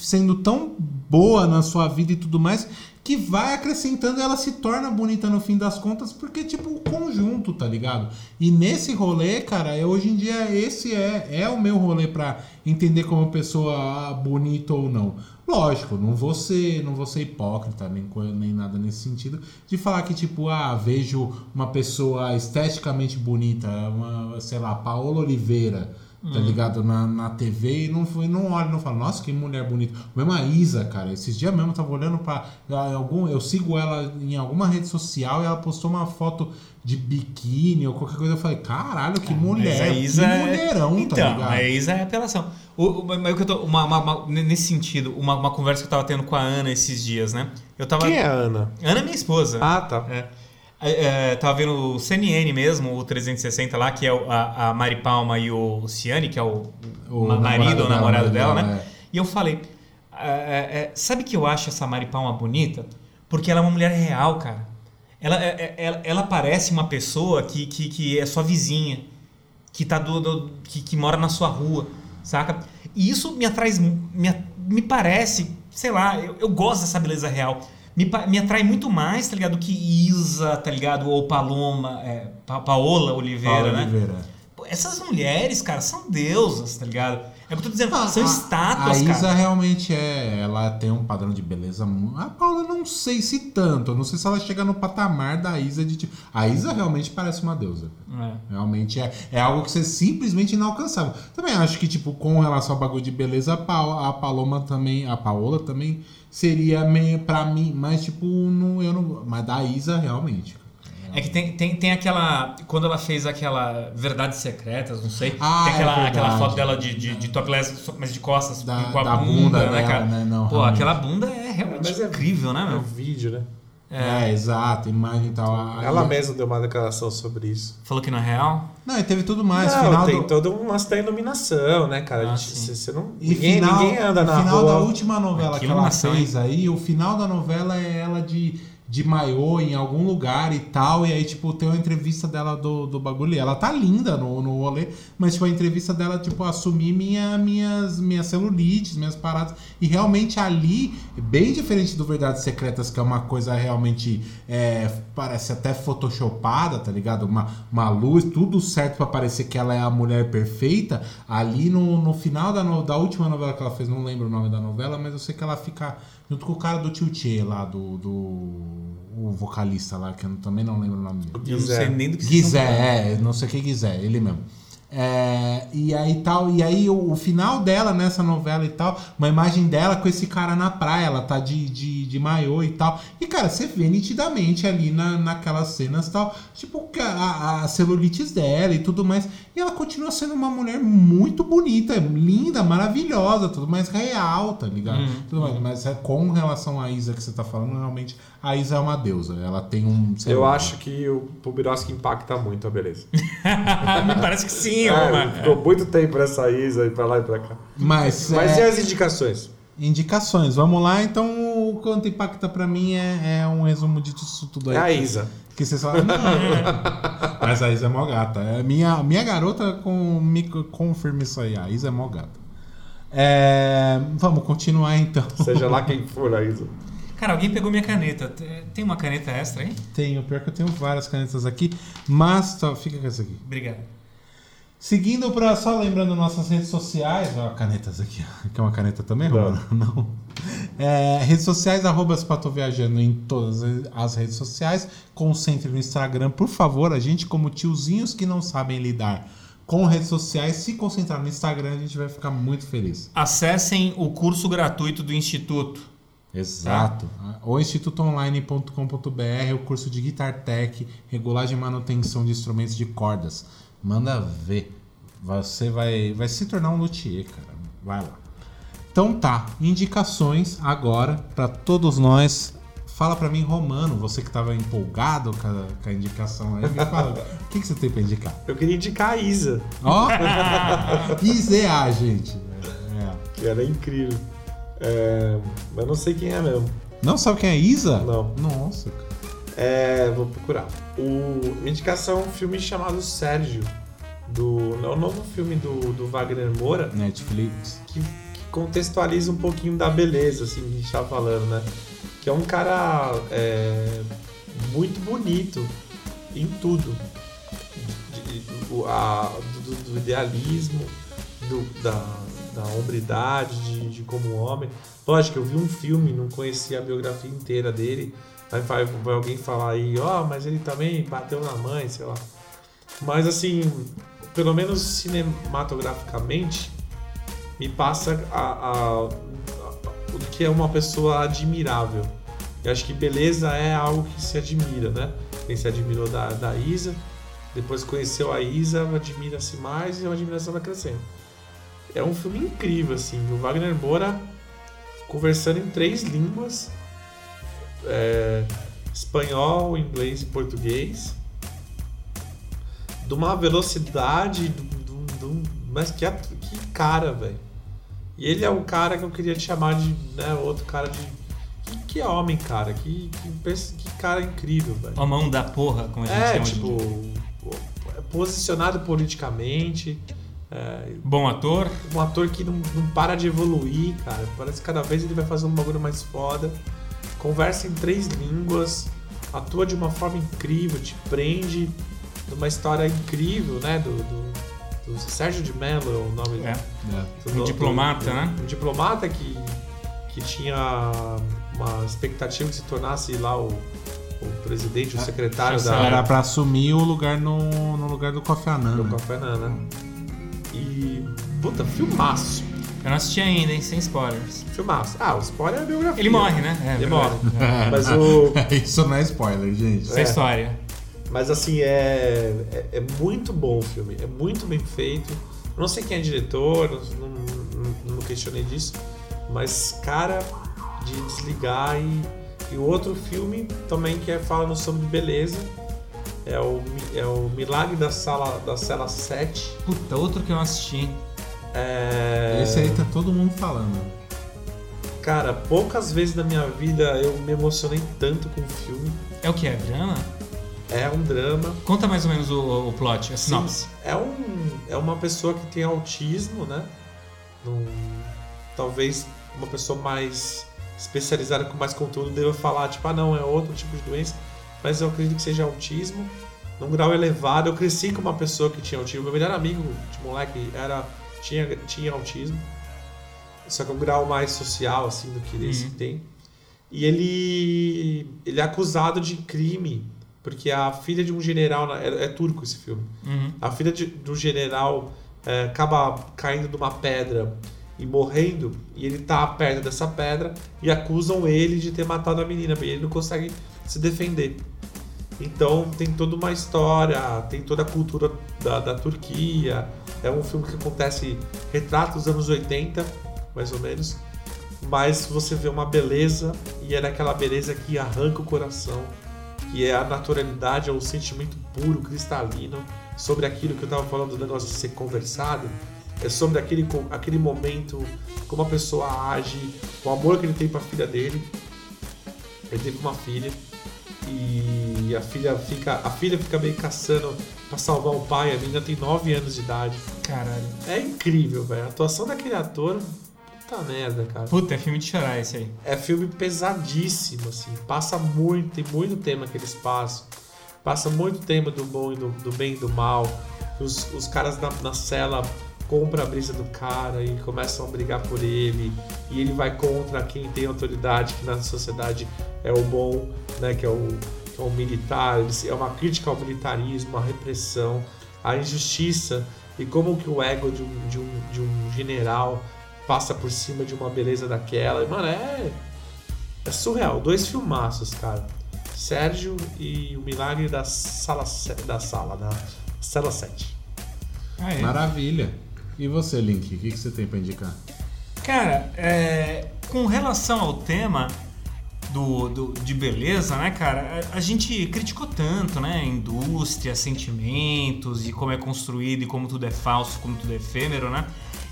sendo tão boa na sua vida e tudo mais. Que vai acrescentando ela se torna bonita no fim das contas, porque, tipo, o conjunto, tá ligado? E nesse rolê, cara, é, hoje em dia esse é, é o meu rolê pra entender como pessoa bonita ou não. Lógico, não vou ser, não vou ser hipócrita nem, nem nada nesse sentido de falar que, tipo, ah, vejo uma pessoa esteticamente bonita, uma, sei lá, Paola Oliveira, tá ligado? Na, na TV e não, não olho e não falo, nossa, que mulher bonita. Mesmo a Isa, cara, esses dias mesmo eu tava olhando pra. ah, Algum, eu sigo ela em alguma rede social e ela postou uma foto de biquíni ou qualquer coisa. Eu falei, caralho, que mulher, Mas a Isa que é- mulherão, então, tá ligado? a Isa é apelação. O, o- mas o que eu tô, uma, uma- uma- nesse sentido, uma, uma conversa que eu tava tendo com a Ana esses dias, né? Eu tava. Quem é a Ana? Ana é minha esposa. Ah, tá. É. É, tava vendo o CNN mesmo, o 360 lá, que é a, a Mari Palma e o Ciane, que é o, O ma- marido ou namorado namorado dela, dela, né? é. E eu falei, é, é, é, sabe que eu acho essa Mari Palma bonita? Porque ela é uma mulher real, cara. Ela, é- ela, ela parece uma pessoa que, que, que é sua vizinha, que, tá do, do- que, que mora na sua rua, saca? E isso me atrai, me, me parece, sei lá, eu, eu gosto dessa beleza real. Me, me atrai muito mais, tá ligado? Que Isa, tá ligado? Ou Paloma, é, Pa- Paola Oliveira, Paola né? Oliveira. Pô, Essas mulheres, cara, são deusas, tá ligado? É o que eu tô dizendo, Ah, são a- estátuas, A Isa cara. realmente é. Ela tem um padrão de beleza. mu- A Paula não sei se tanto. eu Não sei se ela chega no patamar da Isa de tipo. A Isa realmente parece uma deusa. É. Realmente é, é algo que você simplesmente inalcançável. Também acho que, tipo, com relação ao bagulho de beleza, a, a Paloma também. A Paola também seria meio pra mim. Mas, tipo, não, eu não. Mas da Isa, realmente. É que tem, tem, tem aquela. Quando ela fez aquela Verdades Secretas, não sei. Ah, tem aquela, é aquela foto dela de, de, de topless, mas de costas, Da- com a da bunda, bunda né, dela, cara? né? Não, Pô, realmente. aquela bunda é realmente é- incrível, né, É meu? vídeo, né? É, exato, imagem e tal. A- Ela a- mesma deu uma declaração sobre isso. Falou que não é real? Não, e teve tudo mais. não, final tem do... toda uma da iluminação, né, cara? Ah, A gente- sim. Você você não, E ninguém, final, ninguém anda na o final rua. da última novela Que que, ela fez aí, o final da novela é ela de, de maiô em algum lugar e tal, e aí, tipo, tem uma entrevista dela do, do bagulho, ela tá linda no, no rolê, mas, tipo, a entrevista dela, tipo, assumir minha, minhas, minhas celulites, minhas paradas, e realmente ali, bem diferente do Verdades Secretas, que é uma coisa realmente, é, parece até photoshopada, tá ligado? Uma, uma luz, tudo certo pra parecer que ela é a mulher perfeita, ali no, no final da, no- da última novela que ela fez, não lembro o nome da novela, mas eu sei que ela fica junto com o cara do Tio Tchê lá, do, do o vocalista lá, que eu também não lembro o nome dele. Eu não sei nem do que. Guizé, é, não sei o que Guizé, ele mesmo. É, e aí tal, e aí o, o final dela nessa novela e tal, uma imagem dela com esse cara na praia, ela tá de, de, de maiô e tal. E cara, você vê nitidamente ali na, naquelas cenas tal, tipo, que a, a- celulites dela e tudo mais. E ela continua sendo uma mulher muito bonita, linda, maravilhosa, tudo mais real, tá ligado? Tudo mais, mas é, com relação à Isa que você tá falando, realmente a Isa é uma deusa. Ela tem um. sei Eu lá, acho que o Pubiroski impacta muito a beleza. Me parece que sim, É, Roma. ficou muito tempo nessa Isa e pra lá e pra cá. Mas, Mas é, e as indicações? indicações, vamos lá. Então, o quanto impacta pra mim é, é um resumo disso tudo aí. É a Isa. Que vocês falam, não, é. Mas a Isa é mó gata. É minha, minha garota com, me confirma isso aí. A Isa é mó gata. É, vamos continuar então. Seja lá quem for a Isa. Cara, alguém pegou minha caneta. Te- Tem uma caneta extra aí? Tenho, pior que eu tenho várias canetas aqui, mas tá, fica com essa aqui. Obrigado. Seguindo para só lembrando nossas redes sociais, ó, canetas aqui, ó, que é uma caneta também, Não. Não. É, redes sociais, arroba Viajando em todas as redes sociais. Concentre no Instagram, por favor. A gente, como tiozinhos que não sabem lidar com redes sociais, se concentrar no Instagram, a gente vai ficar muito feliz. Acessem o curso gratuito do Instituto. Exato. O institutoonline.com.br, o curso de Guitar Tech, regulagem e manutenção de instrumentos de cordas. Manda ver. Você vai, vai se tornar um luthier, cara. Vai lá. Então tá, indicações agora para todos nós Fala pra mim, Romano, você que tava empolgado com a, com a indicação aí, me fala, o que, que você tem pra indicar? Eu queria indicar a Isa, Ó! IZA, gente. É. que ela é incrível. É, mas não sei quem é mesmo. Não sabe quem é Isa? Não. Nossa. É, vou procurar. O, minha indicação é um filme chamado Sérgio. Do, é o novo filme do, do Wagner Moura. Netflix. que, que contextualiza um pouquinho da beleza, assim, que a gente tava falando, né? Que é um cara é, muito bonito em tudo. De- de- a- do, do idealismo, do- da, da hombridade, de, de como homem. Lógico, eu vi um filme, não conhecia a biografia inteira dele. Vai, vai, vai alguém falar aí, ó, mas ele também bateu na mãe, sei lá. Mas assim, pelo menos cinematograficamente, me passa a, a- a- o que é uma pessoa admirável. Eu acho que beleza é algo que se admira, né? Quem se admirou da, da Isa, depois conheceu a Isa, admira-se mais e a admiração vai crescendo. É um filme incrível, assim. O Wagner Moura conversando em três línguas: é, espanhol, inglês e português. De uma velocidade, de de de mas que, at- que cara, velho. E ele é o cara que eu queria te chamar de, né, outro cara de. Que, que homem, cara. Que, que, que cara incrível, velho. A mão da porra, como a gente É, chama hoje em tipo, posicionado politicamente. É, Bom ator. um ator que não, não para de evoluir, cara. Parece que cada vez ele vai fazer um bagulho mais foda. Conversa em três línguas, atua de uma forma incrível, te prende numa história incrível, né? Do, do, do Sérgio de Mello, é o nome É. É. do- Um diplomata, do- né? Um diplomata que, que tinha uma expectativa de se tornasse lá o, o presidente, o secretário da, Era pra assumir o lugar no, no lugar do Kofi Annan. do né? Café Nana. E. Puta, filmaço. Eu não assisti ainda, hein? Sem spoilers. Filmaço. Ah, o spoiler é a biografia. Ele morre, né? É, Ele verdade. morre. É. Mas o. Isso não é spoiler, gente. Essa é história. Mas assim, é, é, é muito bom o filme. É muito bem feito. Eu não sei quem é diretor, não, não, não questionei disso. Mas, cara, de desligar e. E o outro filme também que é falando sobre beleza é o, é o Milagre da Sala da Cela 7. Puta, outro que eu assisti. É... Esse aí tá todo mundo falando. Cara, poucas vezes na minha vida eu me emocionei tanto com o filme. É o que? É drama? É um drama. Conta mais ou menos o, o plot, a sinopse. É, um, é uma pessoa que tem autismo, né? Num- talvez uma pessoa mais especializada com mais conteúdo deva falar, tipo, ah não, é outro tipo de doença. Mas eu acredito que seja autismo. Num grau elevado. Eu cresci com uma pessoa que tinha autismo. Meu melhor amigo de moleque era, tinha, tinha autismo. Só que um grau mais social, assim, do que esse Uhum. que tem. E ele, ele é acusado de crime, porque a filha de um general. É, é turco esse filme. Uhum. A filha de- do general é, acaba caindo de uma pedra e morrendo, e ele tá perto dessa pedra e acusam ele de ter matado a menina, e ele não consegue se defender. Então tem toda uma história, tem toda a cultura da, da Turquia. É um filme que acontece, retrata os anos 80, mais ou menos. Mas você vê uma beleza, e é daquela beleza que arranca o coração, que é a naturalidade, é o sentimento puro, cristalino, sobre aquilo que eu estava falando do negócio de ser conversado. É sobre aquele, aquele momento, como a pessoa age, o amor que ele tem para a filha dele. Ele teve uma filha e a filha fica, a filha fica meio caçando para salvar o pai. A menina tem 9 anos de idade. Caralho. É incrível, velho. A atuação daquele ator, puta merda, cara. Puta, é filme de chorar esse aí. É filme pesadíssimo, assim. Passa muito, tem muito tema que eles passam. Passa muito tema do bom e do, do bem e do mal. Os, os caras na, na cela compram a brisa do cara e começam a brigar por ele. E ele vai contra quem tem autoridade, que na sociedade é o bom, né? Que é o, que é o militar. É uma crítica ao militarismo, à repressão, à injustiça. E como que o ego de um, de um, de um general passa por cima de uma beleza daquela. E, mano, é. É surreal. Dois filmaços, cara. Sérgio e o Milagre da Sala da Sala, da Cela 7. Ah, é. Maravilha. E você, Link, o que, você tem pra indicar? Cara, é, com relação ao tema, do, do- de beleza, né, cara? A, a gente criticou tanto, né? Indústria, sentimentos e como é construído e como tudo é falso, como tudo é efêmero, né?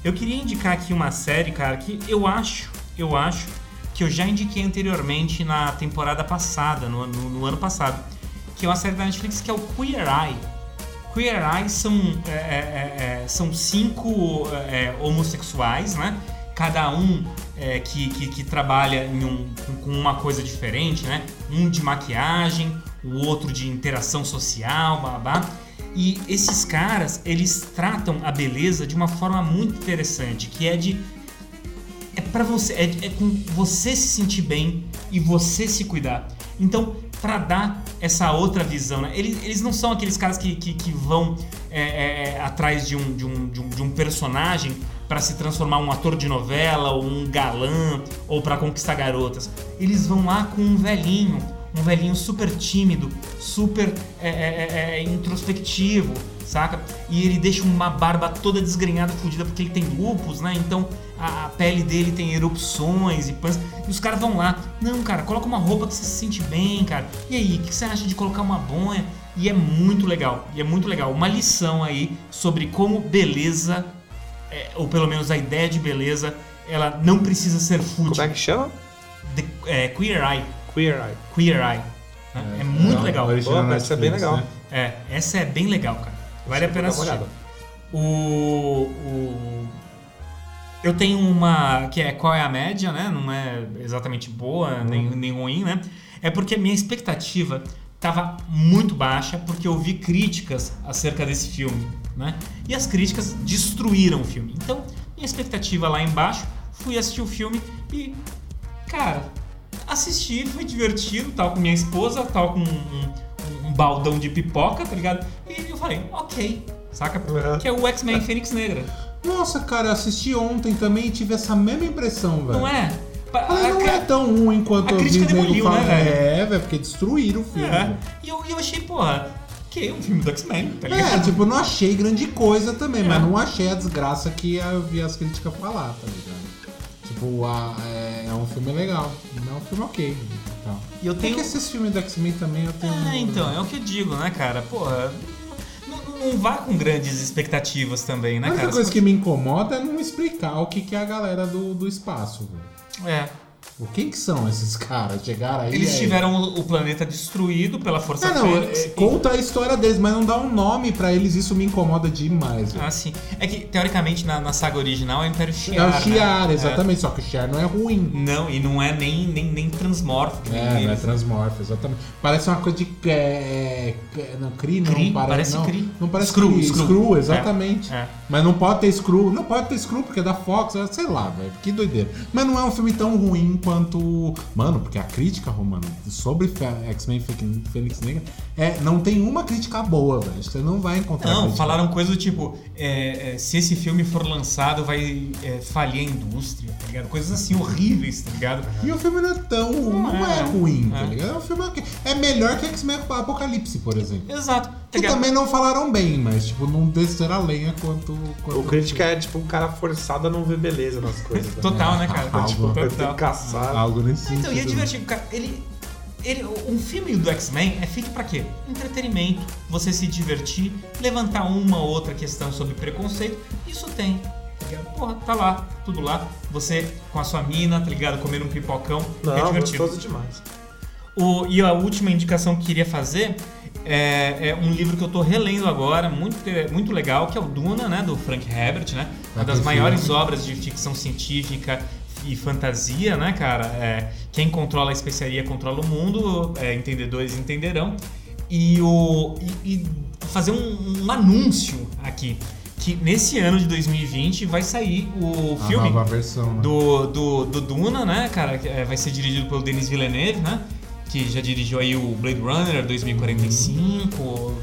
Eu queria indicar aqui uma série, cara, que eu acho, eu acho que eu já indiquei anteriormente na temporada passada, no, no- no ano passado, que é uma série da Netflix que é o Queer Eye. Queer Eye são, é, é, é, são cinco é, homossexuais, né? Cada um é, que, que, que trabalha em um, com- com uma coisa diferente, né? Um de maquiagem, o outro de interação social, babá. E esses caras, eles tratam a beleza de uma forma muito interessante, que é de é para você, é, é com você se sentir bem e você se cuidar. Então, para dar essa outra visão, né? eles, eles não são aqueles caras que, que, que vão é, é, é, atrás de um, de, um, de, um, de um personagem para se transformar um ator de novela ou um galã ou para conquistar garotas. Eles vão lá com um velhinho, um velhinho super tímido, super é, é, é, introspectivo, saca? E ele deixa uma barba toda desgrenhada, fodida, porque ele tem lupus, né? Então a, a pele dele tem erupções e pães. E os caras vão lá, não, cara, coloca uma roupa que você se sente bem, cara. E aí, o que você acha de colocar uma bonha? E é muito legal, e é muito legal. Uma lição aí sobre como beleza, é, ou pelo menos a ideia de beleza, ela não precisa ser fútil. Como é que chama? The- é, Queer Eye. Queer Eye. Queer Eye. né? É, muito legal. Original Pô, essa é bem legal. né? É, essa é bem legal, cara. Vale a pena assistir. O, o- Eu tenho uma. que é qual é a média, né? Não é exatamente boa, nem, nem ruim, né? É porque a minha expectativa tava muito baixa, porque eu vi críticas acerca desse filme, né? E as críticas destruíram o filme. Então, minha expectativa lá embaixo, fui assistir o filme e. Cara, assisti, foi divertido, tal com minha esposa, tal com um baldão de pipoca, tá ligado? E eu falei, ok, saca? Uhum. Que é o X-Men Fênix Negra. Nossa, cara, eu assisti ontem também e tive essa mesma impressão, velho. Não é? Pa- Mas a não é tão ruim quanto a crítica demoliu, falar. né, velho? É, velho, porque destruíram o filme. É. E eu, eu achei, porra, que é um filme do X-Men, tá É, ligado? tipo, não achei grande coisa também, É. mas não achei a desgraça que eu vi as críticas falar, tá ligado? Tipo, a- é, é um filme legal, é um filme ok. Então. E eu Tem tenho. que esses filmes do X-Men também eu tenho. É, então, é o que eu digo, né, cara? Porra, não, não vá com grandes expectativas também, né, A única cara? coisa que me incomoda é não explicar o que, que é a galera do, do espaço, velho. É. Quem que são esses caras? Chegaram aí. Eles aí. tiveram o planeta destruído pela Força É, não, Fênix. é, conta a história deles, mas não dá um nome pra eles, isso me incomoda demais. Ah, sim. É que, teoricamente, na, na saga original é o Império é Shi'ar, o Shiar, né? exatamente, só que o Shiar não é ruim. É. Não, e não é nem, nem, nem transmórfico. nem É, não é eles. transmorfo, exatamente. Parece uma coisa de. É, é, não, Cree, não. Cri, parece, parece não, Cri. Não parece Screw, Cri, Screw. Screw, exatamente. É, é. Mas não pode ter Screw. Não pode ter Screw porque é da Fox, é, sei lá, velho. Que doideira. Mas não é um filme tão ruim quanto. Mano, porque a crítica, Romano, sobre X-Men Fênix Negra, é, não tem uma crítica boa, velho. Você não vai encontrar. Não, falaram coisa do tipo: é, é, se esse filme for lançado, vai é, falir a indústria, tá ligado? Coisas assim horríveis, tá ligado? E o filme não é tão. Não, é, é. ruim, tá É. ligado? É um filme ok. É melhor que X-Men Apocalipse, por exemplo. Exato. Tá Que também não falaram bem, mas tipo, não desceram a lenha quanto. quanto O crítica é tipo um cara forçado a não ver beleza nas coisas. né? Total, né, cara? Ah, tipo, total. Algo nesse Então, e é sentido. divertido, cara. Ele, ele, um filme do X-Men é feito pra quê? Entretenimento, você se divertir, levantar uma ou outra questão sobre preconceito. Isso tem. tá ligado? Porra, tá lá, tudo lá. Você com a sua mina, tá ligado? Comendo um pipocão. é Não, divertido. gostoso demais. O- e a última indicação que eu queria fazer é, é um livro que eu tô relendo agora, muito, muito legal, que é o Duna, né? Do Frank Herbert, né? Uma Ah, das tem maiores obras de ficção científica e fantasia, né, cara? É, quem controla a especiaria controla o mundo, é, entendedores entenderão. E, o, e, e fazer um, um anúncio aqui, que nesse ano de 2020 vai sair o A filme nova versão, né? do, do, do Duna, né, cara? é, vai ser dirigido pelo Denis Villeneuve, né? Que já dirigiu aí o Blade Runner 2045.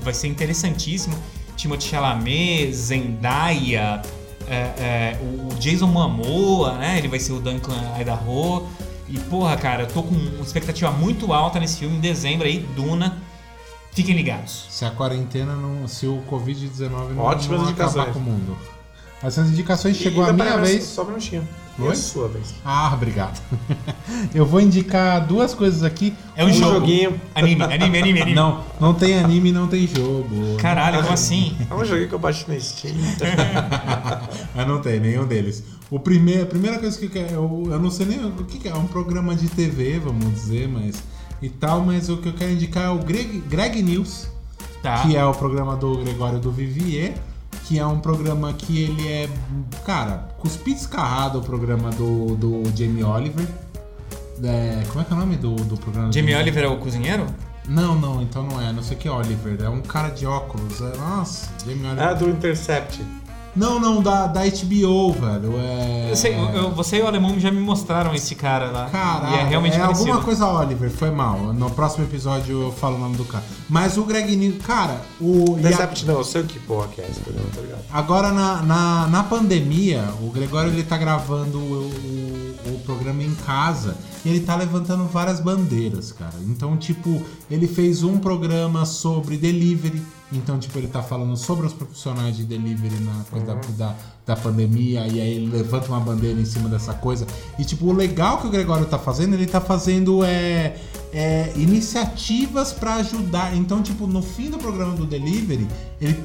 Vai ser interessantíssimo. Timothée Chalamet, Zendaya, é, é, o Jason Momoa, né? Ele vai ser o Duncan Idaho. E, porra, cara, eu tô com uma expectativa muito alta nesse filme. Em dezembro aí, Duna. Fiquem ligados. Se a quarentena não. Se o Covid-19 não, Ótimas não indicações. acabar com o mundo. Essas indicações chegou E a minha vez. Só um minutinho. Oi? a sua vez. Ah, obrigado. Eu vou indicar duas coisas aqui. É um, jogo. joguinho. Anime, anime, anime, anime. Não, não tem anime, não tem jogo. Caralho, como assim? É um joguinho que eu baixo na Steam. Mas não tem nenhum deles. O primeiro, a primeira coisa que eu quero. Eu, eu não sei nem o que, que é. É um programa de TV, vamos dizer, mas. E tal, mas o que eu quero indicar é o Greg, Greg News, Tá. que é o programa do Gregório do Vivier, que é um programa que ele é. Cara, cuspido escarrado o programa do, do Jamie Oliver. É, como é que é o nome do, do programa? do Jamie Oliver é o cozinheiro? Não, não, então não é. Não sei o que é Oliver. É um cara de óculos. É, nossa, Jamie Oliver. Ah, do Intercept. Não, não, da, da HBO, velho. É. Eu sei, eu- você e o alemão já me mostraram esse cara lá. Caralho, e é realmente é parecido. alguma coisa Oliver, foi mal. No próximo episódio eu falo o nome do cara. Mas o Greg News, cara, o. e a- não, eu sei o que porra que é esse programa, tá ligado? Agora na, na, na pandemia, o Gregório ele tá gravando o, o, o programa em casa e ele tá levantando várias bandeiras, cara. Então, tipo, ele fez um programa sobre delivery. Então, tipo, ele tá falando sobre os profissionais de delivery na coisa da, da, da pandemia, e aí ele levanta uma bandeira em cima dessa coisa. E, tipo, o legal que o Gregório tá fazendo, ele tá fazendo é, é, iniciativas pra ajudar. Então, tipo, no fim do programa do delivery, ele,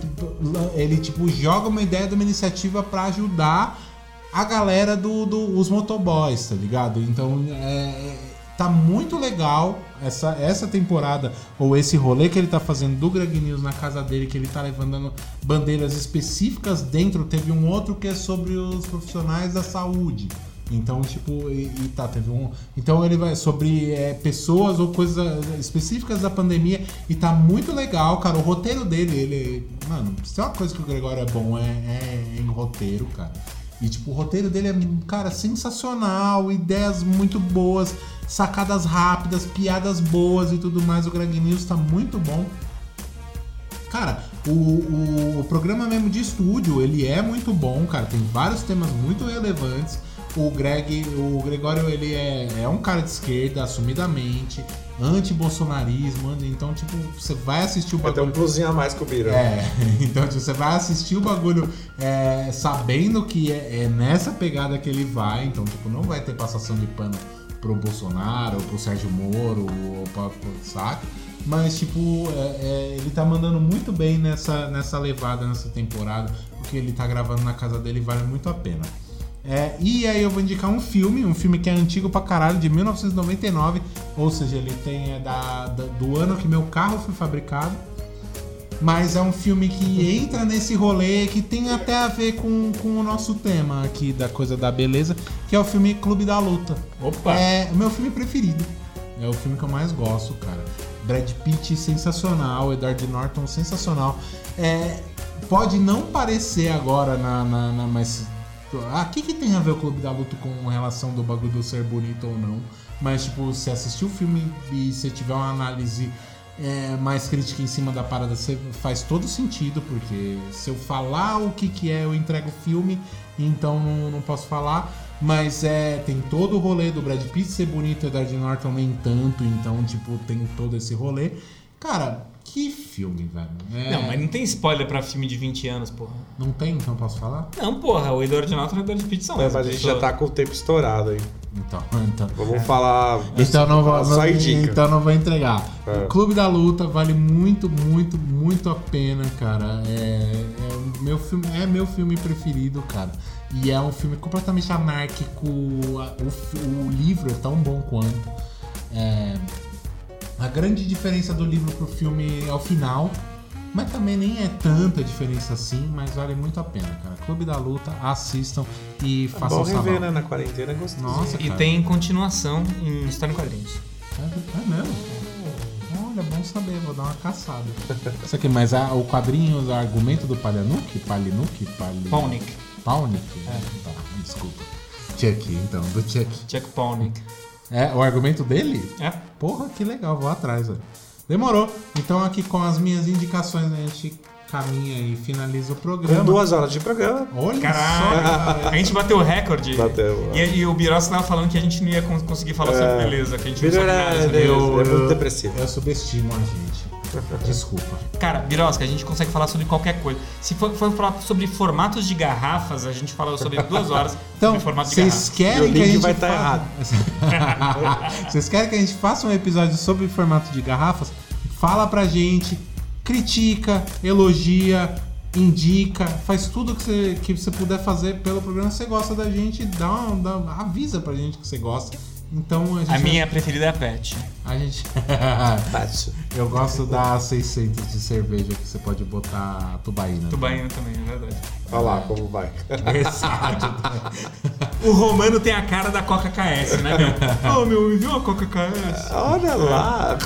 ele tipo, joga uma ideia de uma iniciativa pra ajudar a galera dos do, os motoboys, tá ligado? Então, é, tá muito legal essa, essa temporada, ou esse rolê que ele tá fazendo do Greg News na casa dele, que ele tá levantando bandeiras específicas dentro. Teve um outro que é sobre os profissionais da saúde. Então, tipo, e, e tá, teve um. Então ele vai sobre é, pessoas ou coisas específicas da pandemia e tá muito legal, cara. O roteiro dele, ele. Mano, se tem uma coisa que o Gregório é bom, é, é em roteiro, cara. E, tipo, o roteiro dele é, cara, sensacional, ideias muito boas, sacadas rápidas, piadas boas e tudo mais. O Greg News tá muito bom. Cara, o, o, o programa mesmo de estúdio, ele é muito bom, cara. Tem vários temas muito relevantes. O Greg, o Gregório, ele é, é um cara de esquerda, assumidamente, anti-bolsonarismo. Então, tipo, você vai assistir o Vai ter um bagulho. a mais que o Bira. É, então tipo, você vai assistir o bagulho é, sabendo que é, é nessa pegada que ele vai, então tipo, não vai ter passação de pano pro Bolsonaro, ou pro Sérgio Moro, ou pra, pro saco. Mas, tipo, é- é, ele tá mandando muito bem nessa, nessa levada, nessa temporada. O que ele tá gravando na casa dele vale muito a pena. É, e aí eu vou indicar um filme, um filme que é antigo pra caralho, de 1999. Ou seja, ele tem é da, da- do ano que meu carro foi fabricado. Mas é um filme que entra nesse rolê que tem até a ver com, com o nosso tema aqui da coisa da beleza, que é o filme Clube da Luta. Opa! É o meu filme preferido. É o filme que eu mais gosto, cara. Brad Pitt sensacional, Edward Norton sensacional. É, pode não parecer agora na, na, na- mas ah, o que, que tem a ver o Clube da Luta com relação do bagulho do ser bonito ou não? Mas tipo, se assistir o filme e se tiver uma análise é, mais crítica em cima da parada, você faz todo sentido, porque se eu falar o que, que é, eu entrego o filme, então não, não posso falar. Mas é, tem todo o rolê do Brad Pitt ser bonito, Edward Norton nem tanto, então, tipo, tem todo esse rolê. Cara, que filme, velho. É, Não, mas não tem spoiler pra filme de 20 anos, porra. não tem, então posso falar? Não, porra, o Edward Norton e o Edward Pitt são É, as mas a gente já tá com o tempo estourado aí. Então, então. Vamos falar. Então não vou, Só não, então não vou entregar. É. O Clube da Luta vale muito, muito, muito a pena, cara. É, é meu filme, é meu filme preferido, cara. E é um filme completamente anárquico. O, o livro é tão bom quanto. É, a grande diferença do livro pro filme é o final. Mas também nem é tanta diferença assim, mas vale muito a pena, cara. Clube da Luta, assistam e É façam bom rever, né? Na quarentena é gostoso. Nossa, E cara. tem continuação em História em Quadrinhos. É, é mesmo? Olha, bom saber, vou dar uma caçada. Isso aqui, mas a- o quadrinho, o argumento do Palhanuke? Palinuke? Pali... Palnick. Palnick? Tá, desculpa. Chuck, então, do Chuck. Chuck Palnick. É, o argumento dele? É? Porra, que legal, vou atrás, velho. Demorou. Então aqui com as minhas indicações, a gente caminha e finaliza o Com programa. duas horas de programa. Olha Caralho! A gente bateu o recorde. Bateu. E, e o Birossi tava falando que a gente não ia con- conseguir falar sobre beleza, que a gente não sabe era- nada. Eu, é muito eu- depressivo. Eu subestimo a gente. Desculpa. Cara, Birosca, a gente consegue falar sobre qualquer coisa. Se for, for falar sobre formatos de garrafas, a gente fala sobre duas horas Então, sobre formato de vocês garrafa. querem que a gente vai tá fa- Vocês querem que a gente faça um episódio sobre formato de garrafas? Fala pra gente, critica, elogia, indica, faz tudo que você, que você puder fazer pelo programa. Se você gosta da gente, dá, uma- dá- avisa pra gente que você gosta. Então a gente A minha preferida é a Pet. a gente. Eu gosto da 600 de cerveja que você pode botar tubaína. Tubaína também, é verdade. Olha lá como vai. Versátil. O Romano tem a cara da Coca KS, né, meu? Ô, meu, me viu uma Coca KS? Olha lá.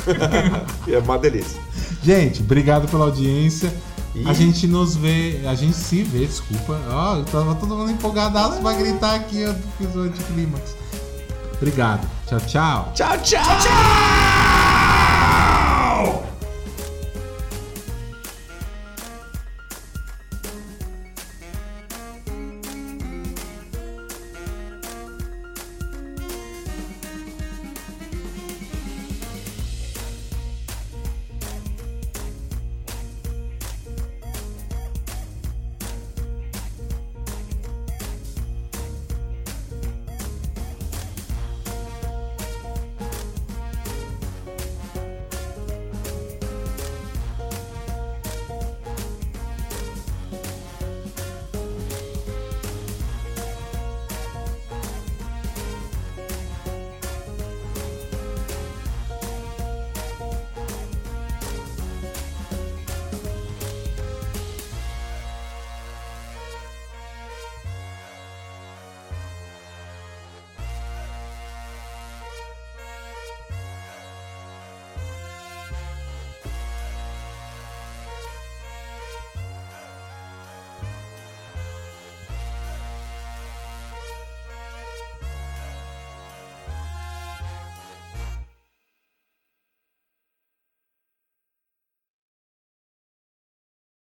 é uma delícia. Gente, obrigado pela audiência. E- A gente nos vê, a gente se vê, desculpa. Ó, eu tava todo mundo empolgadaço pra gritar aqui, eu fiz o anticlímax. Obrigado. Tchau, tchau. Tchau, tchau, tchau.